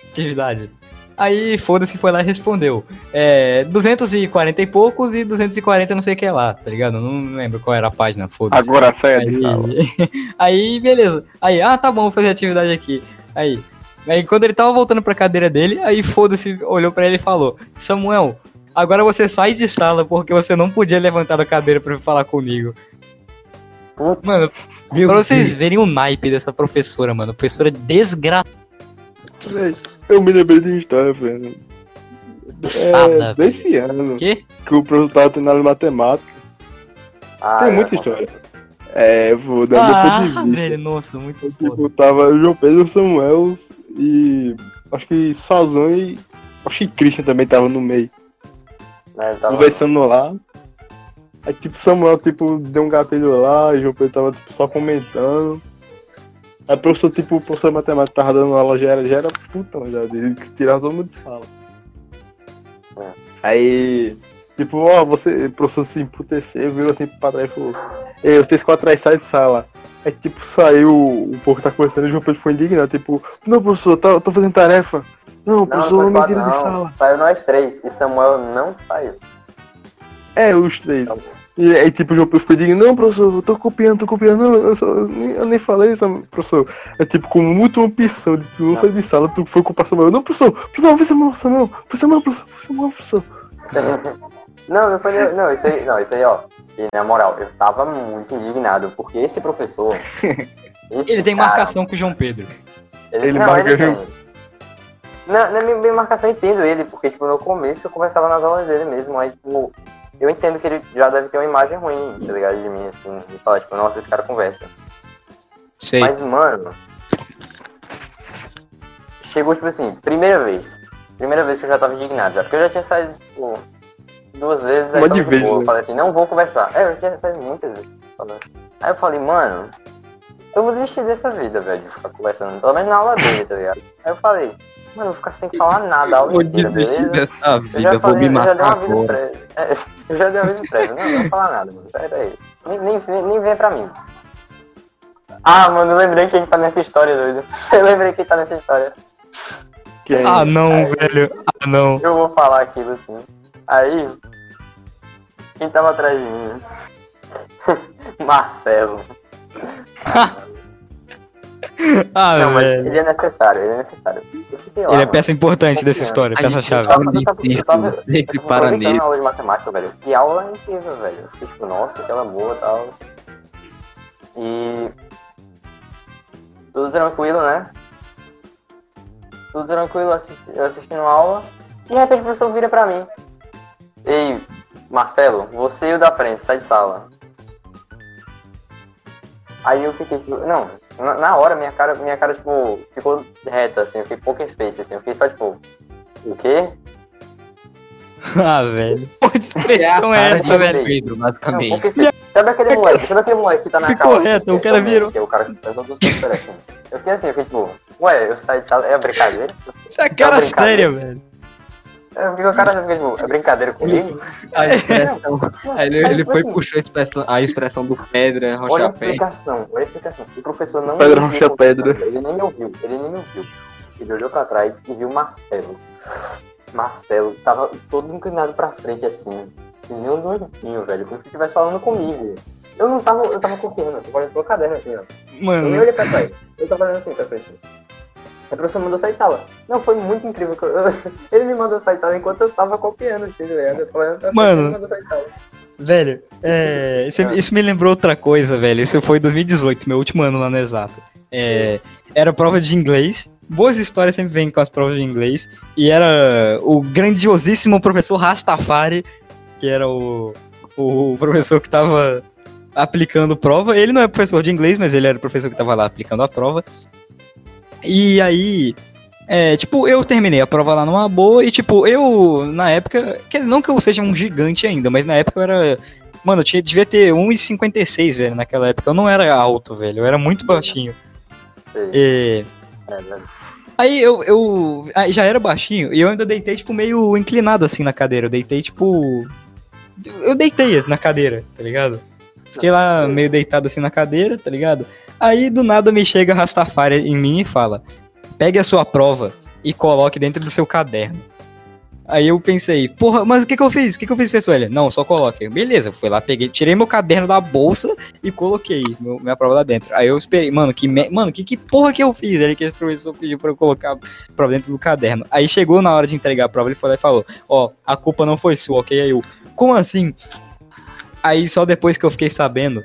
atividade?" Aí, foda-se, foi lá e respondeu. É, 240 e poucos e 240 não sei o que lá, tá ligado? Não lembro qual era a página, foda-se. Agora saia de Aí, sala. [LAUGHS] aí, beleza. Aí, ah, tá bom, vou fazer atividade aqui. Aí, aí quando ele tava voltando pra cadeira dele, aí foda-se, olhou pra ele e falou: Samuel, agora você sai de sala porque você não podia levantar da cadeira pra falar comigo. Puta. Mano, pra vocês verem o naipe dessa professora, mano. Professora desgraçada. Véi, Eu me lembrei de uma história, velho. É, velho. desse ano, Quê? que o professor tava de matemática. Ah, Tem é. muita história. É, eu vou dar Ah, meu ponto de vista. velho, nossa, muito foda. Tipo, tava o João Pedro Samuel e acho que Sazon e acho que Christian também tava no meio, Né, tava- conversando lá. Aí tipo, Samuel tipo, deu um gatilho lá, e João Pedro tava tipo, só comentando. Aí o professor, tipo, o professor de matemática tava dando aula, já era, já era puta, já, ele quis tirar todo mundo de sala. É. Aí, tipo, ó, você, o professor se emputeceu, virou assim pra trás e falou, Ei, vocês quatro aí saem de sala. Aí, tipo, saiu, o povo tá conversando e o João Pedro foi indignado, tipo, não, professor, tá, eu tô fazendo tarefa. Não, Não, professor, não me tira de sala. Saiu nós três. E Samuel não saiu. É, os três. E aí, tipo, o João Pedro indignado, não, professor, eu tô copiando, tô copiando, não, eu, só, eu, nem, eu nem falei isso, professor. É tipo, com muita opção, de tu não sair de sala, tu foi culpar Samuel. Não, professor, professor, foi Samuel, Samuel, foi Samuel, professor, foi Samuel, professor. [LAUGHS] Não, não foi. Não, isso aí, não, isso aí, ó. E na moral, eu tava muito indignado, porque esse professor. [LAUGHS] esse Ele tem cara, marcação com o João Pedro. Ele, Ele não, marca ele junto. tem. Não, não é minha- minha marcação, eu entendo ele, porque, tipo, no começo eu conversava nas aulas dele mesmo, aí, tipo, eu entendo que ele já deve ter uma imagem ruim, tá ligado, de mim, assim, de falar, tipo, nossa, esse cara conversa. Sei. Mas, mano, chegou, tipo assim, primeira vez, primeira vez que eu já tava indignado, já, porque eu já tinha saído, tipo, duas vezes, aí Uma de vez, boa, eu né? falei assim, não vou conversar. É, eu já tinha saído muitas vezes. Aí eu falei, mano, eu vou desistir dessa vida, velho, de ficar conversando, pelo menos na aula dele, tá ligado? Aí eu falei, mano, eu vou ficar sem falar nada aula Vou desistir beleza? dessa Eu vida, já, vou me eu já dei uma matar agora. É, [LAUGHS] eu já dei um aviso prévio. Não, não vou falar nada, mano. Pera aí. Nem, nem, nem vem pra mim. Ah, mano, eu lembrei quem tá nessa história, doido. [LAUGHS] Eu lembrei quem tá nessa história. Quem? Ah, não, velho. Ah, não. Eu vou falar aquilo assim. Aí, quem tava atrás de mim? [LAUGHS] Marcelo. [LAUGHS] Ah, Não, mas velho. ele é necessário, ele é necessário. Lá, Ele é mano. peça importante dessa Confiante. história, A peça gente chave. tava Eu tava- aproveitando a aula de matemática, velho. Que aula incrível, velho. Eu fiquei tipo, nossa, aquela boa e tal. E. Tudo tranquilo, né? Tudo tranquilo, assisti- eu assistindo a aula. E de repente o professor vira pra mim. Ei, Marcelo, você e o da frente, sai de sala. Aí eu fiquei tipo, não, na, na hora minha cara, minha cara, tipo, ficou reta, assim, eu fiquei poker face, assim, eu fiquei só tipo, o quê? [LAUGHS] Ah, velho. [LAUGHS] Pô, É expressão é cara essa, velho? Pedro, Não, basicamente. poker face. Sabe aquele moleque, sabe aquele moleque que tá na Ficou calça? reto, o é cara virou. Que é o cara que faz todo assim. Eu fiquei assim, eu fiquei tipo, ué, eu saí de sala, é brincadeira? Isso é cara brincadeira. séria, velho. O cara fiquei, tipo, é brincadeira comigo? A expressão. Aí ele, ele foi assim, e puxou a expressão, a expressão do Pedra, Olha a Rocha Pé. explicação, olha a explicação. O professor não Pedra, me rocha, pedra. Ele nem me ouviu, ele nem me ouviu. Ele olhou pra trás e viu o Marcelo. Marcelo tava todo inclinado pra frente assim, que nem um doidinho, velho, como se estivesse falando comigo. Eu não tava, eu tava copiando, eu tava olhando pro caderno assim, ó. Eu nem Mano, olhei pra trás, eu tava olhando assim pra frente. Aí O professor mandou sair de sala. Não, foi muito incrível. [LAUGHS] Ele me mandou sair de sala enquanto eu tava copiando, assim, tá ligado? Eu falei, "Eu- Mano. Velho, é, isso, isso me lembrou outra coisa, velho. Isso foi em 2018, meu último ano lá no Exato. É, era prova de inglês. Boas histórias sempre vêm com as provas de inglês. E era o grandiosíssimo professor Rastafari, que era o, o professor que tava aplicando prova. Ele não é professor de inglês, mas ele era o professor que tava lá aplicando a prova. E aí, é, tipo, eu terminei a prova lá numa boa e, tipo, eu, na época, não que eu seja um gigante ainda, mas na época eu era. Mano, eu tinha, devia ter 1,56, velho, naquela época. Eu não era alto, velho, eu era muito baixinho. E, É, né? aí eu, eu aí já era baixinho e eu ainda deitei, tipo, meio inclinado assim na cadeira. Eu deitei, tipo. Eu deitei na cadeira, tá ligado? Fiquei lá meio deitado assim na cadeira, tá ligado? Aí do nada me chega Rastafari em mim e fala: pegue a sua prova e coloque dentro do seu caderno. Aí eu pensei, porra, mas o que que eu fiz? O que que eu fiz, pessoal? Ele, não, só coloque. Beleza, fui lá, peguei, tirei meu caderno da bolsa e coloquei meu- minha prova lá dentro. Aí eu esperei, mano, que, me- mano, que, que porra que eu fiz? Ele que esse professor pediu pra eu colocar a prova dentro do caderno. Aí chegou na hora de entregar a prova, ele foi lá e falou, ó, a culpa não foi sua, ok? Aí eu, como assim? Aí só depois que eu fiquei sabendo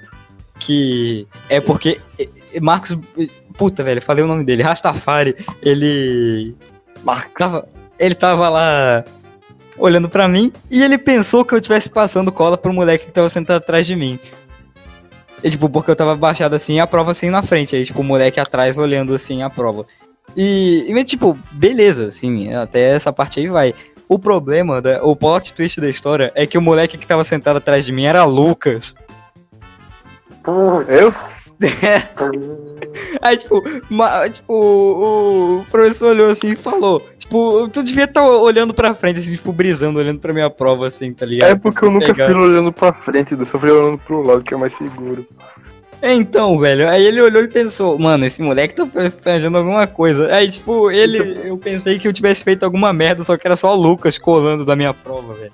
que é porque Marcos, puta, velho, falei o nome dele, Rastafari, ele Marcos. tava, ele tava lá olhando pra mim e ele pensou que eu tivesse passando cola pro moleque que tava sentado atrás de mim. E, tipo, porque eu tava baixado assim e a prova assim na frente. Aí, tipo, o moleque atrás olhando assim a prova. E, e tipo, beleza, assim, até essa parte aí vai. O problema, da, o plot twist da história é que o moleque que tava sentado atrás de mim era Lucas. Putz, Eu? [LAUGHS] Aí, tipo, ma- tipo, o, professor olhou assim e falou: Tipo, tu devia estar olhando pra frente, assim, tipo, brisando, olhando pra minha prova, assim, tá ligado? É porque eu nunca Pegar. fui olhando pra frente, eu só fui olhando pro lado, que é mais seguro. Então, velho, aí ele olhou e pensou, mano, esse moleque tá fazendo alguma coisa. Aí, tipo, ele, eu pensei que eu tivesse feito alguma merda, só que era só o Lucas colando da minha prova, velho.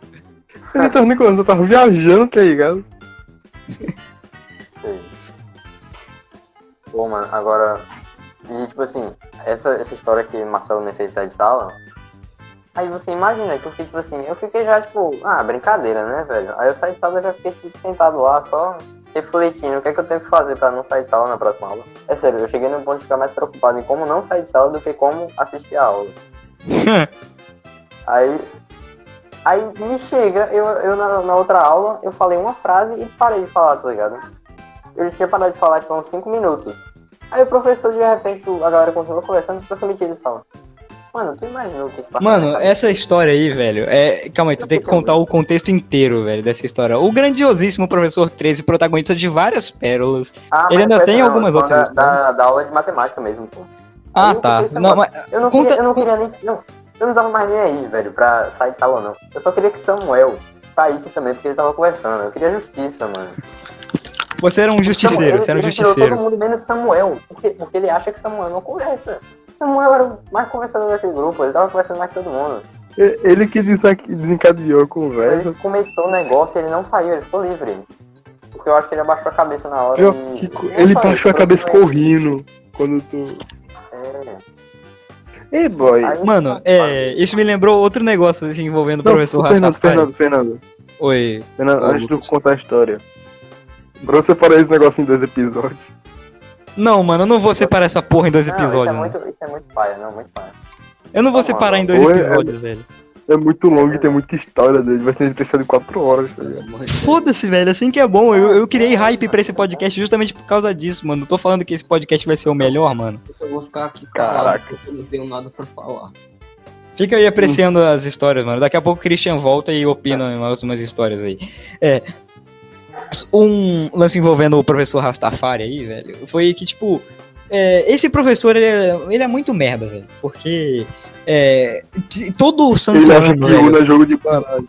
Ele tava nem colando, eu tava viajando, tá ligado? Pô, mano, agora. E tipo assim, essa, essa história que Marcelo me fez sair de sala. Aí você imagina que eu fiquei, tipo assim, eu fiquei já, tipo, ah, brincadeira, né, velho? Aí eu saí de sala e já fiquei tipo, sentado lá, só refletindo o que é que eu tenho que fazer pra não sair de sala na próxima aula. É sério, eu cheguei no ponto de ficar mais preocupado em como não sair de sala do que como assistir a aula. [LAUGHS] Aí. Aí me chega, eu, eu na, na outra aula, eu falei uma frase e parei de falar, tá ligado? Eu tinha parado de falar tipo uns 5 minutos. Aí o professor, de repente, a galera continuou conversando, o professor me tira de sala. Mano, tu imaginou o que Mano, essa história aí, velho, é. Calma aí, tu tem que contar o contexto inteiro, velho, dessa história. O grandiosíssimo professor 13, protagonista de várias pérolas. Ah, ele ainda tem não, algumas outras Da, da, da aula de matemática mesmo, pô. Ah, eu tá. Não, mas. Eu não, Conta- queria, eu não queria nem. Não, eu não tava mais nem aí, velho, pra sair de sala, não. Eu só queria que Samuel saísse também, porque ele tava conversando. Eu queria justiça, mano. Você era um justiceiro, você era um justiceiro. todo mundo menos Samuel, porque, porque ele acha que Samuel não conversa. Samuel era o mais conversador daquele grupo, ele tava conversando mais que todo mundo. Ele que desencadeou a conversa. Ele começou o negócio e ele não saiu, ele ficou livre. Porque eu acho que ele abaixou a cabeça na hora Eu- e... co- ele baixou a cabeça correndo quando tu. É. Ei, boy. Aí- Mano, é. Isso me lembrou outro negócio assim, envolvendo o Não, professor Fernando, Rastafari. Fernando, Fernando. Oi. Fernando, Ô, antes de tu contar a história. Pra você parar esse negócio em dois episódios. Não, mano, eu não vou separar essa porra em dois Não, episódios, isso é, mano. muito, isso é muito paia, não, muito paia. Eu não vou Tá, separar em mano. dois Ou é- episódios, velho. É muito longo e tem muita história dele. Vai ser um especial de 4 horas, tá ligado? Foda-se, velho, assim que é bom. Eu, eu criei hype pra esse podcast justamente por causa disso, mano. Não tô falando que esse podcast vai ser o melhor, mano. Eu vou ficar aqui calado, Caraca. porque eu não tenho nada pra falar. Fica aí apreciando as histórias, mano. Daqui a pouco o Christian volta e opina em mais umas histórias aí. É. Um lance envolvendo o professor Rastafari aí, velho, foi que, tipo, é, esse professor, ele é, ele é muito merda, velho. Porque é, todo santo Ele acha ano, velho, Uno é jogo de baralho.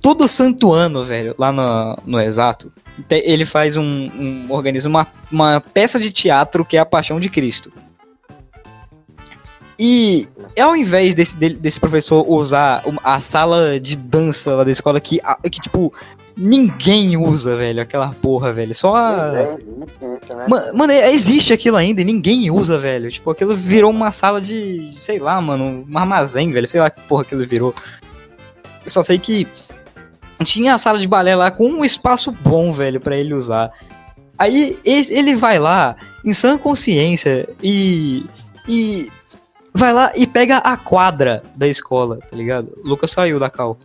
todo santo ano, velho, lá no, no Exato, ele faz um, um organiza uma, uma peça de teatro que é a Paixão de Cristo. E ao invés desse, desse professor usar a sala de dança lá da escola que, que tipo, ninguém usa, velho, aquela porra, velho. Só a... É, né? Ma- Mano, é- existe aquilo ainda e ninguém usa, velho. Tipo, aquilo virou uma sala de, sei lá, mano, um armazém, velho. Sei lá que porra aquilo virou. Eu só sei que tinha a sala de balé lá com um espaço bom, velho, pra ele usar. Aí ele vai lá, em sã consciência, e. e. vai lá e pega a quadra da escola, tá ligado? O Lucas saiu da cal.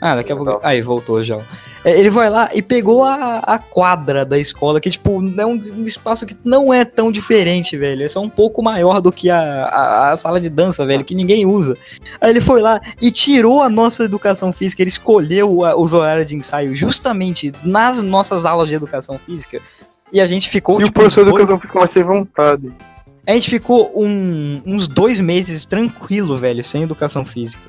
Ah, daqui a pouco. Aí, voltou já. É, ele vai lá e pegou a, a quadra da escola, que, tipo, é um, um espaço que não é tão diferente, velho. É só um pouco maior do que a, a, a sala de dança, velho, que ninguém usa. Aí ele foi lá e tirou a nossa educação física, ele escolheu a- os horários de ensaio justamente nas nossas aulas de educação física. E a gente ficou. E o tipo, professor de educação fica mais sem vontade. a gente ficou um- uns dois meses tranquilo, velho, sem educação física.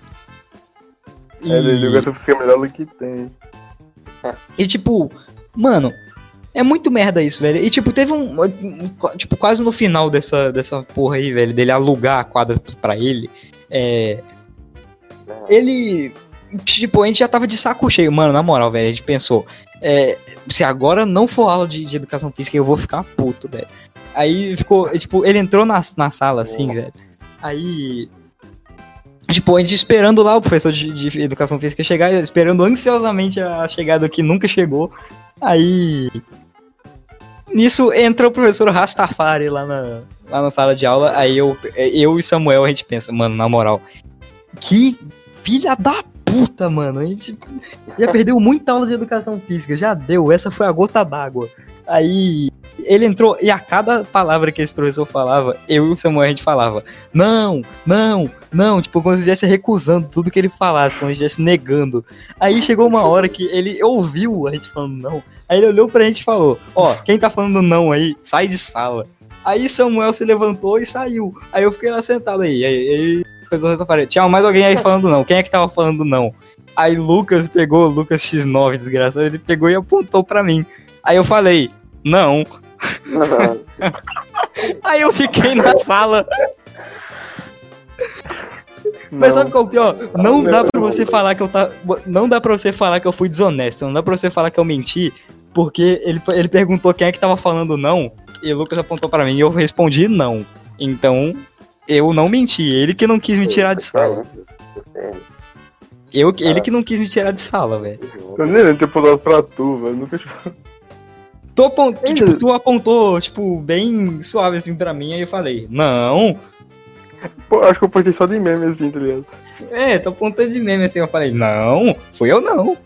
E, É, a educação fica melhor do que tem. e, tipo, mano, é muito merda isso, velho. E tipo, teve um. um- Tipo, quase no final dessa, dessa porra aí, velho, dele alugar a quadra pra ele. É. Ele. Tipo, a gente já tava de saco cheio, mano, na moral, velho. A gente pensou. é, se agora não for aula de, de educação física, eu vou ficar puto, velho. Aí ficou, tipo, ele entrou na, na sala assim, velho. Aí. Tipo, a gente esperando lá o professor de, de educação física chegar, esperando ansiosamente a chegada que nunca chegou. Aí. Nisso entra o professor Rastafari lá na, lá na sala de aula. Aí eu, eu e Samuel a gente pensa, mano, na moral, que filha da puta, mano. A gente já perdeu muita aula de educação física, já deu. Essa foi a gota d'água. Aí ele entrou e a cada palavra que esse professor falava, eu e o Samuel a gente falava: Não, não, não. Tipo, como se estivesse recusando tudo que ele falasse, como se estivesse negando. Aí chegou uma hora que ele ouviu a gente falando não. Aí ele olhou pra gente e falou: Ó, quem tá falando não aí, sai de sala. Aí Samuel se levantou e saiu. Aí eu fiquei lá sentado aí. Aí, aí. Tinha mais alguém aí falando não. Quem é que tava falando não? Aí Lucas pegou, Lucas X9, desgraçado, ele pegou e apontou pra mim. Aí eu falei, não. [LAUGHS] Aí eu fiquei na sala. Mas sabe qual que é o pior? Não dá pra você falar que eu tá, não dá para você falar que eu fui desonesto, não dá pra você falar que eu menti, porque ele, ele perguntou quem é que tava falando não, e o Lucas apontou pra mim e eu respondi não. Então, eu não menti, ele que não quis me tirar de sala. Eu, ele que não quis me tirar de sala, velho. Eu nem lembro de ter apontado pra tu, velho. Nunca Tu, apont... tipo, tu apontou, tipo, bem suave assim pra mim, aí eu falei, não. Pô, acho que eu postei só de meme assim, tá ligado? É, tô apontando de meme assim, eu falei, não, fui eu não.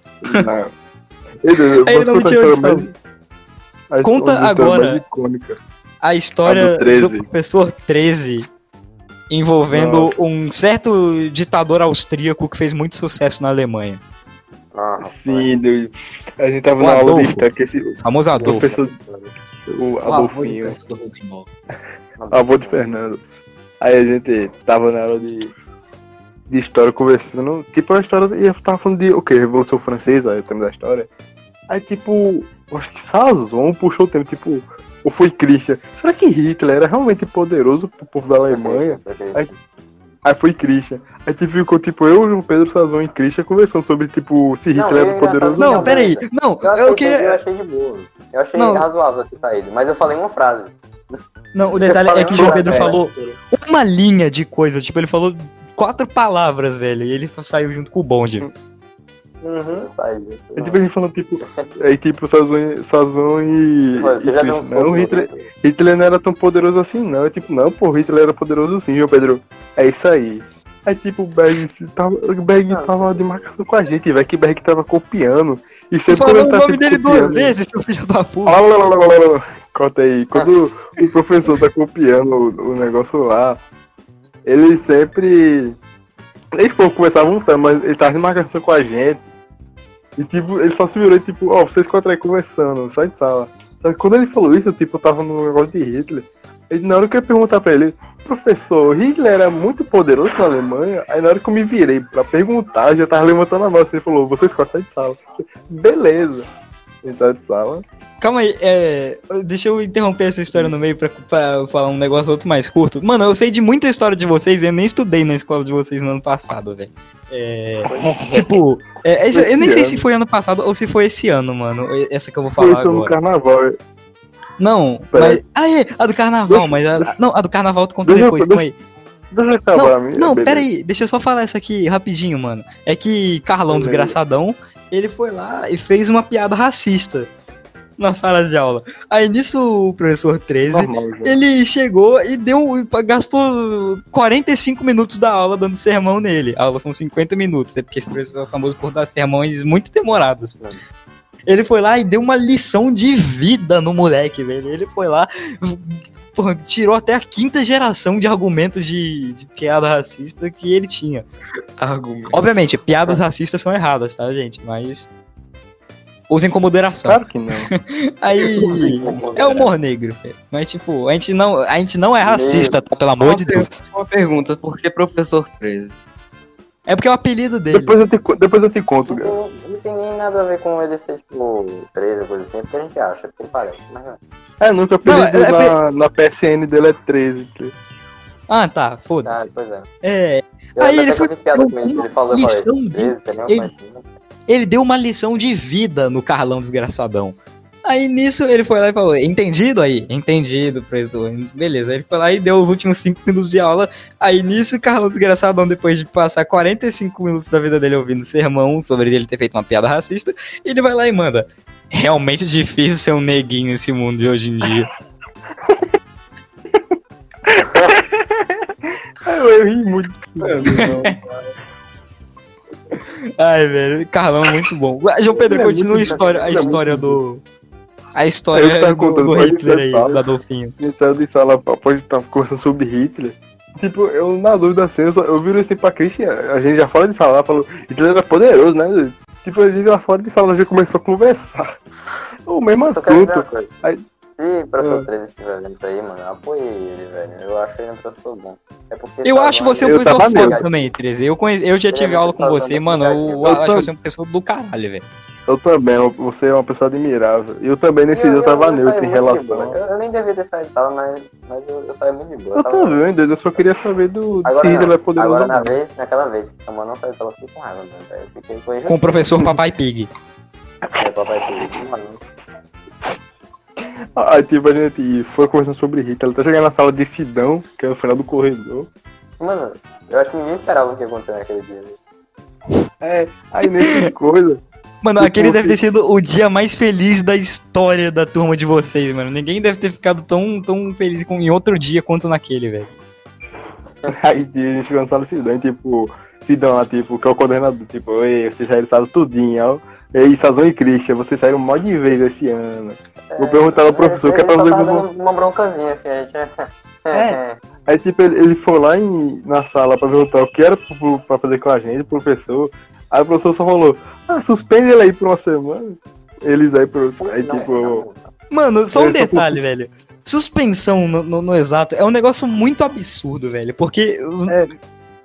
Não. Aí ele não me tirou de história mais- a Conta agora. A história A do 13. do professor 13 envolvendo Nossa. um certo ditador austríaco que fez muito sucesso na Alemanha. Ah, Sim, Deus. A gente tava O na aula de Adolfo. história, que esse O famoso o Adolfo. professor, o O avô de Adolfinho, [LAUGHS] futebol. avô de Fernando. Aí a gente tava na aula de, de história conversando, tipo a história, e eu tava falando de, o quê? Revolução Francesa, aí o tema da história. Aí tipo, eu acho que Sazon puxou o tema, tipo, ou foi Christian. Será que Hitler era realmente poderoso pro povo da Alemanha? Aí- Aí foi Christian. Aí tipo, ficou tipo eu, João Pedro Sazon e Christian conversando sobre tipo se Hitler ele era já poderoso. Não, peraí. Não, Eu, achei, eu eu queria. achei de boa. Eu achei Não. razoável ter saído, mas eu falei uma frase. Não, o detalhe é que o Eu João Pedro falou uma linha de coisa. Tipo, ele falou quatro palavras, velho. E ele saiu junto com o bonde. Uhum. É tipo a gente falando tipo, aí tipo Sazon, Sazon e, Você e já deu um. Não. Hitler, Hitler não era tão poderoso assim, não. É tipo, não, pô, Hitler era poderoso sim, João Pedro. É isso aí. Aí tipo, o Berg tava, o Berg Ah. tava de marcação com a gente, velho, que Berg tava copiando. E Você sempre falou ele o tá nome sempre dele duas copiando- vezes, seu filho da puta. Lá, lá, lá, lá, lá, lá. Corta aí. Quando o professor tá copiando o, o negócio lá, ele sempre. Eles pouco conversavam tanto, mas ele tava de marcação com a gente. E tipo, ele só se virou e tipo, ó, vocês quatro aí conversando, sai de sala. Só que quando ele falou isso, tipo, eu tava no negócio de Hitler. Ele, na hora que eu ia perguntar pra ele, professor, Hitler era muito poderoso na Alemanha? Aí na hora que eu me virei pra perguntar, já tava levantando a mão. Ele falou, vocês quatro sai de sala. Beleza. De sala. Calma aí, é, deixa eu interromper essa história no meio pra, pra falar um negócio outro mais curto. Mano, eu sei de muita história de vocês, eu nem estudei na escola de vocês no ano passado, velho. É, [LAUGHS] tipo, é, esse- eu nem sei se foi ano passado ou se foi esse ano, mano, essa que eu vou Foi falar isso no agora. carnaval. Não, Pera mas. Ah, é, a do carnaval, mas. A, não, a do carnaval tu conta depois, calma aí. Deixa eu acabar minha. Não, beleza. pera aí, deixa eu só falar isso aqui rapidinho, mano. É que Carlão Beleza. desgraçadão, ele foi lá e fez uma piada racista na sala de aula. Aí nisso o professor 13, Normal, ele chegou e deu gastou 45 minutos da aula dando sermão nele. A aula são 50 minutos, é porque esse professor é famoso por dar sermões muito demorados. Ele foi lá e deu uma lição de vida no moleque, velho. Ele foi lá, porra, tirou até a quinta geração de argumentos de, de piada racista que ele tinha. Argumento. Obviamente, piadas racistas são erradas, tá, gente? Mas usem com moderação. Claro que não. [LAUGHS] Aí é humor negro, velho. mas tipo, a gente não, a gente não é racista, tá? Pelo amor de Deus. Uma pergunta, por que professor 13? É porque é o apelido dele. Depois eu te, depois eu te conto, Não cara. tem, não tem nem nada a ver com ele ser, tipo, 13 ou coisa assim, porque a gente acha, porque ele parece. Mas, não. É, nunca Não, apelido é- na, na PSN dele é 13. Ah, tá, ah, foda-se. pois é. É, Eu Aí ele foi- eu com ele, ele falou, lição falei, de- 13, tem nem ele- ele deu uma lição de vida no Carlão desgraçadão. Aí nisso ele foi lá e falou: Entendido aí? Entendido, professor. Beleza. Aí ele foi lá e deu os últimos 5 minutos de aula. Aí nisso, o Carlão desgraçadão, depois de passar 45 minutos da vida dele ouvindo sermão sobre ele ter feito uma piada racista, ele vai lá e manda. Realmente difícil ser um neguinho nesse mundo de hoje em dia. Eu, [LAUGHS] eu ri muito. Ai, velho, Carlão é muito bom. João Pedro, é continua a história, a é história do. A Eu história tava do, contando, do pode Hitler aí, tentar. do Adolfinho. A gente saiu de sala após estar conversando sobre Hitler. Tipo, eu na dúvida assim, eu, só, eu viro assim pra Christian, a gente já fora de sala lá, falou, Hitler era poderoso, né? Tipo, a gente lá fora de sala já começou a conversar. [LAUGHS] O mesmo assunto. Aí- Se o professor Ah. 13 estiver vendo isso aí, mano, apoie ele, velho. Eu acho ele um professor bom. É porque Eu tá acho você um Eu professor tava foda também, 13. Eu, conheci, eu já Ele tive é aula com você, mano. Eu, eu acho Eu você um pessoa do caralho, velho. Eu também, eu- você é uma pessoa admirável. E eu também nesse dia eu tava neutro em relação. Eu, eu nem devia ter saído sala, mas, mas eu, eu saí muito de boa. Eu tava- também, doido, eu só queria saber do se Agora, Hitler é poderoso Agora na vez, naquela vez que a mãe não saiu eu fiquei com raiva. Eu fiquei com Com o professor Papai Pig. É, papai feliz, mano. Aí tipo, a gente foi conversando sobre Hitler, ele tá chegando na sala de Sidão, que é no final do corredor. Mano, eu acho que ninguém esperava o que aconteceu naquele dia. né? É, aí nesse coisa, Mano, Tipo, aquele deve ter sido o dia mais feliz da história da turma de vocês, mano. Ninguém deve ter ficado tão, tão feliz com, em outro dia quanto naquele, velho. [LAUGHS] Aí a gente sala de Sidão, e tipo, Sidão lá, tipo, que é o coordenador, tipo, ei, vocês saíram sala tudinho, ó. Ei, Sazão e Christian, vocês saíram mó de vez esse ano. Vou perguntar ao professor, que é pra fazer uma broncazinha assim, a gente. É. Aí, tipo, ele, ele foi lá em, na sala pra perguntar o que era pro, pra fazer com a gente, o professor. Aí o professor só falou, ah, suspende ele aí por uma semana. Eles aí, professor. Aí, Não, tipo, não. Mano, só um Eu tô detalhe, velho. Suspensão no, no- no exato é um negócio muito absurdo, velho. Porque. É.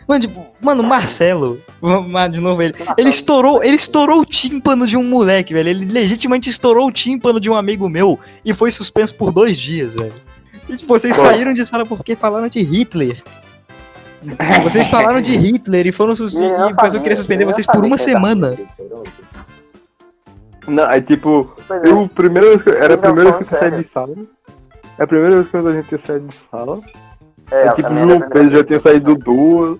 Mano, tipo, mano, Marcelo, vamos lá de novo ele. Ele estourou, ele estourou o tímpano de um moleque, velho. Ele legitimamente estourou o tímpano de um amigo meu e foi suspenso por dois dias, velho. E tipo, vocês Pô. saíram de sala porque falaram de Hitler. [LAUGHS] Vocês falaram de Hitler e foram sus... E não e sabia, queria suspender vocês por uma semana. não, aí, tipo, Pois é. eu, primeira vez que, era a Então, primeira vez que eu falando saí de sala. É a primeira vez que a gente tinha saído de sala. É, a tipo, primeira- o Pedro já tinha saído duas.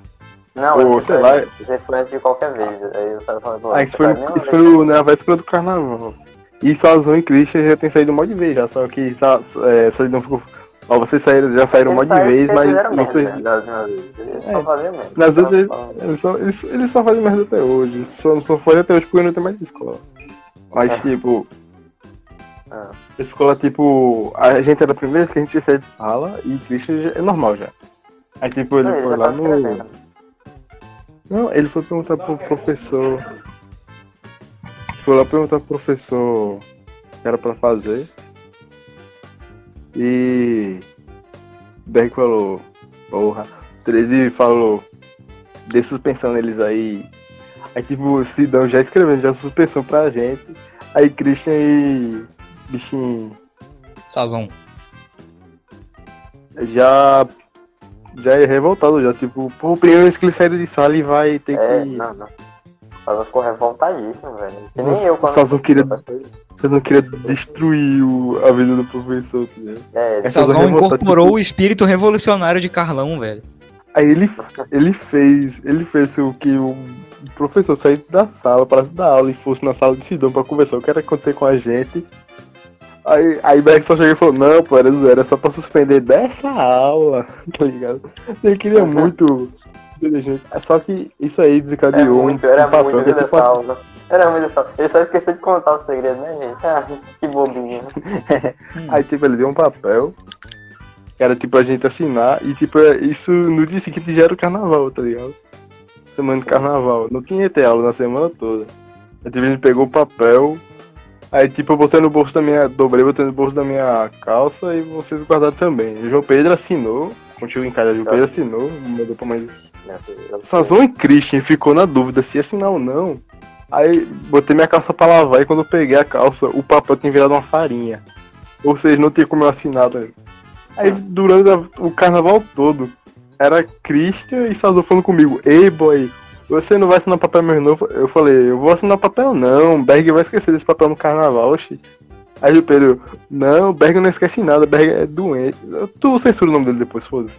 Não, ou, sei lá. Você foi antes de qualquer vez. Aí eu só Aí você isso foi, nenhuma isso foi na véspera do carnaval. E Sazão e Christian já tem saído um monte de vez já, só que Sa- é, ficou. Ó, vocês saíram, já saíram um monte de vez, mas vocês. né, É. Nas ele- Só- Eles só, eles, eles só fazem merda até hoje. Só não só fazem até hoje porque não tem mais escola. Mas, É. tipo, Ah. ele ficou lá, tipo, a gente era a primeira vez que a gente ia sair de sala e já- é normal já. Aí, tipo, ele Não, foi já lá tá escrevendo. no. Não, ele foi perguntar pro professor. Foi lá perguntar pro professor o que era pra fazer. E. Derek falou, porra. 13 falou, dê suspensão neles aí. Aí tipo, o Sidão já escrevendo já suspensão pra gente. Aí Christian e. Bichinho Sazon. já. Já é revoltado já, tipo, pô, primeira vez que ele de sala e vai ter É, que. não, não. Só ficou revoltadíssimo, velho. Que nem eu quando. Sazon queria- essa. Eu não queria destruir o- a vida do professor, tá ligado? É, ele- Sazon incorporou tipo- o espírito revolucionário de Carlão, velho. Aí ele, ele fez. Ele fez o que o professor sair da sala para dar aula e fosse na sala de Sidão pra conversar o que era acontecer com a gente. Aí, aí Berg só chegou e falou, não, pô, era zero, é só pra suspender dessa aula, [LAUGHS] tá ligado? Ele queria muito inteligente. É só que isso aí desencadeou muito, um, era um papel muito que é dessa aula. Era muito dessa aula. Ele só esqueceu de contar o segredo, né, gente? Ah, que bobinho. [LAUGHS] Aí, tipo, ele deu um papel. Era, tipo, a gente assinar. E, tipo, é- isso no dia seguinte já era o carnaval, tá ligado? Semana de carnaval. Não tinha ter aula na semana toda. Aí, tipo, a gente pegou o papel. Aí, tipo, eu botei no bolso da minha. Dobrei, botei no bolso da minha calça. E vocês guardaram também. O João Pedro assinou. Contigo em casa, o João Pedro assinou. Mandou pra mãe. Sazon e Christian ficou na dúvida se ia assinar ou não. Aí botei minha calça pra lavar e quando eu peguei a calça, o papel tinha virado uma farinha. Ou seja, não tinha como eu assinar. Tá? Aí durante a- o carnaval todo, era Christian e Sazon falando comigo, ei boy, você não vai assinar papel mais novo? Eu falei, eu vou assinar papel não, Berg vai esquecer desse papel no carnaval, oxi. Aí o Pedro, não, Berg não esquece nada, Berg é doente. Tu censura o nome dele depois, foda-se.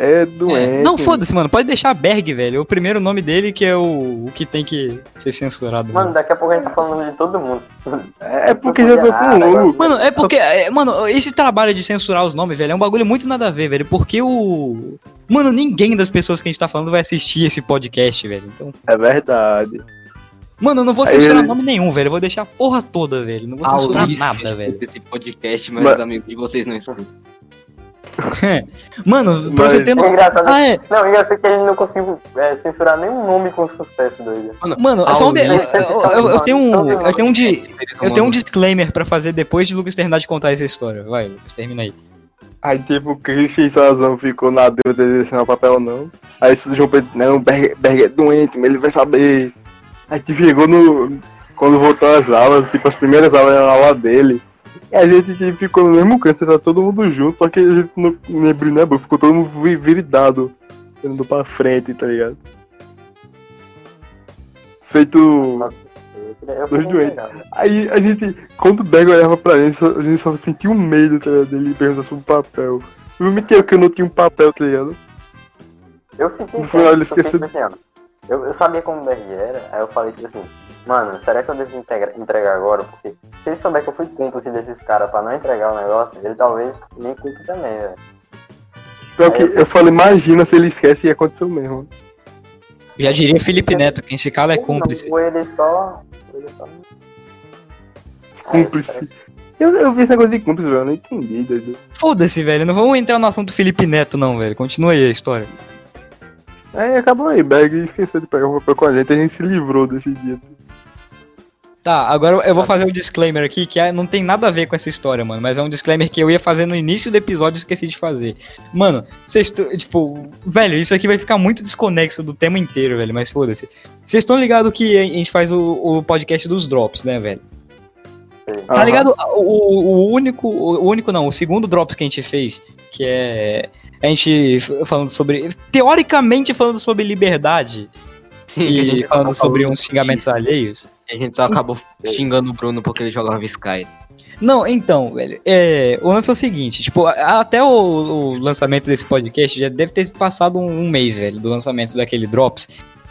É doente. É, Não, foda-se, mano. Pode deixar Berg, velho. É o primeiro nome dele que é o, o que tem que ser censurado. Mano, daqui a pouco a gente tá falando o nome de todo mundo. É porque já tô com longo. Mano, é porque. é, mano, esse trabalho de censurar os nomes, velho, é um bagulho muito nada a ver, velho. Porque o. Mano, ninguém das pessoas que a gente tá falando vai assistir esse podcast, velho. Então. É verdade. Mano, eu não vou censurar ele- nome nenhum, velho. Eu vou deixar a porra toda, velho. Não vou censurar Aulice, nada, velho. Esse podcast, mas Mas- os amigos de vocês não escutam. Mano, pra Mas- você ter. É no- engraçado. Ah, é. Não, o engraçado é que a gente não conseguiu é, censurar nenhum nome com sucesso, doido. Mano, é só um de- eu, eu- eu- tenho um. Eu tenho um de. Eu tenho um disclaimer pra fazer depois de Lucas terminar de contar essa história. Vai, Lucas, termina aí. Aí, tipo, o Christian Sazão ficou na dúvida de assinar o papel ou não. Aí o João Pedro, não, Berg, Berg é doente, mas ele vai saber. Aí tipo, chegou no. Quando voltou às aulas, tipo, as primeiras aulas eram a aula dele. E a gente ficou no mesmo canto, tá todo mundo junto, só que a gente não abriu nem abriu, ficou todo mundo vi- viridado, indo pra frente, tá ligado? Feito. Dois doentes. Aí a gente, quando o Berg olhava pra gente, só- a gente só sentia um medo tá ligado, dele perguntar sobre o papel. Eu me que eu não tinha um papel, tá ligado? Eu fiquei No final ele esqueceu assim, eu, eu sabia como o BR era, aí eu falei tipo assim, mano, será que eu devo entregar agora? Porque se ele souber que eu fui cúmplice desses caras pra não entregar o negócio, ele talvez me culpe também, velho. Pior que eu falei, imagina se ele esquece e aconteceu mesmo. Já diria Felipe Neto, quem se cala é cúmplice. Ou ele só. Ele só... É, Cúmplice. Eu, eu vi esse negócio de cúmplice, velho, eu não entendi, doido. Foda-se, velho. Não vamos entrar no assunto Felipe Neto, não, velho. Continua aí a história. Aí acabou aí, Berg esqueceu de pegar o papel com a gente, a gente se livrou desse dia. Tá, agora eu vou fazer um disclaimer aqui que é- não tem nada a ver com essa história, mano. Mas é um disclaimer que eu ia fazer no início do episódio e esqueci de fazer. Mano, vocês. Tipo, velho, isso aqui vai ficar muito desconexo do tema inteiro, velho. Mas foda-se. Vocês estão ligados que a gente faz o, o podcast dos drops, né, velho? Tá ligado? O, o único. O único não, o segundo drops que a gente fez, que é. A gente falando sobre. Teoricamente falando sobre liberdade. Sim, e falando sobre uns xingamentos alheios. A gente só acabou xingando o Bruno porque ele jogava Sky. Não, então, velho, é, o lance é o seguinte, tipo, até o, o lançamento desse podcast já deve ter passado um, um mês, velho, do lançamento daquele Drops.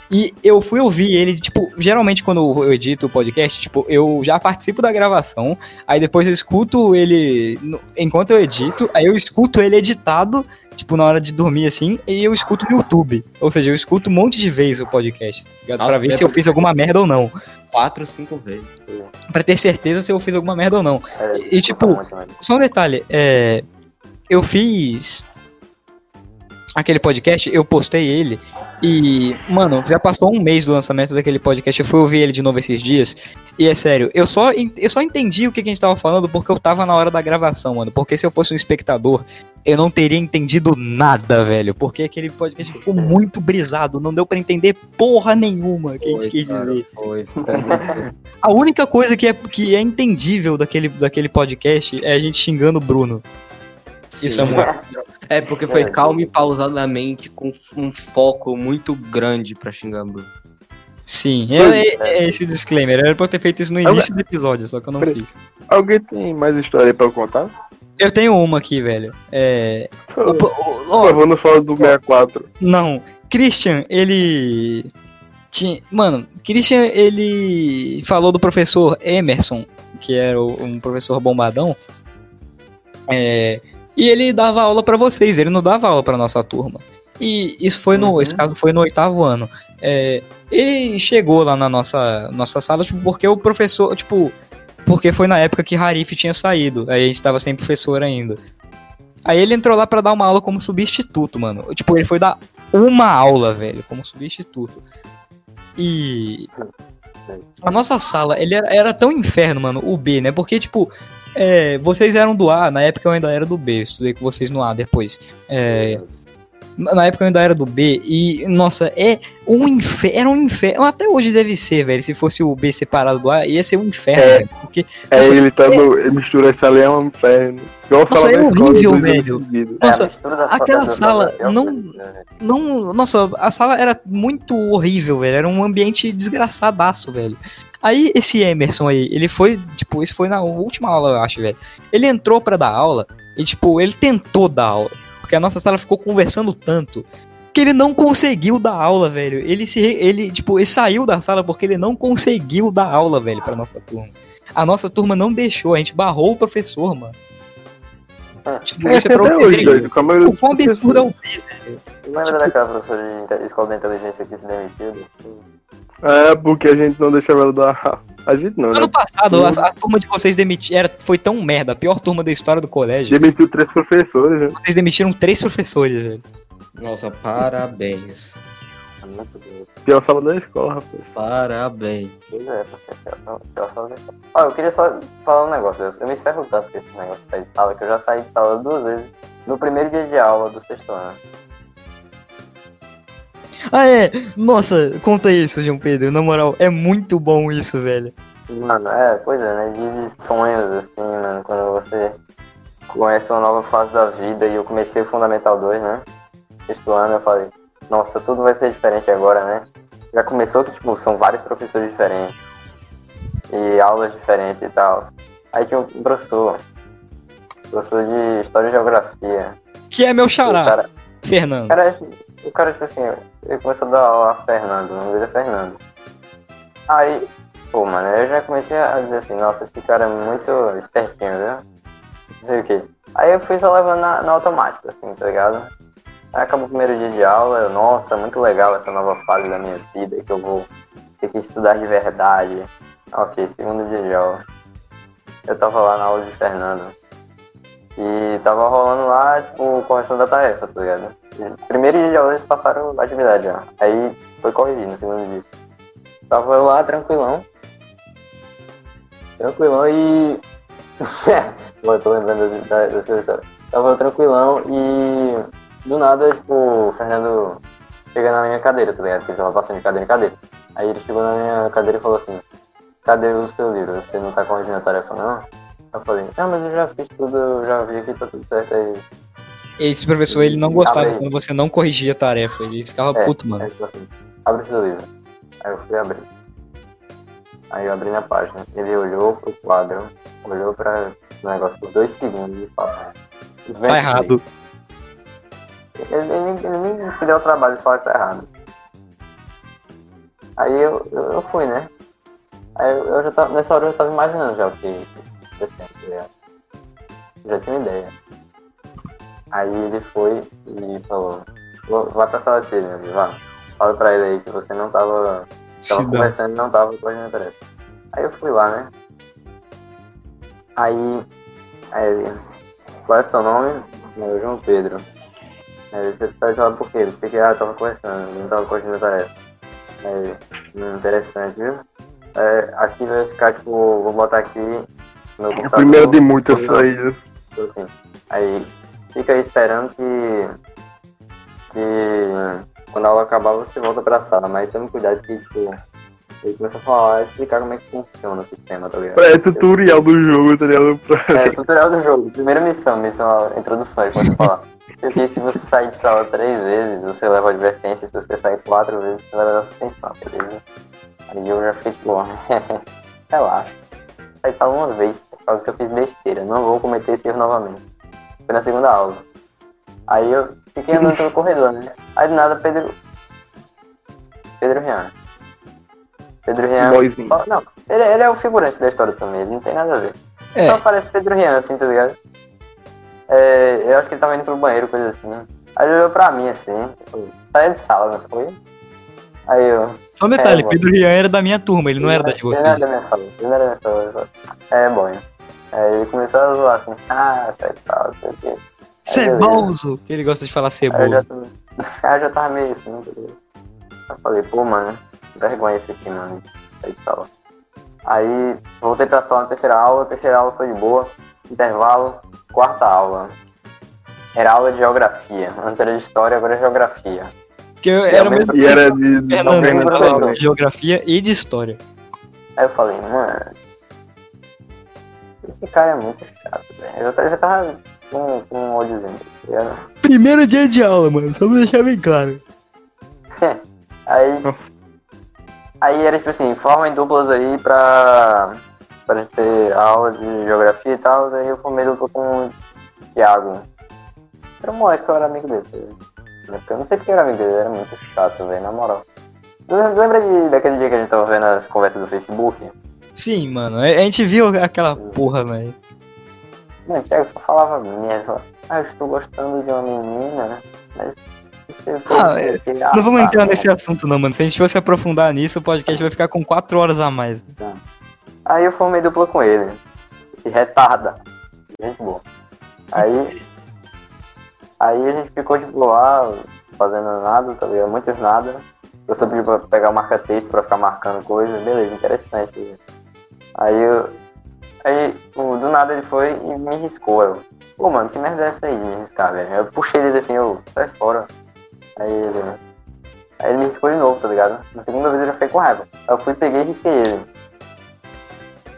E eu fui ouvir ele, tipo, geralmente quando eu edito o podcast, tipo, eu já participo da gravação, aí depois eu escuto ele no- enquanto eu edito, aí eu escuto ele editado, tipo, na hora de dormir assim, e eu escuto no YouTube. Ou seja, eu escuto um monte de vezes o podcast, tá ligado? Nossa, pra ver é se eu fiz alguma merda ou não. Quatro, cinco vezes. Pra ter certeza se eu fiz alguma merda ou não. É, E, tipo. Só um detalhe, é, eu fiz aquele podcast, eu postei ele e, mano, já passou um mês do lançamento daquele podcast, eu fui ouvir ele de novo esses dias e é sério, eu só, eu só entendi o que, que a gente tava falando porque eu tava na hora da gravação, mano, porque se eu fosse um espectador, eu não teria entendido nada, velho, porque aquele podcast ficou muito brisado, não deu pra entender porra nenhuma que a gente Foi, quis cara. dizer. Foi, [LAUGHS] A única coisa que é, que é entendível daquele, daquele podcast é a gente xingando o Bruno. Isso é Sim. muito. [LAUGHS] É, porque foi É. calmo e pausadamente, com um foco muito grande pra xingar o Bruno. Sim, é, é- é esse o disclaimer. Era pra eu ter feito isso no início do episódio, só que eu não fiz. Alguém tem mais história aí pra eu contar? Eu tenho uma aqui, velho. É. Por o- o- ó, favor, não fala do 64. não, Christian, ele Tinha, mano, Christian, ele falou do professor Emerson, que era um professor bombadão. É, e ele dava aula pra vocês, ele não dava aula pra nossa turma. E isso foi no, Uhum. esse caso foi no oitavo ano. É, ele chegou lá na nossa, nossa sala, tipo, porque o professor, tipo, porque foi na época que Harif tinha saído, aí a gente tava sem professor ainda. Aí ele entrou lá pra dar uma aula como substituto, mano. Tipo, ele foi dar uma aula, velho, como substituto. E a nossa sala, ele era, era tão inferno, mano, o B, né? Porque, tipo, é, vocês eram do A, na época eu ainda era do B, eu estudei com vocês no A depois. É, na época eu ainda era do B e, nossa, é um inferno, era um inferno, até hoje deve ser, velho, se fosse o B separado do A, ia ser um inferno, É. velho, porque, É, Nossa, ele tá no. Ele mistura essa ali é um inferno. Igual Nossa, sala é escola, horrível, velho. Nossa, É, aquela sala não- da- não, nossa, a sala era muito horrível, velho, era um ambiente desgraçadaço, velho. Aí esse Emerson aí, ele foi, tipo, isso foi na última aula, eu acho, velho. Ele entrou pra dar aula e, tipo, ele tentou dar aula, porque a nossa sala ficou conversando tanto que ele não conseguiu dar aula, velho. Ele se, ele, tipo, ele saiu da sala porque ele não conseguiu dar aula, velho, pra nossa turma. A nossa turma não deixou, a gente barrou o professor, mano. Ah. Tipo, isso é pra hoje, O quão absurdo é o. B, velho. Lembra Tipo- daquela professora de escola de inteligência que se demitiu? É, porque a gente não deixava ela dar. A gente não, né? Ano passado, a, a turma de vocês demiti- era, foi tão merda, a pior turma da história do colégio. Demitiu três professores, né? Vocês demitiram três professores, velho. Nossa, parabéns. Pior sala da escola, rapaz. Parabéns. Pois é, só- eu só- Ó, eu queria só falar um negócio. Eu, eu me ferro tanto com esse negócio de sala que eu já saí de sala duas vezes no primeiro dia de aula do sexto ano. Ah, é. Nossa, conta isso, João Pedro. Na moral, é muito bom isso, velho. Mano, é, pois é, né? De sonhos, assim, mano, quando você conhece uma nova fase da vida e eu comecei o Fundamental 2, né? Sexto ano eu falei, nossa, tudo vai ser diferente agora, né? Já começou que, tipo, são vários professores diferentes e aulas diferentes e tal. Aí tinha um professor, professor de História e Geografia. Que é meu xará, cara, Fernando. cara, o cara, tipo assim, ele começou a dar aula a Fernando, o nome dele é Fernando. Aí, pô, mano, eu já comecei a dizer assim, nossa, esse cara é muito espertinho, viu? Não sei o quê. Aí eu fui só levando na, na automática, assim, tá ligado? Aí acabou o primeiro dia de aula, eu, nossa, muito legal essa nova fase da minha vida, que eu vou ter que estudar de verdade. Ok, segundo dia de aula. Eu tava lá na aula de Fernando. E tava rolando lá, tipo, correção da tarefa, tá ligado? Primeiro dia eles passaram a atividade já. Aí foi corrigido no segundo dia. Tava lá tranquilão. Tranquilão e. [LAUGHS] Pô, eu tô lembrando dessa história. Tava tranquilão e do nada, tipo, o Fernando chega na minha cadeira, tá ligado? Porque ele tava passando de cadeira em cadeira. Aí ele chegou na minha cadeira e falou assim, cadê o seu livro? Você não tá corrigindo a tarefa não? Eu falei, não, mas eu já fiz tudo, eu já vi aqui, tá tudo certo aí. Esse professor, ele não gostava quando você não corrigia a tarefa. Ele ficava É, puto, mano. Ele falou assim, abre o seu livro. Aí eu fui abrir. Aí eu abri na página. Ele olhou pro quadro, olhou pra o negócio por dois segundos e falou. "Vem Tá errado. Ele, ele- nem se deu o trabalho de falar que tá errado. Aí eu, eu, eu fui, né? Aí eu, eu já tava, nessa hora eu já tava imaginando já o que ligado? Eu já tinha uma ideia. Aí ele foi e falou, "Vou- vai pra sala meu filho, vá. Fala pra ele aí que você não tava, tava conversando e não tava correndo a tarefa. Aí eu fui lá, né? Aí, aí ele, qual é o seu nome? Meu, João Pedro. Aí você tá de lado por quê? Você que ah, eu tava conversando, não tava corrigindo a tarefa. Aí, hum, interessante, viu? É, aqui vai ficar, tipo, vou botar aqui no É o primeiro de muitas saídas. Assim. Aí fica aí esperando que. que quando a aula acabar você volta pra sala, mas tome cuidado que, tipo, ele começa a falar, explicar como é que funciona o sistema, tá ligado? É tutorial do jogo, tá ligado? É, tutorial do jogo. Primeira missão, missão, introdução, aí pode falar. Porque se você sair de sala três vezes, você leva advertência. Se você sair quatro vezes, você leva suspensão, beleza? Aí eu já fiquei tipo, [LAUGHS] relaxa. Saí de sala uma vez, por causa que eu fiz besteira. Não vou cometer esse erro novamente. Foi na segunda aula. Aí eu fiquei andando pelo corredor, né? Aí do nada, Pedro. Pedro Rian. Pedro Rian. Boyzinho. Ó, Não, ele, ele é o figurante da história também, ele não tem nada a ver. É. Só parece Pedro Rian, assim, tá ligado? É, eu acho que ele tava indo pro banheiro, coisa assim. Aí ele olhou pra mim assim, eu, saia de sala, não foi? Aí eu. Só um detalhe, É. Pedro Rian era da minha turma, ele não era da de Ele não era vocês. da minha sala, ele não era da minha sala. É, bom. Aí ele começou a zoar assim, ah, sai sala, não sei o quê. Ceboso! Que ele gosta de falar Aí eu já, ceboso. aí [LAUGHS] eu já tava meio assim, tá ligado? Eu falei, pô, mano, vergonha esse aqui, mano. Aí de sala. Aí voltei pra sala na terceira aula, a terceira aula foi de boa. Intervalo, quarta aula. Era aula de geografia. Antes era de história, agora é geografia. Porque eu era o mesmo E era de, Fernando, geografia e de história. Aí eu falei, mano. Esse cara é muito chato, velho. Eu já- já tava com, com um ódiozinho, tá? Primeiro dia de aula, mano, só pra deixar bem claro. [LAUGHS] Aí. Nossa. Aí era tipo assim, forma em duplas aí pra. pra gente ter aula de geografia e tal. Aí eu formei dupla com o Thiago. Era um moleque que eu era amigo dele. tá? Eu não sei porque era amigo dele, ele era muito chato, velho, na moral. Lembra lembra de, daquele dia que a gente tava vendo as conversas do Facebook? Sim, mano, a gente viu aquela porra, velho. Não, Thiago só falava só, ah, eu estou gostando de uma menina, mas. o que, Ah, o que. Não vamos entrar tá, nesse assunto não, mano. Se a gente fosse aprofundar nisso, o podcast vai ficar com 4 horas a mais. Aí eu formei dupla com ele. Esse retarda. Gente boa. Aí. Aí a gente ficou tipo lá, fazendo nada, tá ligado? Muitos nada. Eu só pedi pra pegar o marca-texto pra ficar marcando coisa. Beleza, interessante. Aí eu. Aí do nada ele foi e me riscou. Eu, pô mano, que merda é essa aí de me riscar, velho? Eu puxei ele assim, eu, sai fora. Aí ele. Aí ele me riscou de novo, tá ligado? Na segunda vez eu já fiquei com raiva. Aí eu fui, peguei e risquei ele.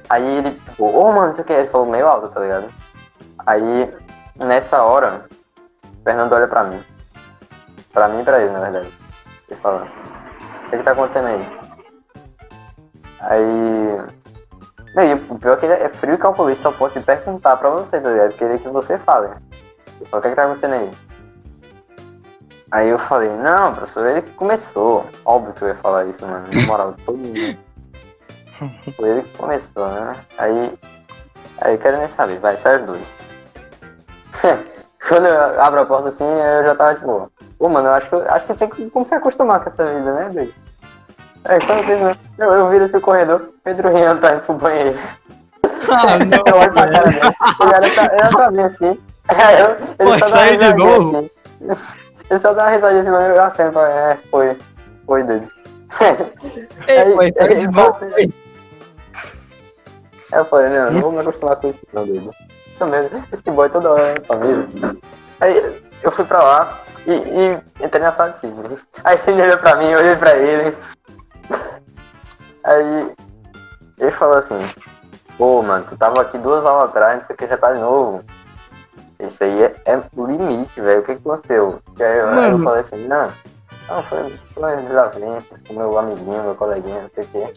Aí ele, ô mano, isso aqui ele falou meio alto, tá ligado? Aí, nessa hora, o Fernando olha pra mim. Pra mim e pra ele, na verdade. Ele fala, o que que tá acontecendo aí? Aí. Não, e o pior é que ele é frio e calculista, só posso perguntar pra você, tá ligado? Queria que você fale. O que que tá acontecendo aí? Aí eu falei, não, professor, ele que começou. Óbvio que eu ia falar isso, mano. Na moral, todo mundo. [LAUGHS] Foi ele que começou, né? Aí. Aí eu quero nem saber, vai, sai os dois. [LAUGHS] Quando eu abro a porta assim, eu já tava tipo, pô, mano, eu acho que, acho que tem que como se acostumar com essa vida, né, doido? Aí quando eu, eu, eu viro esse corredor, Pedro Rian tá indo pro banheiro. Ah, [LAUGHS] Eu olho pra cara dele, ele olha pra, ele pra mim assim. [LAUGHS] Eu, ele Pô, só dá de novo? assim. Ele só dá uma risadinha assim, mas eu aceno, falo, é, foi, foi dele. Ei, Aí- pô, saiu aí de ele novo. assim, eu falei, não, não vou me acostumar com isso não, doido. Esse boy toda hora na família. Aí eu fui pra lá e, e entrei na sala de Sidney. Aí [LAUGHS] Sidney olhou pra mim, eu olhei pra ele. Aí ele falou assim, pô mano, tu tava aqui duas aulas atrás, não sei o que, já tá de novo. Isso aí é, é o limite, velho. O que que aconteceu? E aí, eu- eu falei assim, não, não, foi, foi umas desavenças com meu amiguinho, meu coleguinha, não sei o que.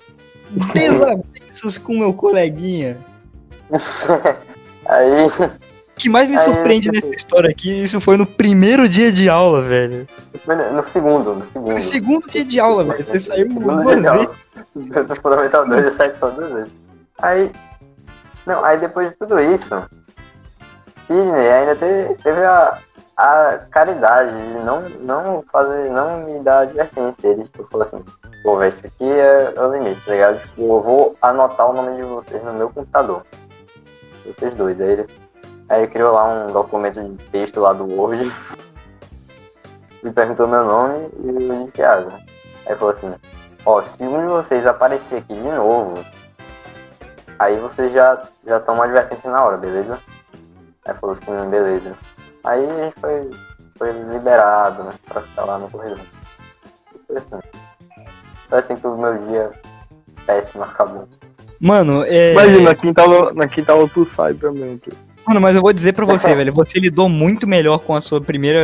Desavenças com meu coleguinha. [LAUGHS] Aí, que mais me Aí, surpreende tipo- nessa história aqui, isso foi no primeiro dia de aula, velho. no no segundo, no segundo. No segundo dia de aula, velho. Você saiu duas vezes. Do Fundamental 2, eu saí só duas vezes. Aí, não, aí depois de tudo isso, Sidney ainda teve, teve a, a caridade de não, não fazer, não me dar advertência. Ele tipo, falou assim, pô, velho, isso aqui é, é o limite, tá ligado? Tipo, eu vou anotar o nome de vocês no meu computador. Vocês dois. Aí ele, aí ele criou lá um documento de texto lá do Word. Me perguntou meu nome e o de Thiago. Aí falou assim, ó, se um de vocês aparecer aqui de novo, aí vocês já, já tomam advertência na hora, beleza? Aí falou assim, beleza. Aí a gente foi, foi liberado, né, pra ficar lá no corredor. E Foi assim. Foi assim que o meu dia péssimo acabou. Mano, é. Imagina, na quinta aula, na quinta aula tu sai também. pô. Mano, mas eu vou dizer pra você, [LAUGHS] velho. Você lidou muito melhor com a sua primeira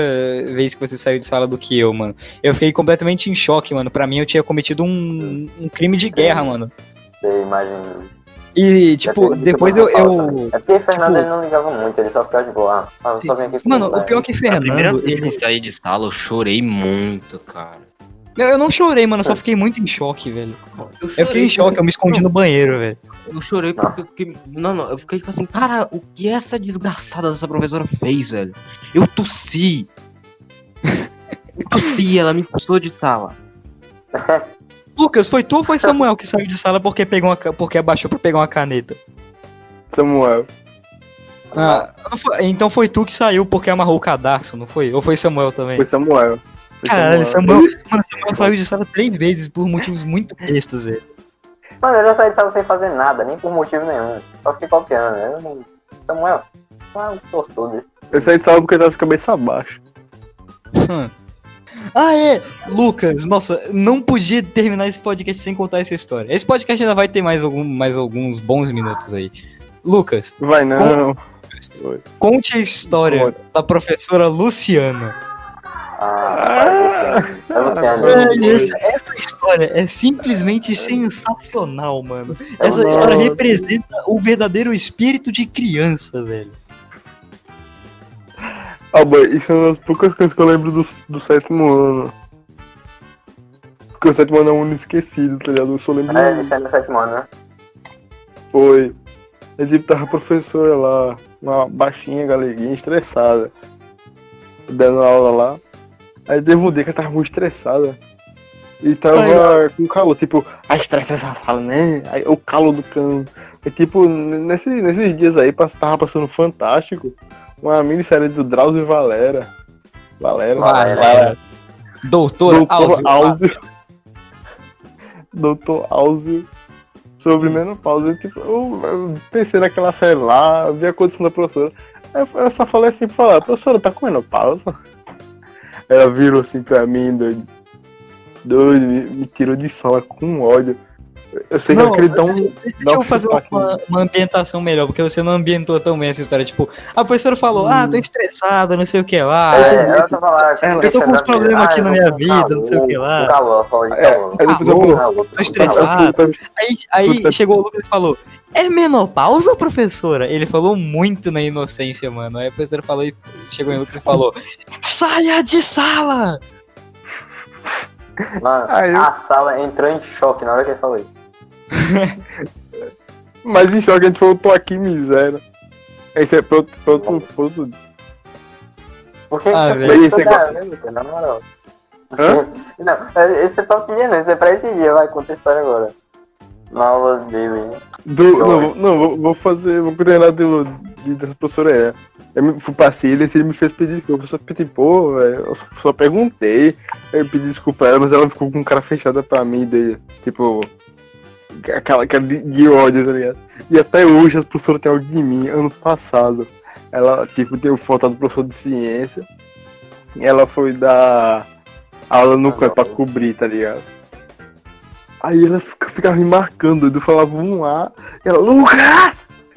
vez que você saiu de sala do que eu, mano. Eu fiquei completamente em choque, mano. Pra mim, eu tinha cometido um, um crime de guerra, mano. Você imagina. E, tipo, depois eu. eu- também. É porque o Fernando tipo- ele não ligava muito, ele só ficava de boa. Ah, só vim aqui Mano, o pior é que A primeira Fernando, vez que eu saí de sala, eu chorei muito, cara. Eu, eu não chorei, mano, eu só fiquei muito em choque, velho. Eu, Eu fiquei em choque, eu me escondi no banheiro, velho. Eu chorei porque eu fiquei. Não, não, eu fiquei tipo assim, cara, o que essa desgraçada dessa professora fez, velho? Eu tossi. Eu tossi, [LAUGHS] ela me expulsou de sala. [LAUGHS] Lucas, foi tu ou foi Samuel que saiu de sala porque, pegou uma, porque abaixou pra pegar uma caneta? Samuel. Ah, foi- então foi tu que saiu porque amarrou o cadarço, não foi? Ou foi Samuel também? Foi Samuel. Caralho, Samuel, mano, Samuel saiu de sala três vezes por motivos muito bestos, velho. Mano, eu já saí de sala sem fazer nada, nem por motivo nenhum. Só fiquei copiando. Eu não... Samuel, não é um tortudo desse. Eu saí de sala porque eu tava de cabeça abaixo. [LAUGHS] Ah, é! Lucas, nossa, não podia terminar esse podcast sem contar essa história. Esse podcast ainda vai ter mais, algum, mais alguns bons minutos aí. Lucas, Vai não. conte a história Bora. da professora Luciana. Ah, isso. É Luciano. Essa, essa história é simplesmente sensacional, mano. Essa Nossa. história representa o verdadeiro espírito de criança, velho. Ah, boy, isso é uma das poucas coisas que eu lembro do, do sétimo ano. Porque o sétimo ano é um ano esquecido, tá ligado? Eu só lembro. É, isso é no sétimo ano, né? Foi. E tipo, tava a professora lá, uma baixinha, galeguinha, estressada. Dando aula lá. Aí teve um dia que ela tava muito estressada. E tava com calor, tipo, a estressa essa sala, né? Aí, o calor do cano. E tipo, nesse, nesses dias aí, tava passando fantástico. Uma minissérie do Drauzio Valera. Valera. Valera. Doutora Doutor. Áuzio. Doutor Áuzio. [LAUGHS] Sobre menopausa. Tipo, eu, eu pensei naquela série lá, vi a condição da professora. Aí eu- eu só falei assim pra falar, professora, tá com menopausa? Ela virou assim pra mim, doido. Doido, me, me tirou de sala com ódio. Eu sei que Não, eu queria dar um. Deixa Dá eu fazer uma, uma ambientação melhor, porque você não ambientou tão bem essa história. Tipo, a professora falou, ah, tô estressada, não sei o que lá. É, ela tá falando, tipo, Eu tô com uns problemas aqui ah, na minha vida, não sei o que calor, lá. Calor, falou de É, calor. Calor. Calor, tô estressado. Aí, aí chegou o Lucas e falou: É menopausa, professora? Ele falou muito na inocência, mano. Aí a professora falou e chegou em Lucas e falou: Saia de sala! Mano, Aí eu- a sala entrou em choque na hora que ele falou isso. [LAUGHS] Mas em choque a gente falou, tô aqui, miséria. Esse é pro outro. Pro outro, pro outro Por que Ah, que velho. você Esse negócio- isso, né? Na moral. Hã? Não, é- esse é pra pedir, não. Esse é pra esse dia. Vai, conta a história agora. Na aula dele. Do, não, vou- não, vou, vou fazer, vou treinar do, de, dessa professora é. Eu me, fui pra Cília, ele me fez pedir desculpa. Eu só pedi, pô, velho, eu só, perguntei. Eu pedi desculpa a ela, mas ela ficou com cara fechada pra mim, de, tipo, aquela cara de, de ódio, tá ligado? E até hoje as professoras têm ódio de mim. Ano passado, ela, tipo, deu foto do professor de ciência. E ela foi dar aula no Ah, canto pra cobrir, tá ligado? Aí ela fica- ficava me marcando, eu falava um A, e ela, Lucas!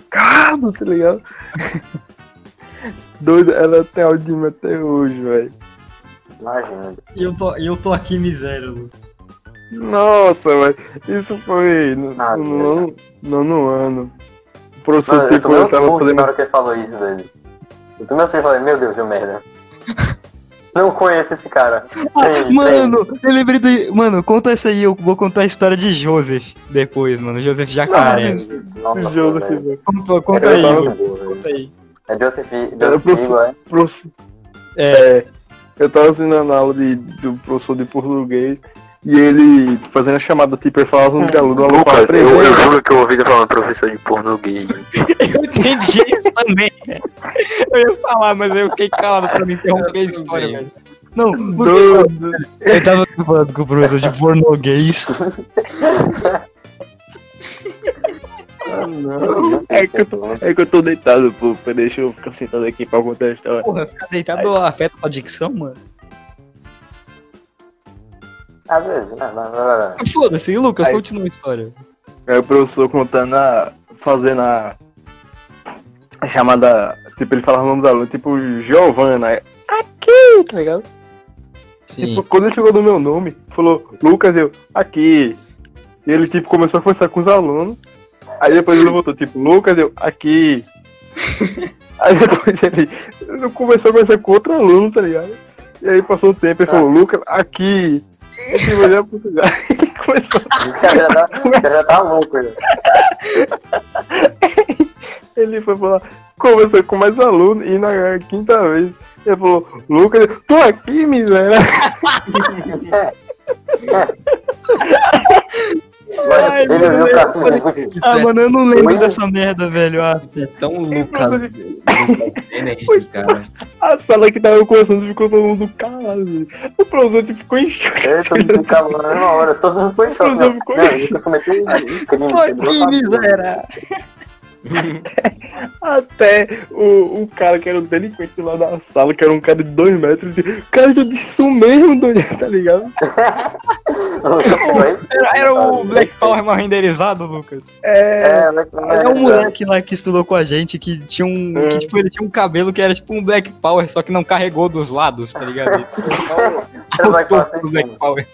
Calma, tá ligado? [LAUGHS] Doido, ela tem áudio mim até hoje, velho. Imagina. E eu tô, eu tô aqui miséria, Lucas. Nossa, velho. Isso foi no, Ah, no, no, no, no ano. O professor, Mano, eu tipo, eu um tava fazendo. na hora que ele falou isso, velho. Eu tomei um susto e falei, meu Deus, deu merda. Não conheço esse cara. [LAUGHS] Tem, Mano, eu lembrei de. Mano, conta essa aí, eu vou contar a história de Joseph depois, mano. Joseph Jacaré. Nossa, Joseph, velho. Conta, conta Eu aí, Lucas. Conta aí. É Joseph, Joseph professor. É? Professor- É, É, eu tava assinando a aula de, do professor de português e ele fazendo a chamada, tipo, ele falava um aluno, o aluno falava três vezes. juro que eu ouvi falando professor de português. eu entendi isso também. Eu ia falar, mas eu fiquei calado pra não interromper a história, velho. Não, porque eu tava falando com o professor de português. Ah, não. É que, eu tô, é que eu tô deitado, pô. Deixa eu ficar sentado aqui pra contar a história. Porra, ficar deitado afeta sua dicção, mano. Às vezes, né? Vai, vai, vai. Foda-se, Lucas, Aí. continua a história. Aí o professor contando a. fazendo a. a chamada. Tipo, ele falava o nome do aluno, tipo, Giovana. Aqui, tá ligado? Sim. Tipo, quando ele chegou no meu nome, falou, Lucas, eu, aqui. E ele, tipo, começou a conversar com os alunos. Aí depois ele voltou, tipo, Lucas, eu, aqui. [LAUGHS] aí depois ele, ele começou a conversar com outro aluno, tá ligado? E aí passou um tempo, ele falou, Lucas, aqui. Tipo, olhou pro lugar e começou já tá, já tá louco. Já. [LAUGHS] Ele foi falar, conversou com mais aluno e na quinta vez ele falou, Lucas, tô aqui, miséria. [LAUGHS] [LAUGHS] Ai, Ele viu mano, Cassim. falei- Ah, mano, eu não lembro dessa merda, velho. Ah, Tão Lucas. Lucas Energy, cara. A sala que tava conversando ficou todo mundo calado. velho. O professor tipo, ficou em choque. Ele todo mundo ficava na mesma hora, todo mundo foi em choque. Ficou o cometeu um crime. Pô, quebrou que miséria. [LAUGHS] Até o, o cara que era o delinquente lá da sala, que era um cara de dois metros, disse, cara, eu disse isso mesmo, [LAUGHS] tá ligado? Era, era o Black Power mal renderizado, Lucas. É. É, mas não É um moleque lá que estudou com a gente que tinha um. É. Que, tipo, ele tinha um cabelo que era tipo um Black Power, só que não carregou dos lados, tá ligado? [LAUGHS] Era o topo do Black. Power.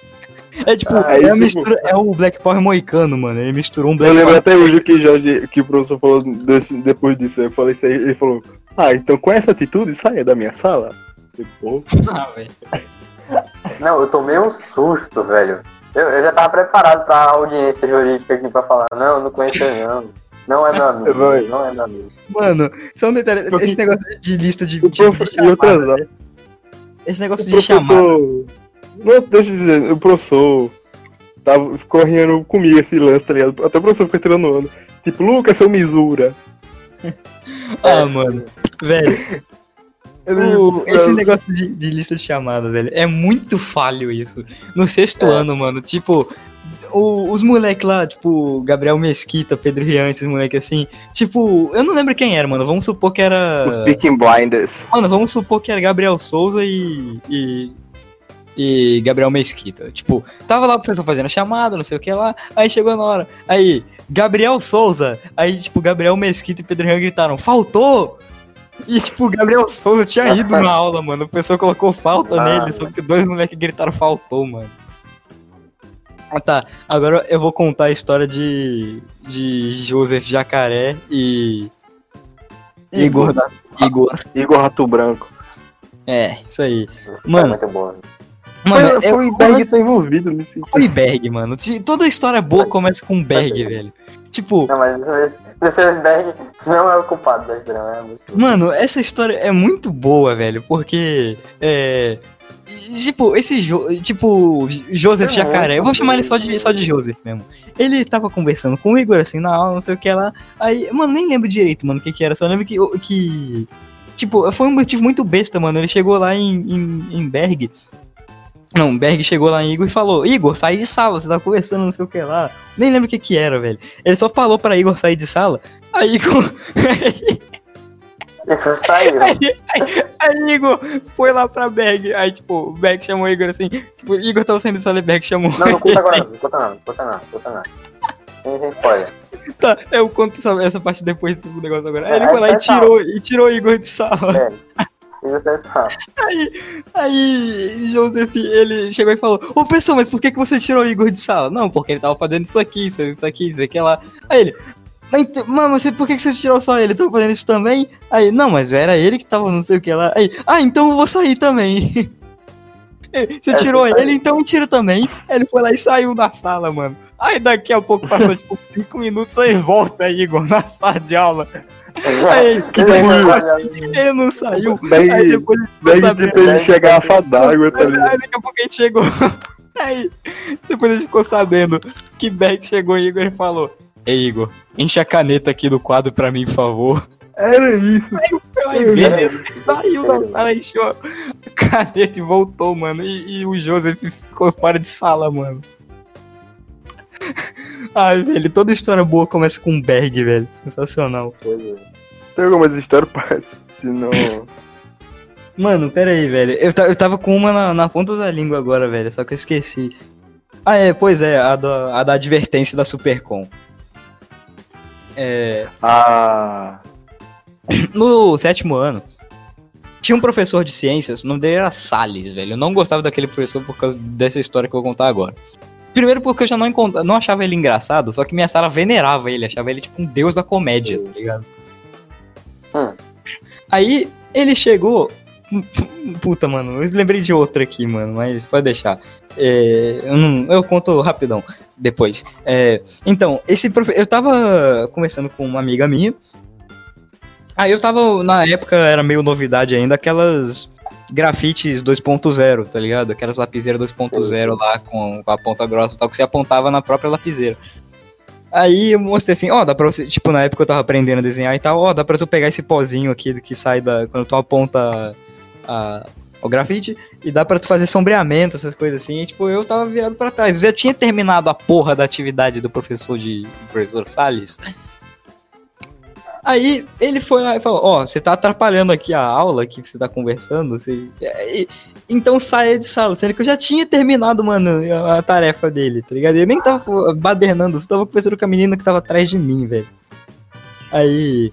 É tipo, Ah, é, tipo- mistura, é o Black Power moicano, mano. Ele misturou um Eu Black lembro Power. até hoje que, Jorge, que o professor falou desse- depois disso. Eu falei isso aí, ele falou, ah, então com essa atitude saia da minha sala. Eu, Pô, [LAUGHS] Ah, velho. Não, eu tomei um susto, velho. Eu, eu já tava preparado pra audiência jurídica aqui pra falar, não, não conheço ele, não. Não é meu [LAUGHS] amigo, Vai. não é meu amigo. Mano, só um detalhe. Esse negócio de lista de, de, de chamada, né? Esse negócio de chamada. Não, deixa eu dizer, o professor tava correndo comigo esse lance, tá ligado? Até o professor ficou tirando onda. Tipo, Lucas, seu misura. [LAUGHS] Ah, mano. Velho, o- esse negócio de, de lista de chamada, velho, é muito falho isso. No sexto É. ano, mano, tipo. o- os moleques lá, tipo, Gabriel Mesquita, Pedro Rian, esses moleques assim, tipo, eu não lembro quem era, mano. Vamos supor que Os era. Peaking Blinders. Mano, vamos supor que era Gabriel Souza e. e. e Gabriel Mesquita. Tipo, tava lá o pessoal fazendo a chamada, não sei o que lá. Aí chegou na hora. Aí, Gabriel Souza. Aí, tipo, Gabriel Mesquita e Pedro Rian gritaram: Faltou! E, tipo, Gabriel Souza tinha ido na aula, mano. O pessoal colocou falta Ah, nele, só que dois moleques gritaram: Faltou, mano. Ah, tá. Agora eu vou contar a história de. de Joseph Jacaré e. Igor. Igor. Igor Rato Branco. É, isso aí. É Mano, muito bom. Mano, foi, foi o Berg que tá envolvido nesse. foi Berg, mano. Toda história boa começa com Berg, velho. Tipo, Não, mas esse Berg não é o culpado da história, é muito mano, essa história é muito boa, velho, porque é tipo, esse jo tipo Joseph É Jacaré, eu vou chamar ele só de só de Joseph mesmo. Ele tava conversando com o Igor assim na aula, não sei o que lá. Aí, mano, nem lembro direito, mano, o que que era, só lembro que que tipo, foi um motivo muito besta, mano. Ele chegou lá em, em, em Berg Não, Berg chegou lá em Igor e falou: Igor, sai de sala, você tá conversando, não sei o que lá. Nem lembro o que que era, velho. Ele só falou pra Igor sair de sala. Aí Igor. [LAUGHS] Saiu. aí, aí, aí Igor foi lá pra Berg. Aí, tipo, o Berg chamou o Igor assim. Tipo, Igor tava saindo de sala e Berg chamou. Não, não conta agora, não. Conta não, não conta não, não conta não. Sem, sem spoiler. Tá, eu conto essa, essa parte depois desse negócio agora. Aí ele É, foi lá e é, tirou, e tirou Igor de sala. É. Sabe. Aí Joseph, ele chegou e falou: Ô pessoal, mas por que, que você tirou o Igor de sala? Não, porque ele tava fazendo isso aqui, isso, isso aqui, isso aqui lá. Aí ele. Então, mano, você, por que, que você tirou só ele? Tava fazendo isso também? Aí, não, mas era ele que tava não sei o que lá. Aí, ah, então eu vou sair também. [LAUGHS] Você É, tirou ele, então eu tiro também. Aí ele foi lá e saiu da sala, mano. Aí daqui a pouco passou tipo 5 minutos, aí volta Igor na sala de aula. Aí, Ele bagulho. ele não saiu. Aí Berg, depois ele sabendo. tipo, ele chega a garrafa d'água, tá Aí, ligado? aí daqui a pouco a gente chegou. [LAUGHS] Aí, depois a gente ficou sabendo que Berg chegou e Igor e falou: Ei, Igor, enche a caneta aqui do quadro pra mim, por favor. Era isso. Lá e beleza, saiu da sala, encheu a caneta e voltou, mano. E, e o Joseph ficou fora de sala, mano. [LAUGHS] Ai, velho, toda história boa começa com Berg, velho. Sensacional. Tem algumas histórias, [LAUGHS] parece. Se não. Mano, pera aí, velho. Eu, eu tava com uma na, na ponta da língua agora, velho. Só que eu esqueci. Ah, é, pois é, a da, a da advertência da Supercom. É, Ah. no sétimo ano, tinha um professor de ciências, o nome dele era Salles, velho. Eu não gostava daquele professor por causa dessa história que eu vou contar agora. Primeiro porque eu já não, encont- não achava ele engraçado, só que minha sala venerava ele, achava ele tipo um deus da comédia, tá ligado? Hum. Aí ele chegou. [LAUGHS] Puta, mano, eu lembrei de outra aqui, mano, mas pode deixar. É, eu, não- eu conto rapidão depois. É, então, esse profe... eu tava conversando com uma amiga minha. Aí eu tava, na época, era meio novidade ainda, aquelas grafites 2.0, tá ligado? Aquelas lapiseiras 2.0 lá com a ponta grossa e tal, que você apontava na própria lapiseira. Aí eu mostrei assim, ó, dá pra você, tipo, na época eu tava aprendendo a desenhar e tal, ó, dá pra tu pegar esse pozinho aqui que sai da, quando tu aponta a, o grafite, e dá pra tu fazer sombreamento, essas coisas assim, e tipo, eu tava virado pra trás, eu já tinha terminado a porra da atividade do professor de, do professor Salles. Aí ele foi lá e falou, ó, você tá atrapalhando aqui a aula que você tá conversando, você... e- então saia de sala, sendo que eu já tinha terminado, mano, a, a tarefa dele, tá ligado? Eu nem tava badernando, só tava conversando com a menina que tava atrás de mim, velho. Aí.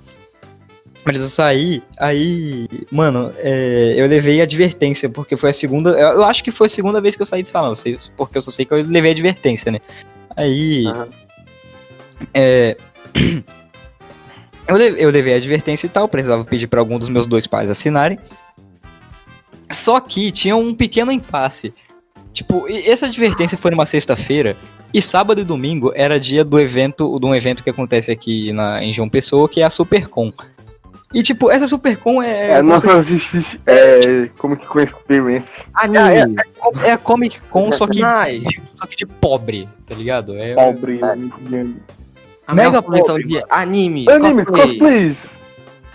Mas eu saí, aí. Mano, é, eu levei advertência, porque foi a segunda. Eu, acho que foi a segunda vez que eu saí de sala, não sei, porque eu só sei que eu levei advertência, né? Aí. Aham. É. Eu, le- eu levei a advertência e tal, precisava pedir pra algum dos meus dois pais assinarem. Só que tinha um pequeno impasse. Tipo, essa advertência foi numa sexta-feira e sábado e domingo era dia do evento, de um evento que acontece aqui na, em João Pessoa, que é a Supercom. E tipo, essa Supercom é. É a nossa [LAUGHS] é, Comic Con Experience. é, é, é a Comic Con, só que, só que de pobre, tá ligado? É, Pobre. A Mega coleção de anime, Animes, cosplay. cosplays.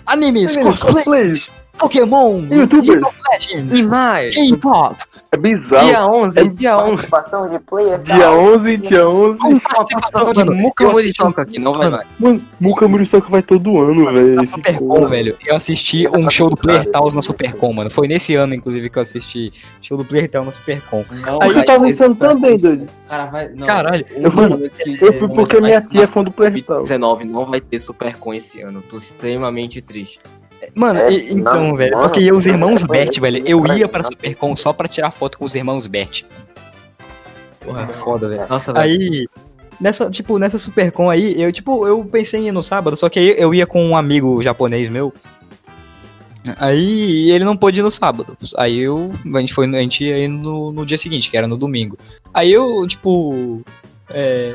Animes, Animes, cosplay, cosplays. Pokémon, Youtubers. League of Legends, Demais. K-pop. É bizarro. Dia 11, É- dia 11. Participação de player. Dia 11, dia 11. Com participação, de mano, Muka eu Morichoka aqui, não vai mais. Mano, Muka Muriçoca vai todo ano, velho. Na Supercom, velho. Eu assisti um show do Player Taos na Supercom, mano. Foi nesse ano, inclusive, que eu assisti show do Player Taos na Supercom. Aí vai tava pensando também, doido. Cara, vai. Não. Caralho. Eu fui- Eu fui porque minha tia é fã do Player Tal. 19 não vai ter Supercon esse ano. Tô extremamente triste. Mano, É, e- então, não, velho, mano, porque os irmãos Bert, velho, eu ia pra não. Supercom só pra tirar foto com os irmãos Bert. Porra, foda, velho. Nossa, velho. Aí, nessa, tipo, nessa Supercom aí, eu, tipo, eu pensei em ir no sábado, só que aí eu ia com um amigo japonês meu. Aí ele não pôde ir no sábado. Aí eu, a gente foi, a gente ia ir no, no dia seguinte, que era no domingo. Aí eu, tipo, é,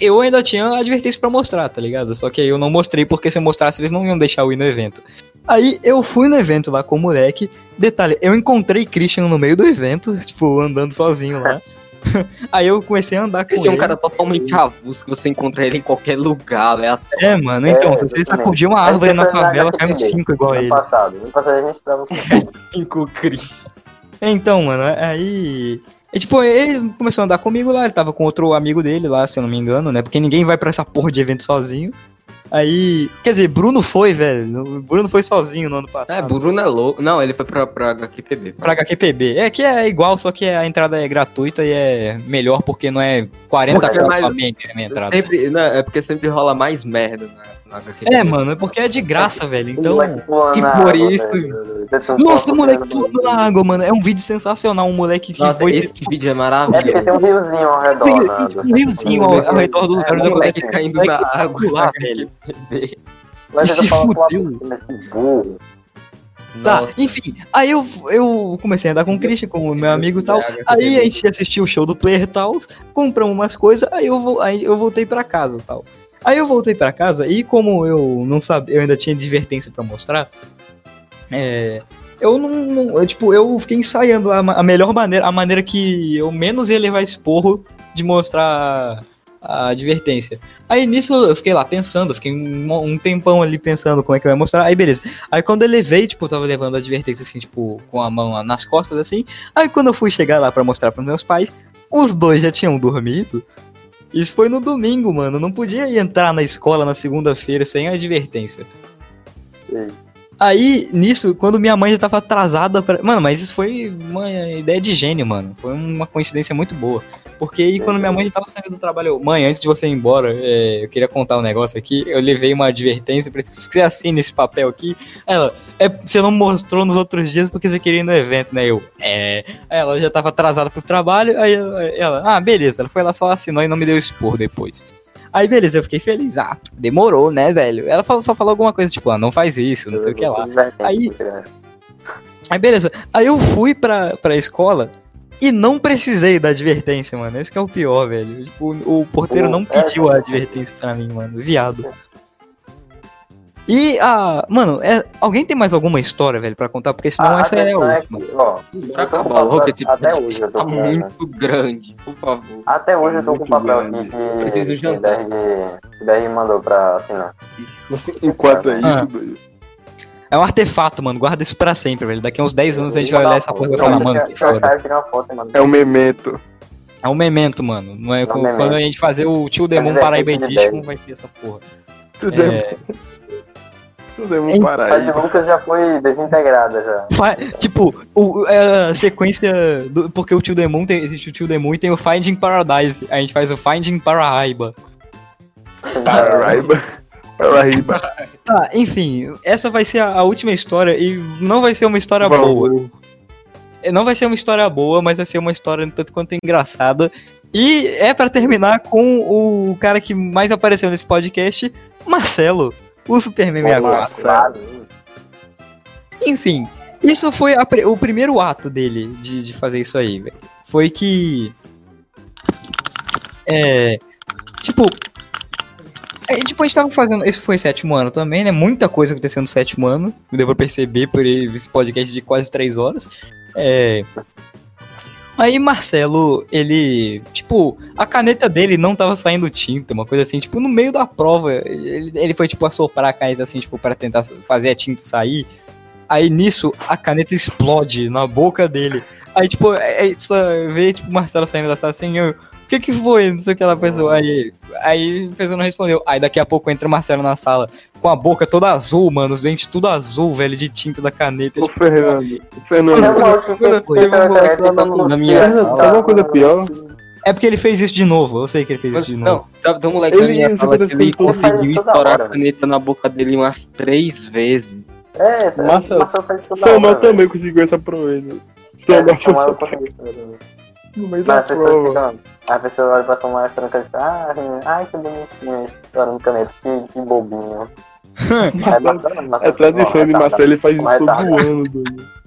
eu ainda tinha advertência pra mostrar, tá ligado? Só que aí eu não mostrei porque se eu mostrasse eles não iam deixar eu ir no evento. Aí eu fui no evento lá com o moleque. Detalhe, eu encontrei Christian no meio do evento, tipo, andando sozinho lá. [LAUGHS] Aí eu comecei a andar com Esse é um ele. cara totalmente avulso que você encontra ele em qualquer lugar, né? É, mano, então, É, se você sacudir uma árvore na favela, cai uns 5 igual a No ele. passado. No passado a gente dava [LAUGHS] Cinco Cris. É, Então, mano, aí. E, tipo, ele começou a andar comigo lá, ele tava com outro amigo dele lá, se eu não me engano, né? Porque ninguém vai pra essa porra de evento sozinho. Aí. Quer dizer, Bruno foi, velho. O Bruno foi sozinho no ano É, passado. Bruno é louco. Não, ele foi pra, pra HQPB. Pra HQPB. É que é igual, só que a entrada é gratuita e é melhor porque não é 40 Porque é mais- a entrada. Sempre, não, é porque sempre rola mais merda HQPB. É, mano, é porque é de graça, velho. Então. e por isso- Nossa, o moleque pulando na água, mano. É um vídeo sensacional. Um moleque que Nossa, foi. esse vídeo é É maravilhoso. porque tem um riozinho ao redor, Um né? um riozinho ao, ao redor do lugar É, onde um acontece moleque caindo na água. lá, velho. Mas E se fudeu. Tá, Nossa. enfim. Aí eu, eu comecei a andar com o Christian, com o meu amigo e tal. Aí a gente assistiu o show do Player Tals, compramos umas coisas, aí eu, vou, aí eu voltei pra casa tal. Aí eu voltei pra casa e como eu não sabia, eu ainda tinha advertência pra mostrar, é, eu não, não- eu, tipo, eu fiquei ensaiando a, a melhor maneira, a maneira que eu menos ia levar esporro de mostrar a advertência. Aí nisso eu fiquei lá pensando, fiquei um, um tempão ali pensando como é que eu ia mostrar. Aí beleza. Aí quando eu levei, tipo, eu tava levando a advertência assim, tipo, com a mão nas costas assim. Aí quando eu fui chegar lá pra mostrar pros meus pais, os dois já tinham dormido. Isso foi no domingo, mano. Não podia entrar na escola na segunda-feira sem advertência. Sim. Aí, nisso, quando minha mãe já tava atrasada pra. Mano, mas isso foi uma ideia de gênio, mano. Foi uma coincidência muito boa. Porque aí, quando minha mãe já tava saindo do trabalho, eu, mãe, antes de você ir embora, é, eu queria contar um negócio aqui. Eu levei uma advertência, preciso que você assine esse papel aqui. Ela, é, você não mostrou nos outros dias porque você queria ir no evento, né? Eu, é. Aí ela já tava atrasada pro trabalho, aí ela, ela, ah, beleza. Ela foi lá, só assinou e não me deu expor depois. Aí, beleza, eu fiquei feliz. Ah, demorou, né, velho? Ela falou- só falou alguma coisa, tipo, ah, não faz isso, não sei o que lá. Aí- Aí beleza. Aí eu fui pra, pra escola E não precisei da advertência, mano. Esse que é o pior, velho. Tipo, o porteiro não É, pediu a advertência pra mim, mano. Viado. E, ah, mano, é, alguém tem mais alguma história, velho, pra contar? Porque senão Ah, essa a é a última. que, ó, Pra acabar logo esse até hoje eu tô tá muito grande, por favor. Até hoje eu tô com o papel grande. aqui que, Preciso jantar. Que BR mandou pra assinar. Enquanto é Ah. isso, doido. É um artefato, mano. Guarda isso pra sempre, velho. Daqui a uns 10 anos a gente vai olhar essa porra e vai falar, mano, que foda. É um memento. É um memento, mano. Não é, É um quando memento. a gente fazer o tio Demon Paraíba de Edition, dez. vai ter essa porra. Tudo é, É, é um Em- A de paraíba. Lucas já foi desintegrada já. fa- tipo, o, é a sequência. Do, porque o tio Demon tem. Existe o tio Demon e tem o Finding Paradise. A gente faz o Finding Paraíba. [LAUGHS] Paraíba. Paraíba. Tá, enfim, essa vai ser a, última história e não vai ser uma história boa. É, Não vai ser uma história boa, mas vai ser uma história tanto quanto engraçada. E é pra terminar com o cara que mais apareceu nesse podcast, Marcelo, o Superman 64. Claro. Enfim, isso foi a o primeiro ato dele de, de fazer isso aí, velho. Foi que. É. Tipo. É, tipo, a gente tava fazendo. Esse foi sétimo ano também, né? Muita coisa aconteceu no sétimo ano. Deu pra perceber por esse podcast de quase três horas. É. Aí Marcelo, ele. Tipo, a caneta dele não tava saindo tinta, uma coisa assim, tipo, no meio da prova. Ele, ele foi, tipo, assoprar a caneta assim, tipo, pra tentar fazer a tinta sair. Aí nisso, a caneta explode na boca dele. Aí, tipo, aí só vê, tipo, Marcelo saindo da sala assim, eu, que que foi? Não sei o que ela pensou. Aí, aí a pessoa não respondeu. Aí daqui a pouco entra o Marcelo na sala com a boca toda azul, mano, os dentes tudo azul, velho, de tinta da caneta. O Tipo, Fernando. Fernando. um na- minha sala. Sabe uma coisa pior? é porque ele fez isso de novo, eu sei que ele fez isso de novo. Não, sabe, tem um moleque Ele- na minha sala que ele toda conseguiu toda estourar hora, a caneta na boca dele umas três vezes. É, essa, Marcelo- Marcelo faz tudo da Samuel hora, velho. também conseguiu essa proeza. É, Samuel Samuel conseguiu. No meio da Mas as pessoas prova. ficam. As pessoas olham pra Samuel trancando e ficam, ah, ai que bonitinho, estourando caneta, que, que bobinho. [LAUGHS] Aí, Marcelo, É tradição não, de. Marcelo, ele faz isso todo ano, doido. [LAUGHS]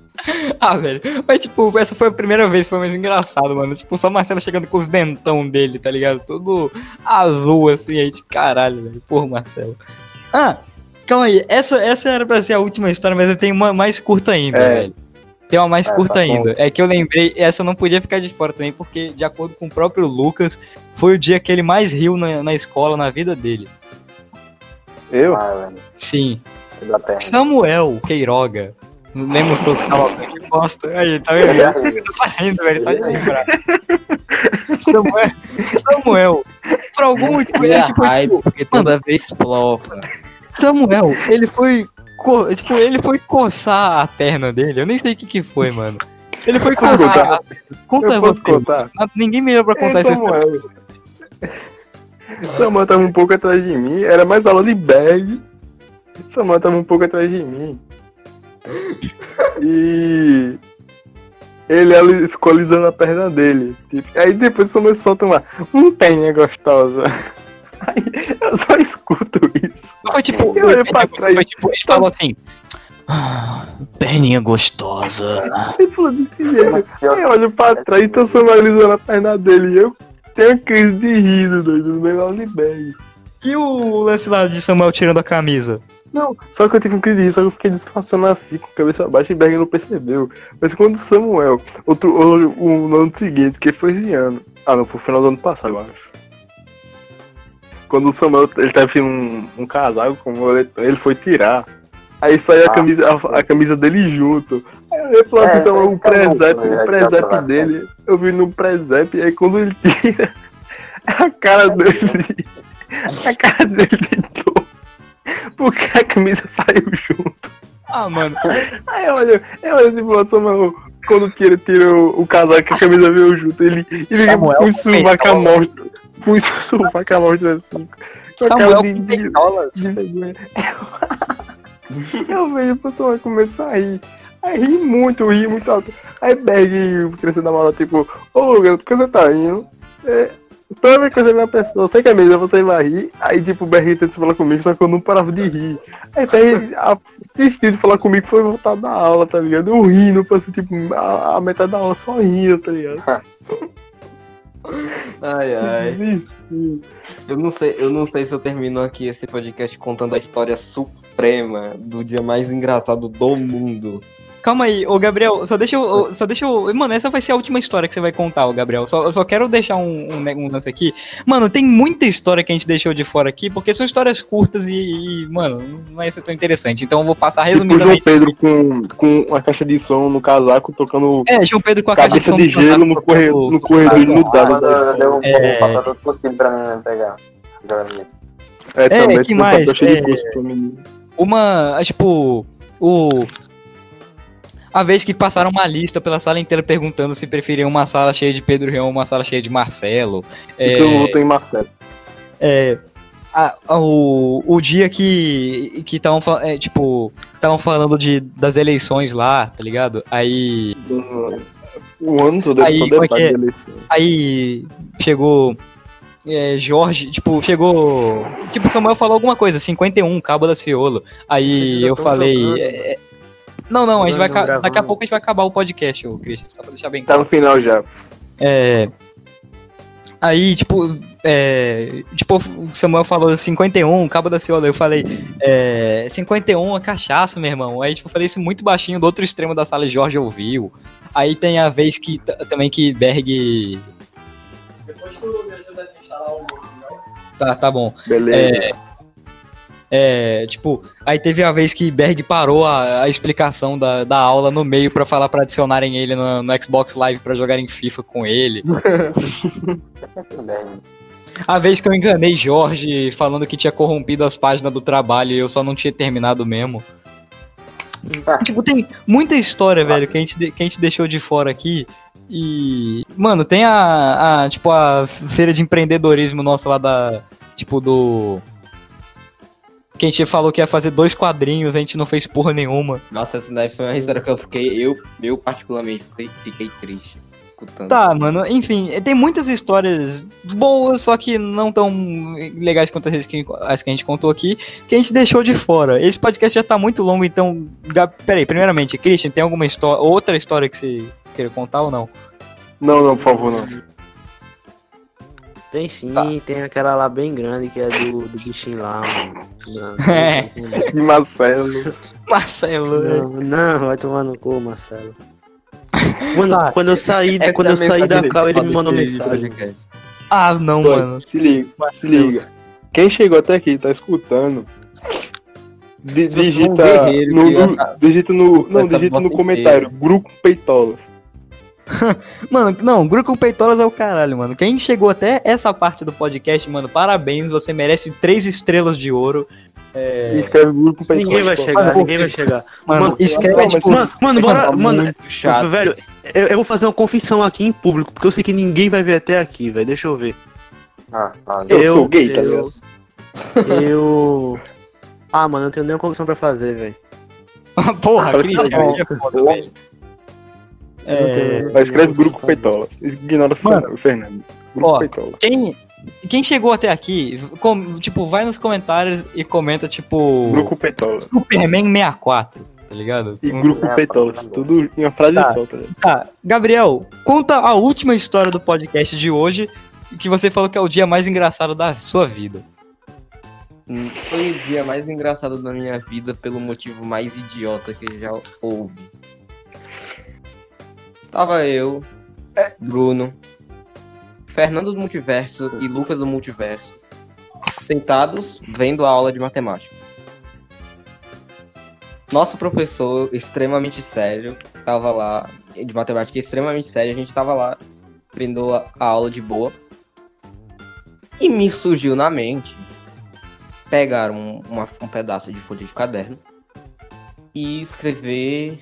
Ah, velho. Mas, tipo, essa foi a primeira vez, foi mais engraçado, mano. Tipo, só Marcelo chegando com os dentão dele, tá ligado? Todo azul, assim, aí de caralho, velho. Porra, Marcelo. Ah, calma aí. Essa, essa era pra ser a última história, mas eu tenho uma mais curta ainda, É. velho. Tem uma mais É, curta tá ainda. É que eu lembrei, essa não podia ficar de fora também, porque, de acordo com o próprio Lucas, foi o dia que ele mais riu na, na escola, na vida dele. Eu? Ah, Sim. que. Samuel Queiroga. Lembra o seu cavalcante de bosta? Aí, tá vendo? tá rindo, velho, só de lembrar. Samuel, Samuel, por algum motivo, ele, Minha tipo, raiva, tipo, porque toda vez explode. Samuel, ele foi, co- tipo, ele foi coçar a perna dele, eu nem sei o que que foi, mano. Ele foi coçar, contar? conta Eu você, contar? mano. ninguém melhor pra contar essa história. Samuel. Tava um pouco atrás de mim, era mais aula de bag. Samuel tava um pouco atrás de mim. E ele ficou alisando a perna dele. Tipo, aí depois começou a tomar um penha gostosa. Aí eu só escuto isso. Foi tipo, Eu olhei pra trás. foi tipo, ele falou assim, ah, perninha gostosa. Ele falou desse jeito. Eu olho pra trás e Samuel alisando a perna dele. E eu tenho crise de riso, doido, no aula de bag. E o lance lá de Samuel tirando a camisa? Não, só que eu tive um crise de riso, só que eu fiquei disfarçando assim, com a cabeça baixa e Berg não percebeu. Mas quando o Samuel, outro, o, o, no ano seguinte, que foi esse ano. Ah, não, foi o final do ano passado, eu acho. Quando o Samuel, ele vestindo um, um casaco com um moletom, ele foi tirar. Aí saiu a Ah. camisa, a, a camisa dele junto. Aí eu falei É, assim, isso Samuel, o fica muito, presépio, né? o presépio tinha dele, eu vi no presépio, aí quando ele tira, [LAUGHS] a cara dele, [LAUGHS] a cara dele deitou. Porque a camisa saiu junto. Ah, mano, Aí eu olho, eu olho assim pro Samuel, quando tira, tira o, o casaco, a camisa veio junto, ele, ele Samuel com sovaco peitolas. Morto, põe sovaco a morto assim, com Samuel com peitolas. [LAUGHS] Eu vejo o pessoal começar a rir, aí ri muito, ri muito alto. Aí Berg, crescendo da moral, tipo, ô Lucas, por que você tá rindo? É, Toda vez que você vê uma pessoa, eu sei que é mesmo, você vai rir, aí tipo, o Berrinho tenta falar comigo, só que eu não parava de rir. Aí a desistiu de falar comigo foi voltar da aula, tá ligado? Eu rindo, passei tipo, a, a metade da aula só rindo, tá ligado? [LAUGHS] Ai, ai. Eu não sei, eu não sei se eu termino aqui esse podcast contando a história suprema do dia mais engraçado do mundo. Calma aí, ô Gabriel, só deixa eu. Só deixa eu. Mano, essa vai ser a última história que você vai contar, ô Gabriel. Só, eu só quero deixar um, um, um lance aqui. Mano, tem muita história que a gente deixou de fora aqui, porque são histórias curtas e, e, mano, não vai ser tão interessante. Então eu vou passar Tipo o João resumidamente. Pedro com, com uma caixa de som no casaco, tocando É, João Pedro com a caixa cabeça som de gelo no, tocando- corre, no corredor inundado Quando da eu dei escola. um É. papel todo cuspido pra mim pegar. É, também, que mais? de É. Uma. Tipo. O. A vez que passaram uma lista pela sala inteira perguntando se preferiam uma sala cheia de Pedro Reão ou uma sala cheia de Marcelo. Porque eu não tenho Marcelo. É, a- a- o, o dia que que estavam é, tipo estavam falando de das eleições lá, tá ligado? Aí O ano todo Aí, é é é? aí chegou é, Jorge, tipo, chegou. Tipo, Samuel falou alguma coisa, 51, Cabo da Ciolo. Aí eu falei. Não, não, a gente vai. Ca- Daqui a gravando. pouco a gente vai acabar o podcast, ô Christian, só pra deixar bem Tá claro. no final já. É. Aí, tipo, é, tipo, o Samuel falou 51, Cabo da Ciolo. Eu falei, é, 51 é cachaça, meu irmão. Aí, tipo, eu falei isso muito baixinho do outro extremo da sala, e Jorge ouviu. Aí tem a vez que também que Berg. Tá, tá bom. Beleza. É, tipo, aí teve a vez que Berg parou a, a explicação da, da aula no meio pra falar pra adicionarem ele no, no Xbox Live pra jogarem FIFA com ele. [LAUGHS] A vez que eu enganei Jorge falando que tinha corrompido as páginas do trabalho e eu só não tinha terminado mesmo. Tipo, tem muita história, velho, que a gente, que a gente deixou de fora aqui. E. Mano, tem a, a. Tipo, a feira de empreendedorismo nossa lá da. Tipo, do. Que a gente falou que ia fazer dois quadrinhos, a gente não fez porra nenhuma. Nossa, essa daí foi uma história que eu fiquei, eu, eu particularmente fiquei, fiquei triste escutando. Tá, mano, enfim, tem muitas histórias boas, só que não tão legais quanto as que, as que a gente contou aqui, que a gente deixou de fora. Esse podcast já tá muito longo, então. Peraí, primeiramente, Christian, tem alguma história, outra história que você queira contar ou não? Não, não, por favor, não. Tem sim, Tá. tem aquela lá bem grande que é do, do bichinho lá, mano. Não, É. Marcelo. [LAUGHS] Marcelo. não, não, vai tomar no cu, Marcelo. [LAUGHS] Mano, Tá. quando eu saí, Essa quando é eu saí da mensagem cal, ele me mandou mensagem. Ah, não, Pô, mano. Se liga, se liga. Quem chegou até aqui, tá escutando. é um digita guerreiro no, já- digita no, não, digita no comentário, grupo peitolas. [LAUGHS] Mano, não, Grupo com Peitolas é o caralho, mano. Quem chegou até essa parte do podcast, mano, parabéns, você merece três estrelas de ouro. É, escreve grupo peitolas. Ninguém vai chegar, Mano, ninguém vai chegar. Mano, Mano, escreve, não, mas- tipo, Mano, mano, bora, mano, muito chato. velho, eu, eu vou fazer uma confissão aqui em público, porque eu sei que ninguém vai ver até aqui, velho. Deixa eu ver. Ah, ah, Eu, Eu- sou gay, tá eu-? Eu. Ah, mano, eu não tenho nenhuma confissão pra fazer, velho. [LAUGHS] Porra, Tá Christian, é foda, velho. Tenho- Mas escreve grupo peitolas. Ignora o Mano, Fernando. Grupo ó, peitolas. Quem, quem chegou até aqui, com- tipo, vai nos comentários e comenta, tipo, Grupo peitolas. Superman 64, tá ligado? E Um- grupo peitolas. Tudo em uma frase Tá. só, tá ligado? Tá, Gabriel, conta a última história do podcast de hoje, que você falou que é o dia mais engraçado da sua vida. Hum, Foi o dia mais engraçado da minha vida pelo motivo mais idiota que já houve. Estava eu, Bruno, Fernando do Multiverso e Lucas do Multiverso sentados vendo a aula de matemática. Nosso professor, extremamente sério, estava lá, de matemática extremamente sério, a gente estava lá vendo a a aula de boa. E me surgiu na mente pegar um, uma- um pedaço de folha de caderno e escrever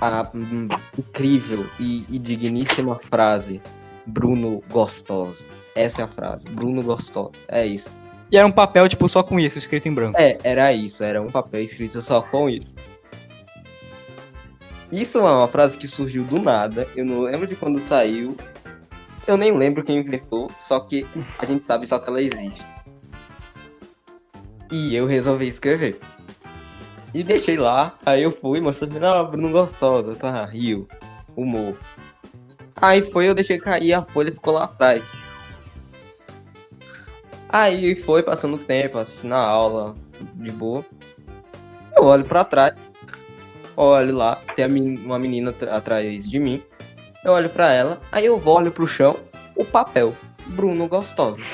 a hum, incrível e, e digníssima frase Bruno Gostoso. Essa é a frase, Bruno Gostoso. É isso. E era um papel, tipo, só com isso, escrito em branco. É, era isso, era um papel escrito só com isso. Isso é uma frase que surgiu do nada, eu não lembro de quando saiu. Eu nem lembro quem inventou, só que a gente sabe só que ela existe. E eu resolvi escrever. E deixei lá, aí eu fui mostrando, não, Bruno Gostosa, tá, rio, humor. Aí foi, eu deixei cair, a folha ficou lá atrás. Aí foi passando o tempo, assistindo a aula, de boa. Eu olho pra trás, olho lá, tem uma menina atrás de mim. Eu olho pra ela, aí eu olho pro chão, o papel. Bruno Gostosa. [LAUGHS]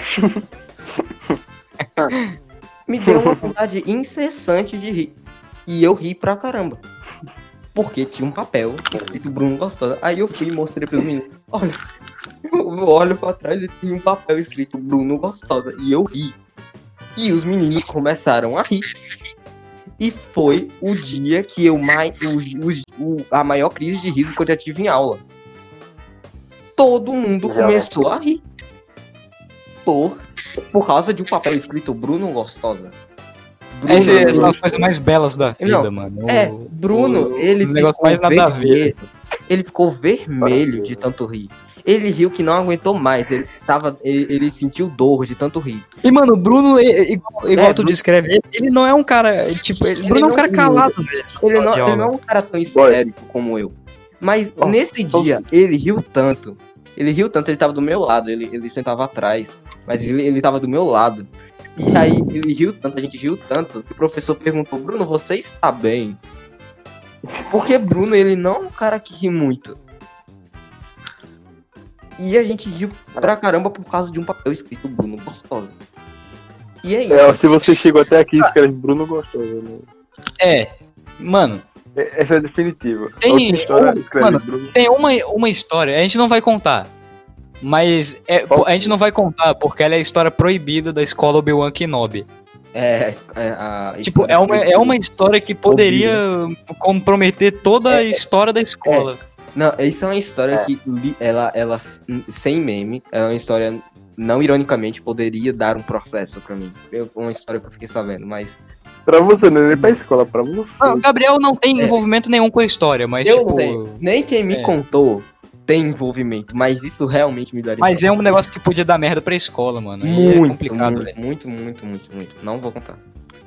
Me deu uma vontade incessante de rir. E eu ri pra caramba. Porque tinha um papel escrito Bruno Gostosa. Aí eu fui e mostrei pros meninos. Olha, eu olho pra trás e tem um papel escrito Bruno Gostosa. E eu ri. E os meninos começaram a rir. E foi o dia que eu mais. O, o- a maior crise de riso que eu já tive em aula. Todo mundo começou a rir. Por, por causa de um papel escrito Bruno Gostosa. Bruno, Essas são as coisas mais belas da vida, Não, mano. É, O- Bruno, o- ele negócios ficou mais nada a ver. vermelho. Ele ficou vermelho de tanto rir. Ele riu que não aguentou mais. Ele, tava, ele, ele sentiu dor de tanto rir. E, mano, o Bruno, é- igual, igual É, tu Bruno- descreve, ele, ele não é um cara, tipo, ele, Ele Bruno é um não cara calado, velho. Ele não, ele não é um cara tão histérico como eu. Mas Ó, nesse dia, ele riu tanto. Ele riu tanto, ele tava do meu lado. Ele, ele sentava atrás. Mas ele, ele tava do meu lado. E aí, ele riu tanto, a gente riu tanto, que o professor perguntou, Bruno, você está bem? Porque Bruno, ele não é um cara que ri muito. E a gente riu pra caramba por causa de um papel escrito Bruno Gostosa. E é isso. É, se você chegou até aqui, escreve Bruno Gostoso. Né? É, mano, É- Essa é definitiva. Tem- um- mano, Bruno. tem uma, uma história, a gente não vai contar. Mas é, a gente não vai contar porque ela é a história proibida da escola Obi-Wan Kenobi. É, é a Tipo, história é uma, é uma história que poderia comprometer toda a história da escola. Não, isso é uma história É. que li- ela, ela, sem meme, é uma história, não ironicamente, poderia dar um processo pra mim. Eu, uma história que eu fiquei sabendo, mas. Pra você, não é nem pra escola, pra você. Ah, o Gabriel não tem envolvimento nenhum com a história, mas eu tipo. não tenho. Nem quem me é. contou tem envolvimento, mas isso realmente me daria. Mas é um negócio que podia dar merda pra escola, mano. É muito, complicado, muito, velho. muito, muito, muito, muito. Não vou contar.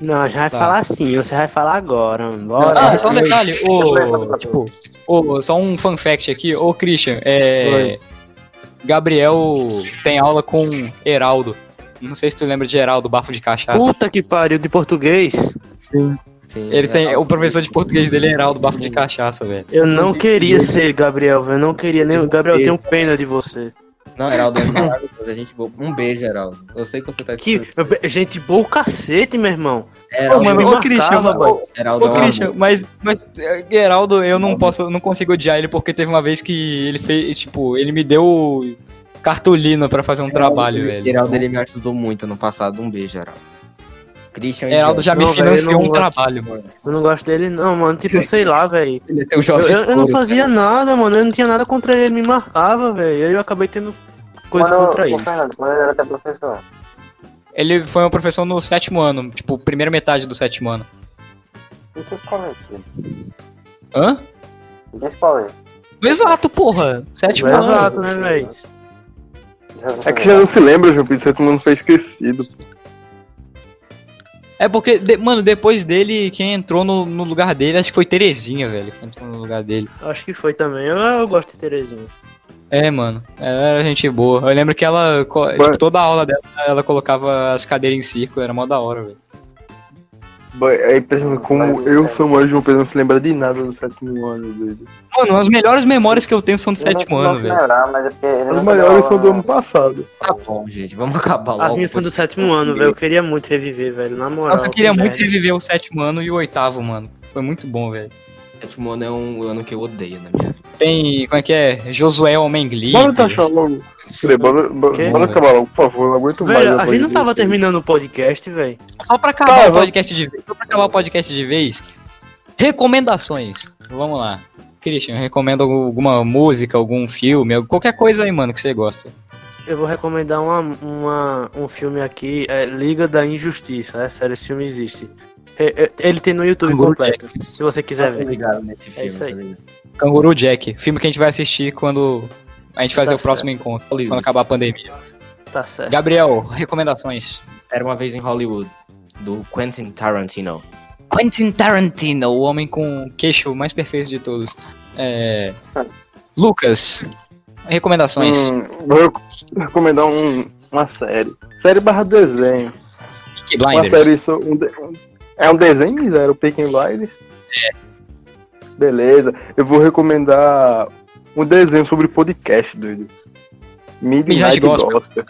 Não, já vai Tá. falar assim, você vai falar agora. Bora. Ah, só um detalhe, ô, tipo, ô, só um fun fact aqui, ô Christian, é. Gabriel tem aula com Heraldo. Não sei se tu lembra de Heraldo, bafo de cachaça. Puta que pariu de português. Sim. Sim, Ele tem, é, o professor de português dele é Heraldo, bafo de cachaça, velho. Eu não queria ser Gabriel, velho. Eu não queria nem. Gabriel, eu tenho pena de você. Não, Heraldo é maravilhoso. A gente boa. Um beijo, Heraldo. Eu sei que você tá Que gente boa o cacete, meu irmão. Heraldo, Ô, mano, me ô marcava, Christian, velho. ô, Heraldo é ô um Christian, mas, mas eh, Heraldo, eu não posso, não consigo odiar ele porque teve uma vez que ele fez, tipo, ele me deu cartolina pra fazer um trabalho, velho. Heraldo ele me ajudou muito no passado. Um beijo, Heraldo. Christian Heraldo já me Não, financiou não um gosto. trabalho, mano. Eu não gosto dele, não, mano. Tipo, sei lá, velho. É Eu, eu- eu não fazia nada, mano. Eu não tinha nada contra ele, ele me marcava, velho. E aí eu acabei tendo coisa Quando- contra ele. Fernando, quando ele era até professor. Ele foi meu professor no sétimo ano, tipo, primeira metade do sétimo ano. Em que escola é? Hã? Em que escola é Exato, porra. Sétimo ano. Exato, né, velho? É que já não se lembra, João Pedro, você não foi esquecido. É porque, de- mano, depois dele, quem entrou no, no lugar dele, acho que foi Terezinha, velho. Que entrou no lugar dele. Acho que foi também. Eu, eu gosto de Terezinha. É, mano. Ela era gente boa. Eu lembro que ela, tipo, toda a aula dela, ela colocava as cadeiras em círculo, era mó da hora, velho. É impressionante como eu, Samuel e João Pedro não se lembra de nada do sétimo ano dele. Mano, as melhores memórias que eu tenho são do sétimo ano, velho. é As deu são do ano passado. Tá bom, gente. Vamos acabar logo. As minhas são do sétimo ano, velho. Eu queria muito reviver, velho. Na moral. Nossa, eu queria que muito reviver o sétimo ano e o oitavo, mano. Foi muito bom, velho. sétimo ano é um ano que eu odeio na minha vida. Tem, como é que é? Josué Homem Glitter. Bora taxar logo. Peraí, Bora, bora, bora acabar logo, por favor. Não aguento mais. Velho, a gente não tava terminando o podcast, velho. Só pra acabar Tá, o podcast de vez. Só pra acabar o podcast de vez. Recomendações. Vamos lá. Christian, recomenda alguma música, algum filme, qualquer coisa aí, mano, que você gosta. Eu vou recomendar uma, uma- um filme aqui, é Liga da Injustiça. É sério, esse filme existe. É- é- Ele tem no YouTube completo, se você quiser Tá ver. ligado nesse filme, isso aí. tá ligado? Canguru Jack, filme que a gente vai assistir quando A gente fazer Tá o próximo encontro, quando acabar a pandemia. Tá certo. Gabriel, recomendações. Era uma vez em Hollywood, do Quentin Tarantino. Quentin Tarantino, o homem com o queixo mais perfeito de todos. É... Lucas, recomendações. Hum, vou recomendar um- uma série. Série barra desenho. Peaky Uma Blinders. série so- um de- É um desenho, Zero Peaky Blinders? É. Beleza. Eu vou recomendar um desenho sobre podcast, doido. Midnight Gospel. Gospel.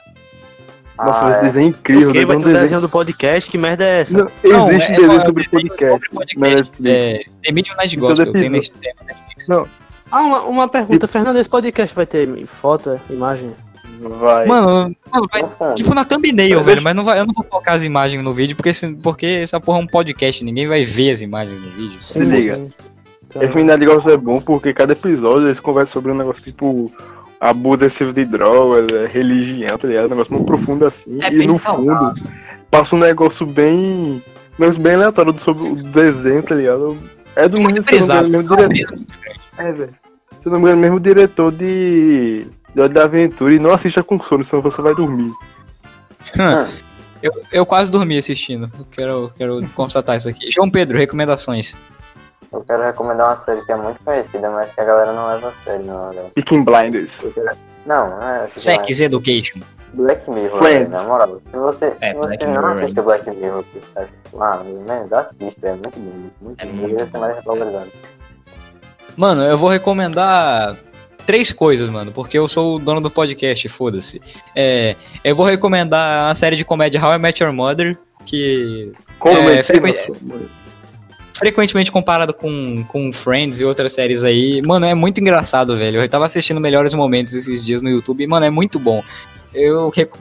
Nossa, Ah, esse é. desenho é incrível. Doido, vai é um desenho desenho... do podcast, que merda é essa? Não, Não, existe é- um é desenho um sobre desenho podcast. sobre podcast. É, The Midnight Todo Gospel, tem, tem Netflix. Não. Ah, uma, uma pergunta, Fernando, esse podcast vai ter foto, é, imagem? Vai. Mano, mano, vai, tipo na thumbnail, Mas velho, deixa- mas não vai, eu não vou colocar as imagens no vídeo, porque, porque essa porra é um podcast, ninguém vai ver as imagens no vídeo. Sim, liga. sim. Então, Esse Midnight Gospel é bom porque cada episódio eles conversam sobre um negócio tipo abuso excessivo de drogas, é, religião, tá ligado? Um negócio muito profundo assim. É e no saudável. fundo passa um negócio bem. Um negócio bem aleatório sobre o desenho, tá ligado? É do Muito mesmo, se eu não me frisado. engano, mesmo diretor. É, velho. Se eu não me engano, mesmo diretor de. de Hora da Aventura e não assista com sono, senão você vai dormir. Eu, eu quase dormi assistindo, eu quero, quero constatar isso aqui. João Pedro, recomendações. Eu quero recomendar uma série que é muito conhecida, mas que a galera não leva a sério, não, galera. Picking Blinders. Não, não é. Sex Education. Black Mirror, Friends. velho, na moral. Se você, É, se você Black não Mirror, assiste o Black Mirror, que tá, ah, merda, assiste, é muito bom. Muito É bom. muito ser mais valorizado. Mano, eu vou recomendar três coisas, mano, porque eu sou o dono do podcast, foda-se. É, eu vou recomendar a série de comédia How I Met Your Mother, que Como É, é, frequen- frequentemente comparado com, com Friends e outras séries aí. Mano, é muito engraçado, velho. Eu tava assistindo Melhores Momentos esses dias no YouTube e, mano, é muito bom. Eu rec-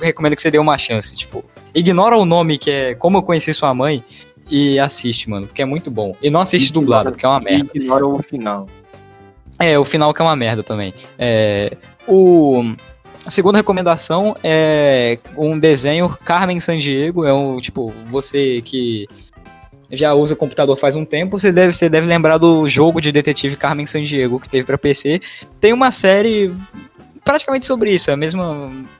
recomendo que você dê uma chance, tipo. Ignora o nome que é Como Eu Conheci Sua Mãe e assiste, mano, porque é muito bom. E não assiste dublado, porque é uma merda. Ignora o final. É, o final que é uma merda também. É, o, a segunda recomendação é um desenho Carmen Sandiego. É um, tipo, você que já usa computador faz um tempo, você deve, você deve lembrar do jogo de detetive Carmen Sandiego que teve pra PC. Tem uma série praticamente sobre isso, é o mesmo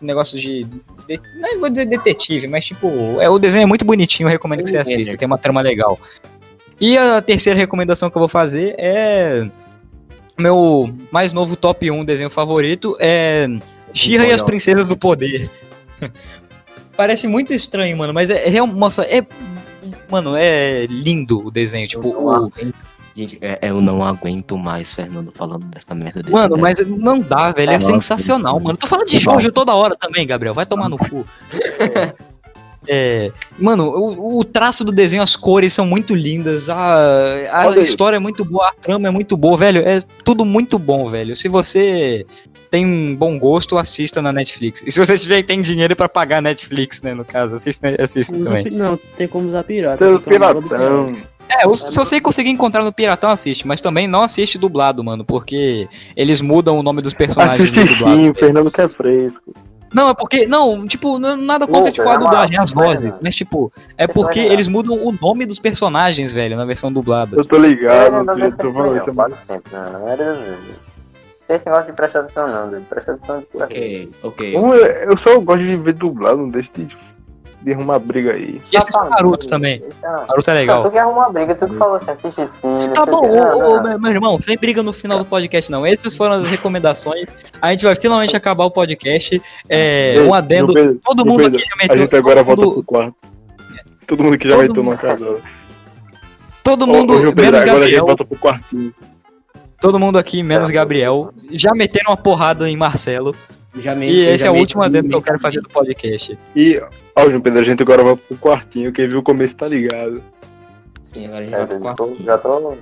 negócio de, de- não vou dizer detetive, mas tipo, é o desenho é muito bonitinho, eu recomendo que você assista, tem uma trama legal. E a terceira recomendação que eu vou fazer é meu mais novo top 1 desenho favorito é She-Ra e as Princesas do Poder. [LAUGHS] Parece muito estranho, mano, mas é, é real- nossa, é mano, é lindo o desenho, tipo, Eu não o, aguento. Gente, é- eu não aguento mais Fernando falando dessa merda desse Mano, mas não dá, velho. É Nossa, sensacional, mano. Tô falando de Jojo toda hora também, Gabriel. Vai tomar no cu. [LAUGHS] É, mano, o, o traço do desenho, as cores são muito lindas, a, a história é muito boa, a trama é muito boa, velho. É tudo muito bom, velho. Se você tem um bom gosto, assista na Netflix. E se você tiver tem dinheiro pra pagar a Netflix, né, no caso, assista, assista Usa também. não, tem como usar pirata. Tem o Piratão. É, o- se você conseguir encontrar no Piratão, assiste, mas também não assiste dublado, mano, porque eles mudam o nome dos personagens Assiste no dublado. sim, Fernando que é fresco. Não, é porque. Não, tipo, não, nada contra Lucas, tipo, a moral, dublagem, as vozes. mano. Mas, tipo, é porque vai. eles mudam o nome dos personagens, velho, na versão dublada. Eu tô É, ligado, não eu ser tô falando isso. não, sempre, não. Tem esse negócio de prestar atenção, não, velho. Presta atenção de. Ok, ok. Eu só gosto de ver dublado, não deixa de, de arrumar briga aí. E assiste Naruto também. Não, Naruto é Tu legal. que arruma briga, tu que falou assim, assiste sim. Tá bom, ô, ô, meu- irmão, sem briga no final do podcast, não. Essas foram as recomendações. A gente vai finalmente acabar o podcast. É, Ei, um adendo. Pedro, Todo mundo Pedro, aqui já A meteu. gente agora todo, volta mundo, pro quarto. Todo mundo que já Todo meteu mundo- na casa. todo Ô, mundo, ô, João Pedro, menos agora a gente Gabriel. volta pro quartinho. Todo mundo aqui, menos Gabriel. Já meteram uma porrada em Marcelo. Já me- E eu esse é o último adendo que eu quero fazer do podcast. E, ó, João Pedro, a gente agora volta pro quartinho. Quem viu o começo tá ligado. Sim, agora a gente É, vai pro já quarto. tô, já tô.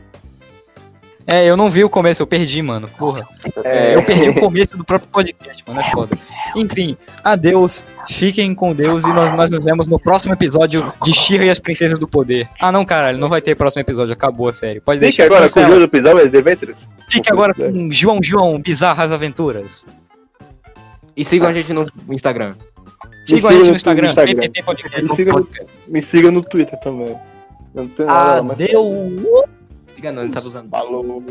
É, eu não vi o começo, eu perdi, mano. Porra. É. Eu perdi o começo do próprio podcast, mano. É foda. Enfim, adeus. Fiquem com Deus e nós, nós nos vemos no próximo episódio de Shira e as Princesas do Poder. Ah, não, caralho, não vai ter próximo episódio. Acabou a série. Pode Fique deixar. agora com o cancela. João do episódio. Fique agora com João João Bizarras Aventuras. E sigam a gente no Instagram. Sigam a gente no Instagram, Podcast. Me siga no, me siga no Twitter também. Eu não tenho nada mas- Adeus. Siga não, ele sabe usando. Falou.